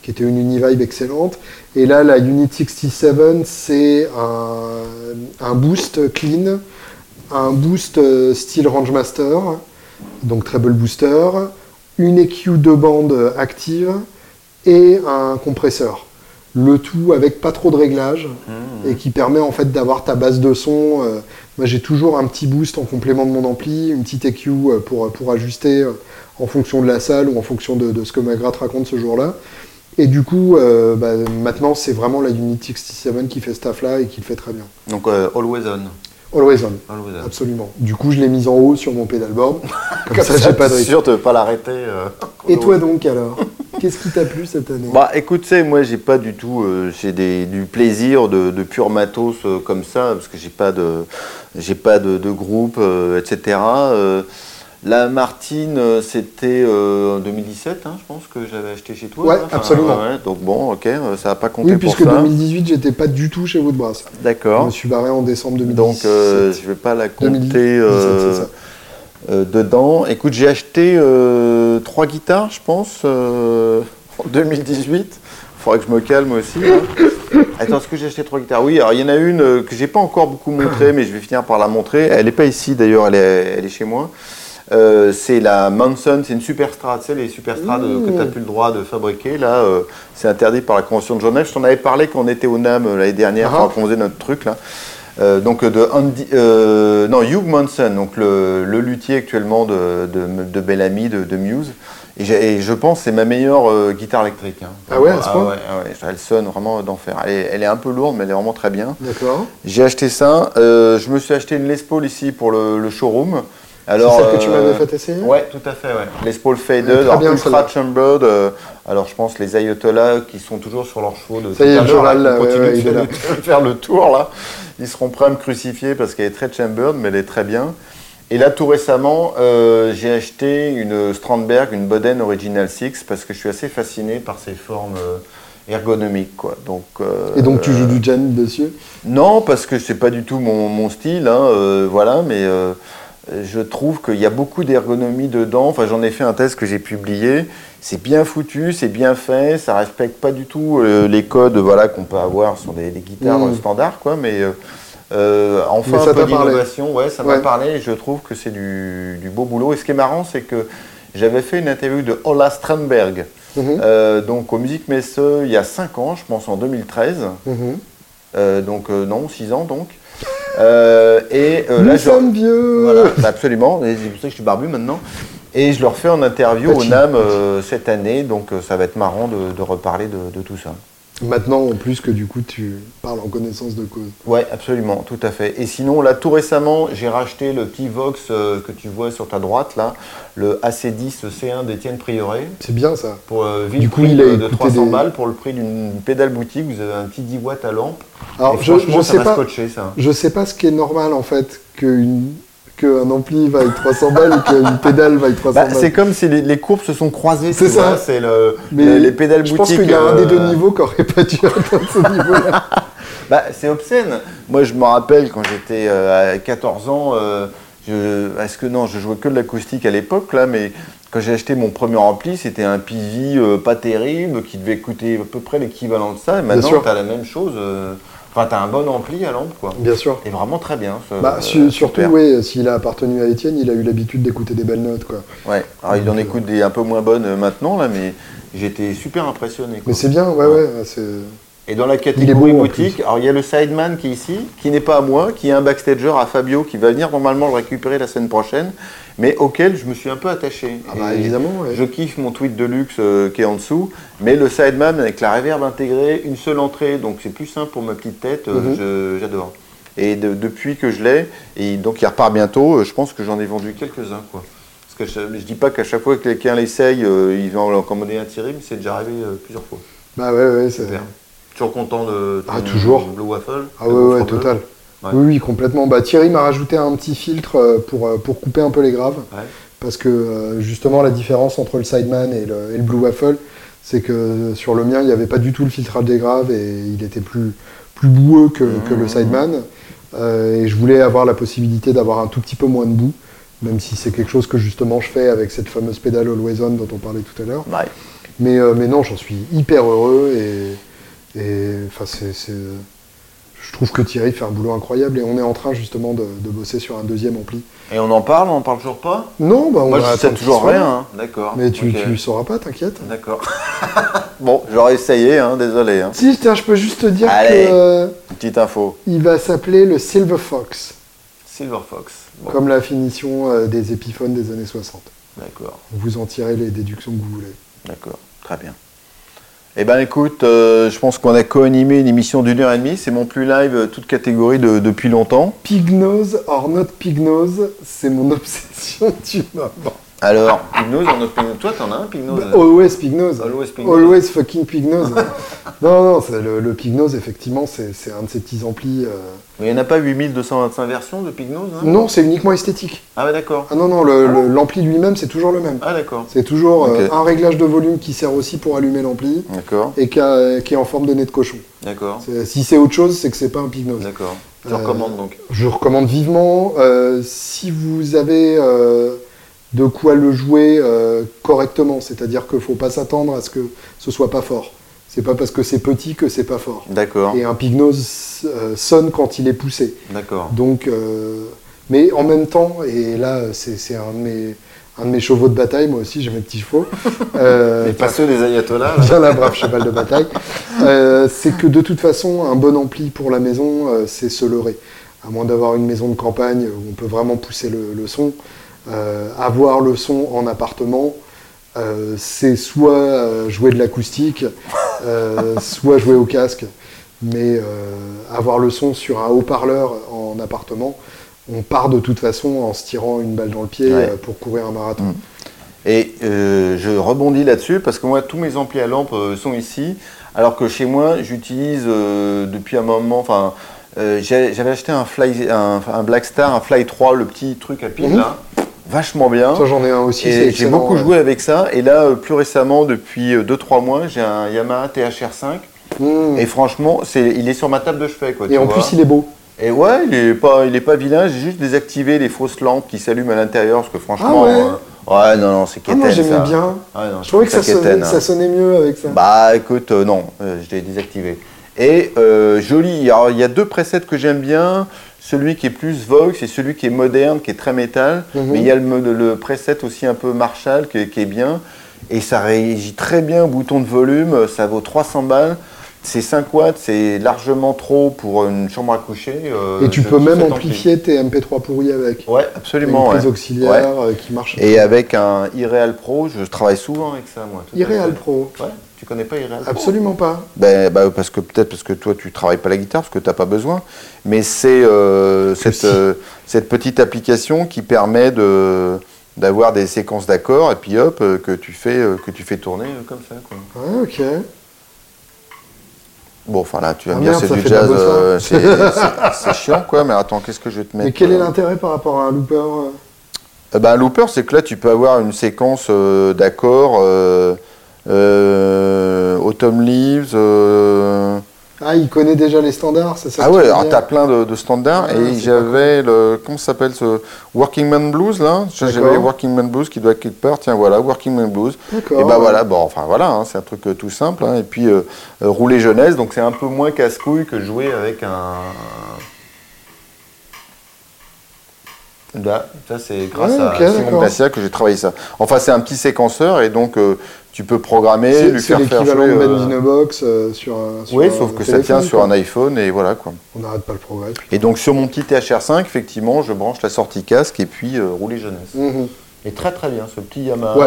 qui était une Univibe excellente. Et là, la Unit 67, c'est un, un boost clean, un boost euh, style Rangemaster, donc treble booster, une EQ de bande active et un compresseur. Le tout avec pas trop de réglages et qui permet en fait d'avoir ta base de son. euh, moi j'ai toujours un petit boost en complément de mon ampli, une petite EQ euh, pour, pour ajuster en fonction de la salle ou en fonction de, de ce que Magrat raconte ce jour-là. Et du coup, euh, bah, maintenant c'est vraiment la Unity 67 qui fait ce taf-là et qui le fait très bien. Donc, euh, Always On. Always on, Always On. absolument. Du coup, je l'ai mise en haut sur mon pedalboard. Comme ça, j'ai pas de sûr de pas l'arrêter. euh, Et toi donc alors? Qu'est-ce qui t'a plu cette année? Bah écoute, moi j'ai pas du tout, euh, j'ai du plaisir de, de pur matos comme ça, parce que j'ai pas de, j'ai pas de, de groupe, etc. La Martine, euh, c'était euh, en 2017, hein, je pense que j'avais acheté chez toi. Ouais. Enfin, absolument. ouais, donc bon, ok, euh, ça va pas compter Oui, pour puisque ça. 2018, j'étais pas du tout chez Woodbrass. Je D'accord. me suis barré en décembre 2017. Donc je vais pas la compter 2017, euh, c'est ça. euh, dedans. Écoute, j'ai acheté euh, trois guitares, je pense, euh, en 2018. Faudrait que je me calme aussi. là. Attends, est-ce que j'ai acheté trois guitares? Oui, alors il y en a une que j'ai pas encore beaucoup montrée, mais je vais finir par la montrer. Elle n'est pas ici d'ailleurs, elle est, elle est chez moi. Euh, c'est la Manson, c'est une Superstrat, tu sais, les Superstrats euh, que tu n'as plus le droit de fabriquer. Là, euh, c'est interdit par la Convention de Genève. Je t'en avais parlé quand on était au NAM l'année dernière, Ah. quand on faisait notre truc là. Euh, donc de Andy, non, Hugh Manson, donc le, le luthier actuellement de, de, de Bellamy, de, de Muse. Et, je pense que c'est ma meilleure guitare électrique. hein. Ah ouais, à ce point ouais, ah ouais, elle sonne vraiment d'enfer. Elle est, elle est un peu lourde, mais elle est vraiment très bien. D'accord. J'ai acheté ça. Je me suis acheté une Les Paul ici pour le, le showroom. Alors, c'est celle que tu euh, m'avais fait essayer Ouais, tout à fait, ouais. Les Paul Faded, alors bien, Ultra. Chambered. euh, alors, je pense les Ayatollahs qui sont toujours sur leurs chevaux de Ça y est, à Joral, là, ouais, ouais, de il là. faire- faire le tour, là. Ils seront prêts à me crucifier parce qu'elle est très chambered, mais elle est très bien. Et là, tout récemment, euh, j'ai acheté une Strandberg, une Boden Original 6, parce que je suis assez fasciné par ses formes euh, ergonomiques, quoi. Donc, euh, Et donc tu joues du Jan dessus? Non, parce que c'est pas du tout mon, mon style, hein, euh, voilà, mais euh, je trouve qu'il y a beaucoup d'ergonomie dedans. Enfin, j'en ai fait un test que j'ai publié. C'est bien foutu, c'est bien fait, ça respecte pas du tout euh, les codes voilà, qu'on peut avoir sur des, des guitares Mm. euh, standards, quoi, mais euh, euh, enfin Mais ça un peu d'innovation, ouais, ça m'a parlé et je trouve que c'est du, du beau boulot. Et ce qui est marrant, c'est que j'avais fait une interview de Ola Strandberg, Mhm. euh, donc au Musique Messe il y a 5 ans, je pense en 2013. Mhm. Euh, donc euh, non, 6 ans donc. Euh, et euh, Nous là, je- sommes vieux voilà, bah, absolument. Et c'est pour ça que je suis barbu maintenant. Et je le refais en interview au. NAM euh, cette année, donc euh, ça va être marrant de, de reparler de, de tout ça. Maintenant, en plus que du coup, tu parles en connaissance de cause. Ouais, absolument, tout à fait. Et sinon, là, tout récemment, j'ai racheté le petit Vox euh, que tu vois sur ta droite, là, le AC10 C1 d'Étienne Prieuré, C'est bien ça. pour euh, vite Du coup, il a de, de écouté 300 des- balles, pour le prix d'une pédale boutique, vous avez un petit 10 watts à lampe. Alors, et je, je sais pas, scotcher, ça. je sais pas ce qui est normal en fait qu'une qu'un ampli vaille 300 balles et qu'une pédale vaille 300 Bah, balles. c'est comme si les, les courbes se sont croisées. C'est ça. C'est le, le- les pédales je boutiques. pense qu'il y a un des deux euh, niveaux qui aurait pas dû atteindre ce niveau-là. Bah, c'est obscène. Moi, je me rappelle quand j'étais euh, à 14 ans, euh, je, est-ce que non, je jouais que de l'acoustique à l'époque, là, mais quand j'ai acheté mon premier ampli, c'était un PV euh, pas terrible, qui devait coûter à peu près l'équivalent de ça. Et maintenant, tu as la même chose. euh, Enfin, tu as un bon ampli à lampe, quoi. Bien sûr. Et vraiment très bien. ce- Bah, euh, su- surtout, oui, s'il a appartenu à Étienne, il a eu l'habitude d'écouter des belles notes. Quoi. Ouais. Alors, il en écoute des un peu moins bonnes euh, maintenant, là, mais j'étais super impressionné. quoi. Mais c'est bien, ouais, ouais. c'est- Et dans la catégorie boutique, alors il y a le Sideman qui est ici, qui n'est pas à moi, qui est un backstager à Fabio, qui va venir normalement le récupérer la semaine prochaine, mais auquel je me suis un peu attaché. Ah bah, évidemment, ouais. Je kiffe mon tweet de luxe euh, qui est en dessous, mais le Sideman avec la reverb intégrée, une seule entrée, donc c'est plus simple pour ma petite tête, euh, Mhm. j'adore. Et de- depuis que je l'ai, et donc il repart bientôt, euh, je pense que j'en ai vendu quelques-uns. quoi. Parce que je, je dis pas qu'à chaque fois que quelqu'un l'essaye, euh, il va en commander un tiré, mais c'est déjà arrivé plusieurs fois. Bah ouais, ouais. c'est-. Toujours content de Ah, ton toujours. Blue Waffle Ah ouais, ouais, total. Ouais. Oui, oui, complètement. Bah, Thierry m'a rajouté un petit filtre euh, pour, euh, pour couper un peu les graves. Ouais. Parce que euh, justement, la différence entre le Sideman et le, et le Blue Waffle, c'est que sur le mien, il n'y avait pas du tout le filtrage des graves et il était plus, plus boueux que, que le Sideman. Euh, et je voulais avoir la possibilité d'avoir un tout petit peu moins de boue, même si c'est quelque chose que justement je fais avec cette fameuse pédale Always On dont on parlait tout à l'heure. Ouais. Mais, euh, mais non, j'en suis hyper heureux et, et enfin, c'est, c'est- je trouve que Thierry fait un boulot incroyable et on est en train justement de, de bosser sur un deuxième ampli. Et on en parle, on en parle toujours pas Non, bah on Moi, va je sais toujours rien. hein. D'accord. Mais tu, Ok. tu sauras pas, t'inquiète. D'accord. bon, j'aurais essayé, hein, désolé. Hein. Si, tiens, je peux juste te dire Allez. que euh, petite info. il va s'appeler le Silver Fox, Silver Fox. Bon, comme la finition euh, des épiphones des années 60. D'accord, Vous en tirez les déductions que vous voulez. d'accord, très bien. Eh ben écoute, euh, je pense qu'on a co-animé une émission d'une heure et demie. C'est mon plus live, euh, toute catégorie de- depuis longtemps. Pig nose or not pig nose, c'est mon obsession du moment. Alors, Pignose, on a Pignose. Toi, t'en as un Pignose Bah, always pig nose. Always fucking pig nose. non, non, le, le pig nose, effectivement, c'est un de ces petits amplis. euh, Mais il n'y en a pas 8225 versions de Pignose hein? Non, c'est uniquement esthétique. Ah ouais, d'accord. Ah non, non, le- l'ampli lui-même, c'est toujours le même. Ah d'accord, C'est toujours euh, un réglage de volume qui sert aussi pour allumer l'ampli d'accord, et qui, a- qui est en forme de nez de cochon. d'accord, Si c'est autre chose, c'est que c'est pas un pig nose. d'accord. Tu Euh, recommandes donc Je recommande vivement. si vous avez de quoi le jouer euh, correctement, c'est-à-dire qu'il ne faut pas s'attendre à ce que ce soit pas fort. C'est pas parce que c'est petit que c'est pas fort. D'accord, Et un pig nose euh, sonne quand il est poussé. d'accord. Donc, euh, mais en même temps, et là c'est un, de mes- un de mes chevaux de bataille, moi aussi j'ai mes petits chevaux. Euh, Mais pas ceux des ayatollahs bien la brave cheval de bataille, euh, c'est que de toute façon, un bon ampli pour la maison, euh, c'est se leurrer. À moins d'avoir une maison de campagne où on peut vraiment pousser le, le son, avoir le son en appartement, euh, c'est soit euh, jouer de l'acoustique, euh, soit jouer au casque. Mais euh, avoir le son sur un haut-parleur en appartement, on part de toute façon en se tirant une balle dans le pied Ouais. euh, pour courir un marathon. Mm. Et euh, je rebondis là-dessus parce que moi, tous mes amplis à lampe euh, sont ici, alors que chez moi, j'utilise euh, depuis un moment, enfin, euh, j'avais acheté un, Fly, un, un Black Star, un Fly 3, le petit truc à pile Mhm. là, vachement bien. Ça, j'en ai un aussi. j'ai beaucoup ouais. joué avec ça. Et là, euh, plus récemment, depuis 2-3 mois, j'ai un Yamaha THR5. Mm. Et franchement, il est sur ma table de chevet. Quoi, Et en vois. plus, il est beau. Et ouais, il est pas, il est pas vilain. J'ai juste désactivé les fausses lampes qui s'allument à l'intérieur parce que franchement, Ah ouais euh, ouais, non, non, c'est Ah, moi, quétaine, j'aimais bien. Ah, non, Je trouvais que ça, sonnait, quétaine, ça hein. sonnait mieux avec ça. Bah écoute, euh, non, euh, je l'ai désactivé. Et euh, joli, alors il y a deux presets que j'aime bien, celui qui est plus Vox et celui qui est moderne, qui est très métal, Mhm. mais il y a le, preset aussi un peu Marshall qui, est- qui est bien, et ça réagit très bien au bouton de volume, ça vaut 300 balles, c'est 5 watts, c'est largement trop pour une chambre à coucher. euh, Et tu peux même amplifier tes MP3 pourris avec. Ouais, Une absolument. prise ouais. auxiliaire euh, qui marche. Et avec un iReal Pro, je travaille souvent avec ça, moi. Irreal. Pro. Ouais, tu connais pas Pro Absolument pas. Ben, bah, parce que peut-être parce que toi tu travailles pas la guitare parce que t'as pas besoin, mais c'est euh, cette, si. euh, cette petite application qui permet de d'avoir des séquences d'accords et puis hop euh, que tu fais euh, que tu fais tourner euh, comme ça quoi. Ouais, ok. Bon enfin là tu vas Ah me dire c'est du jazz euh, c'est- chiant quoi mais attends qu'est-ce que je vais te mettre Mais quel est l'intérêt par rapport à un looper euh? Euh, ben, un looper, c'est que là, tu peux avoir une séquence euh, d'accords, Autumn Leaves. euh, Ah, il connaît déjà les standards, c'est ça Ah ouais, alors dire t'as plein de, de standards. Ah, et j'avais le. Comment ça s'appelle ce Working Man Blues là? J'avais. Working Man Blues qui doit être quelque part. Tiens, voilà, Working Man Blues. D'accord. Et ben voilà, bon, enfin voilà, hein, c'est un truc euh, tout simple. hein. Et puis euh, euh, rouler jeunesse, donc c'est un peu moins casse-couille que jouer avec un. Là, ça c'est grâce Ouais, à Simon. Glacia que j'ai travaillé ça. Enfin, c'est un petit séquenceur et donc euh, tu peux programmer, C'est lui c'est faire faire l'équivalent jouer. de euh, Bendinobox euh, sur un. sur Oui, un sauf que ça tient sur un iPhone et voilà quoi. On n'arrête pas le progrès. Et donc sur mon petit THR5, effectivement, je branche la sortie casque et puis euh, rouler jeunesse. Mhm. Et très très bien, ce petit Yamaha. Ouais.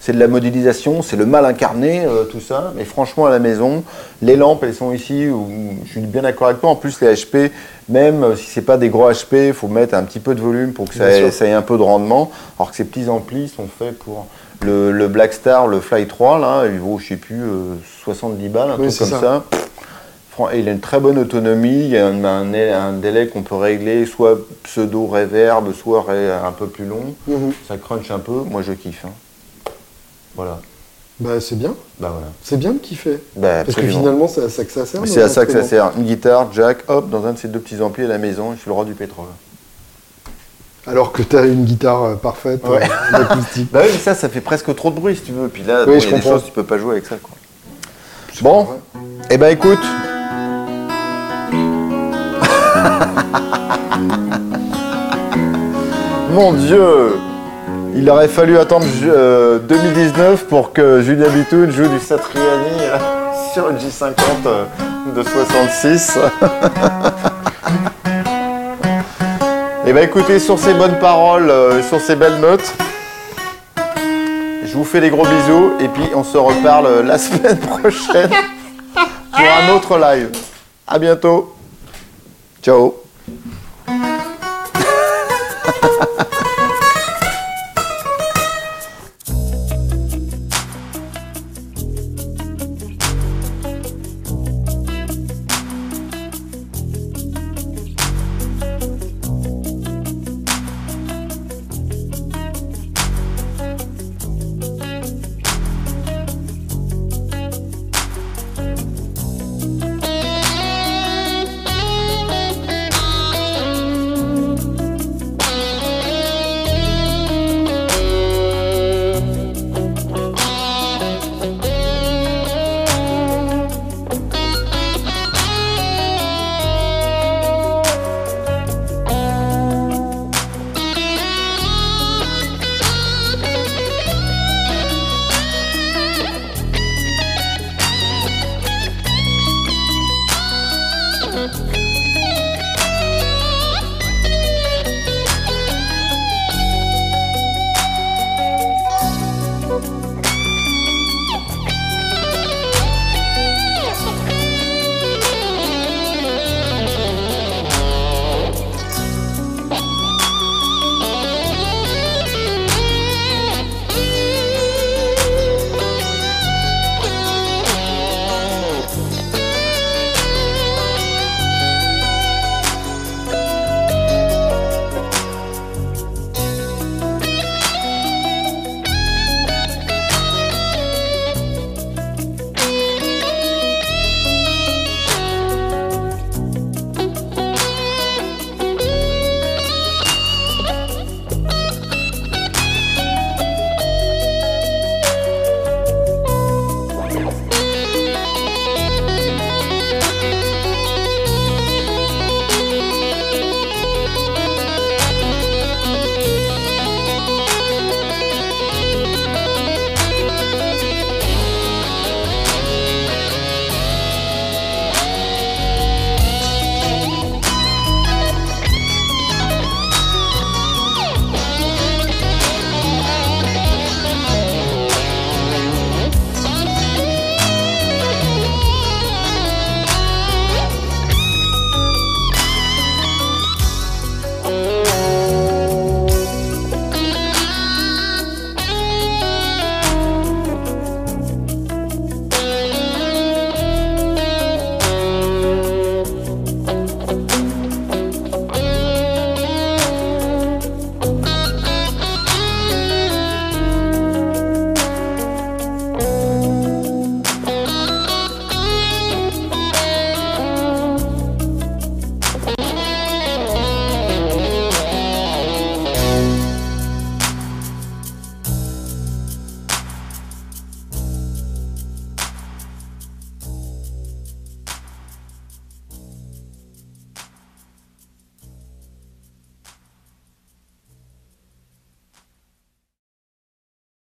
C'est de la modélisation, c'est le mal incarné, euh, tout ça. Mais franchement, à la maison, les lampes, elles sont ici. Où je suis bien d'accord avec toi. En plus, les HP, même euh, si c'est pas des gros HP, il faut mettre un petit peu de volume pour que ça ait, sûr. ça ait un peu de rendement. Alors que ces petits amplis sont faits pour le, le Black Star, le Fly 3, là, il vaut, je sais plus, euh, 70 balles, un Oui, truc comme ça. ça. Fran- et il a une très bonne autonomie. Il y a un, un- un délai qu'on peut régler, soit pseudo reverb, soit un peu plus long. Mhm. Ça crunch un peu. Moi, je kiffe. hein. Voilà. Bah, c'est bien. Bah voilà. C'est bien de kiffer. Bah, Parce que finalement, c'est à ça que ça sert. C'est à ça que ça sert. Une guitare, jack, hop, dans un de ces deux petits amplis à la maison, je suis le roi du pétrole. Alors que tu as une guitare euh, parfaite, Ouais. euh, acoustique. Bah oui, mais ça, ça fait presque trop de bruit si tu veux. Puis là, Oui, bon, je il y a des comprends. choses, tu peux pas jouer avec ça. Quoi. Bon, eh ben écoute. Mon Dieu Il aurait fallu attendre ju- euh, 2019 pour que Julien Bitoun joue du Satriani euh, sur une J50 euh, de 66. Eh ben écoutez, sur ces bonnes paroles, sur ces belles notes, je vous fais des gros bisous et puis on se reparle la semaine prochaine pour un autre live. À bientôt. Ciao.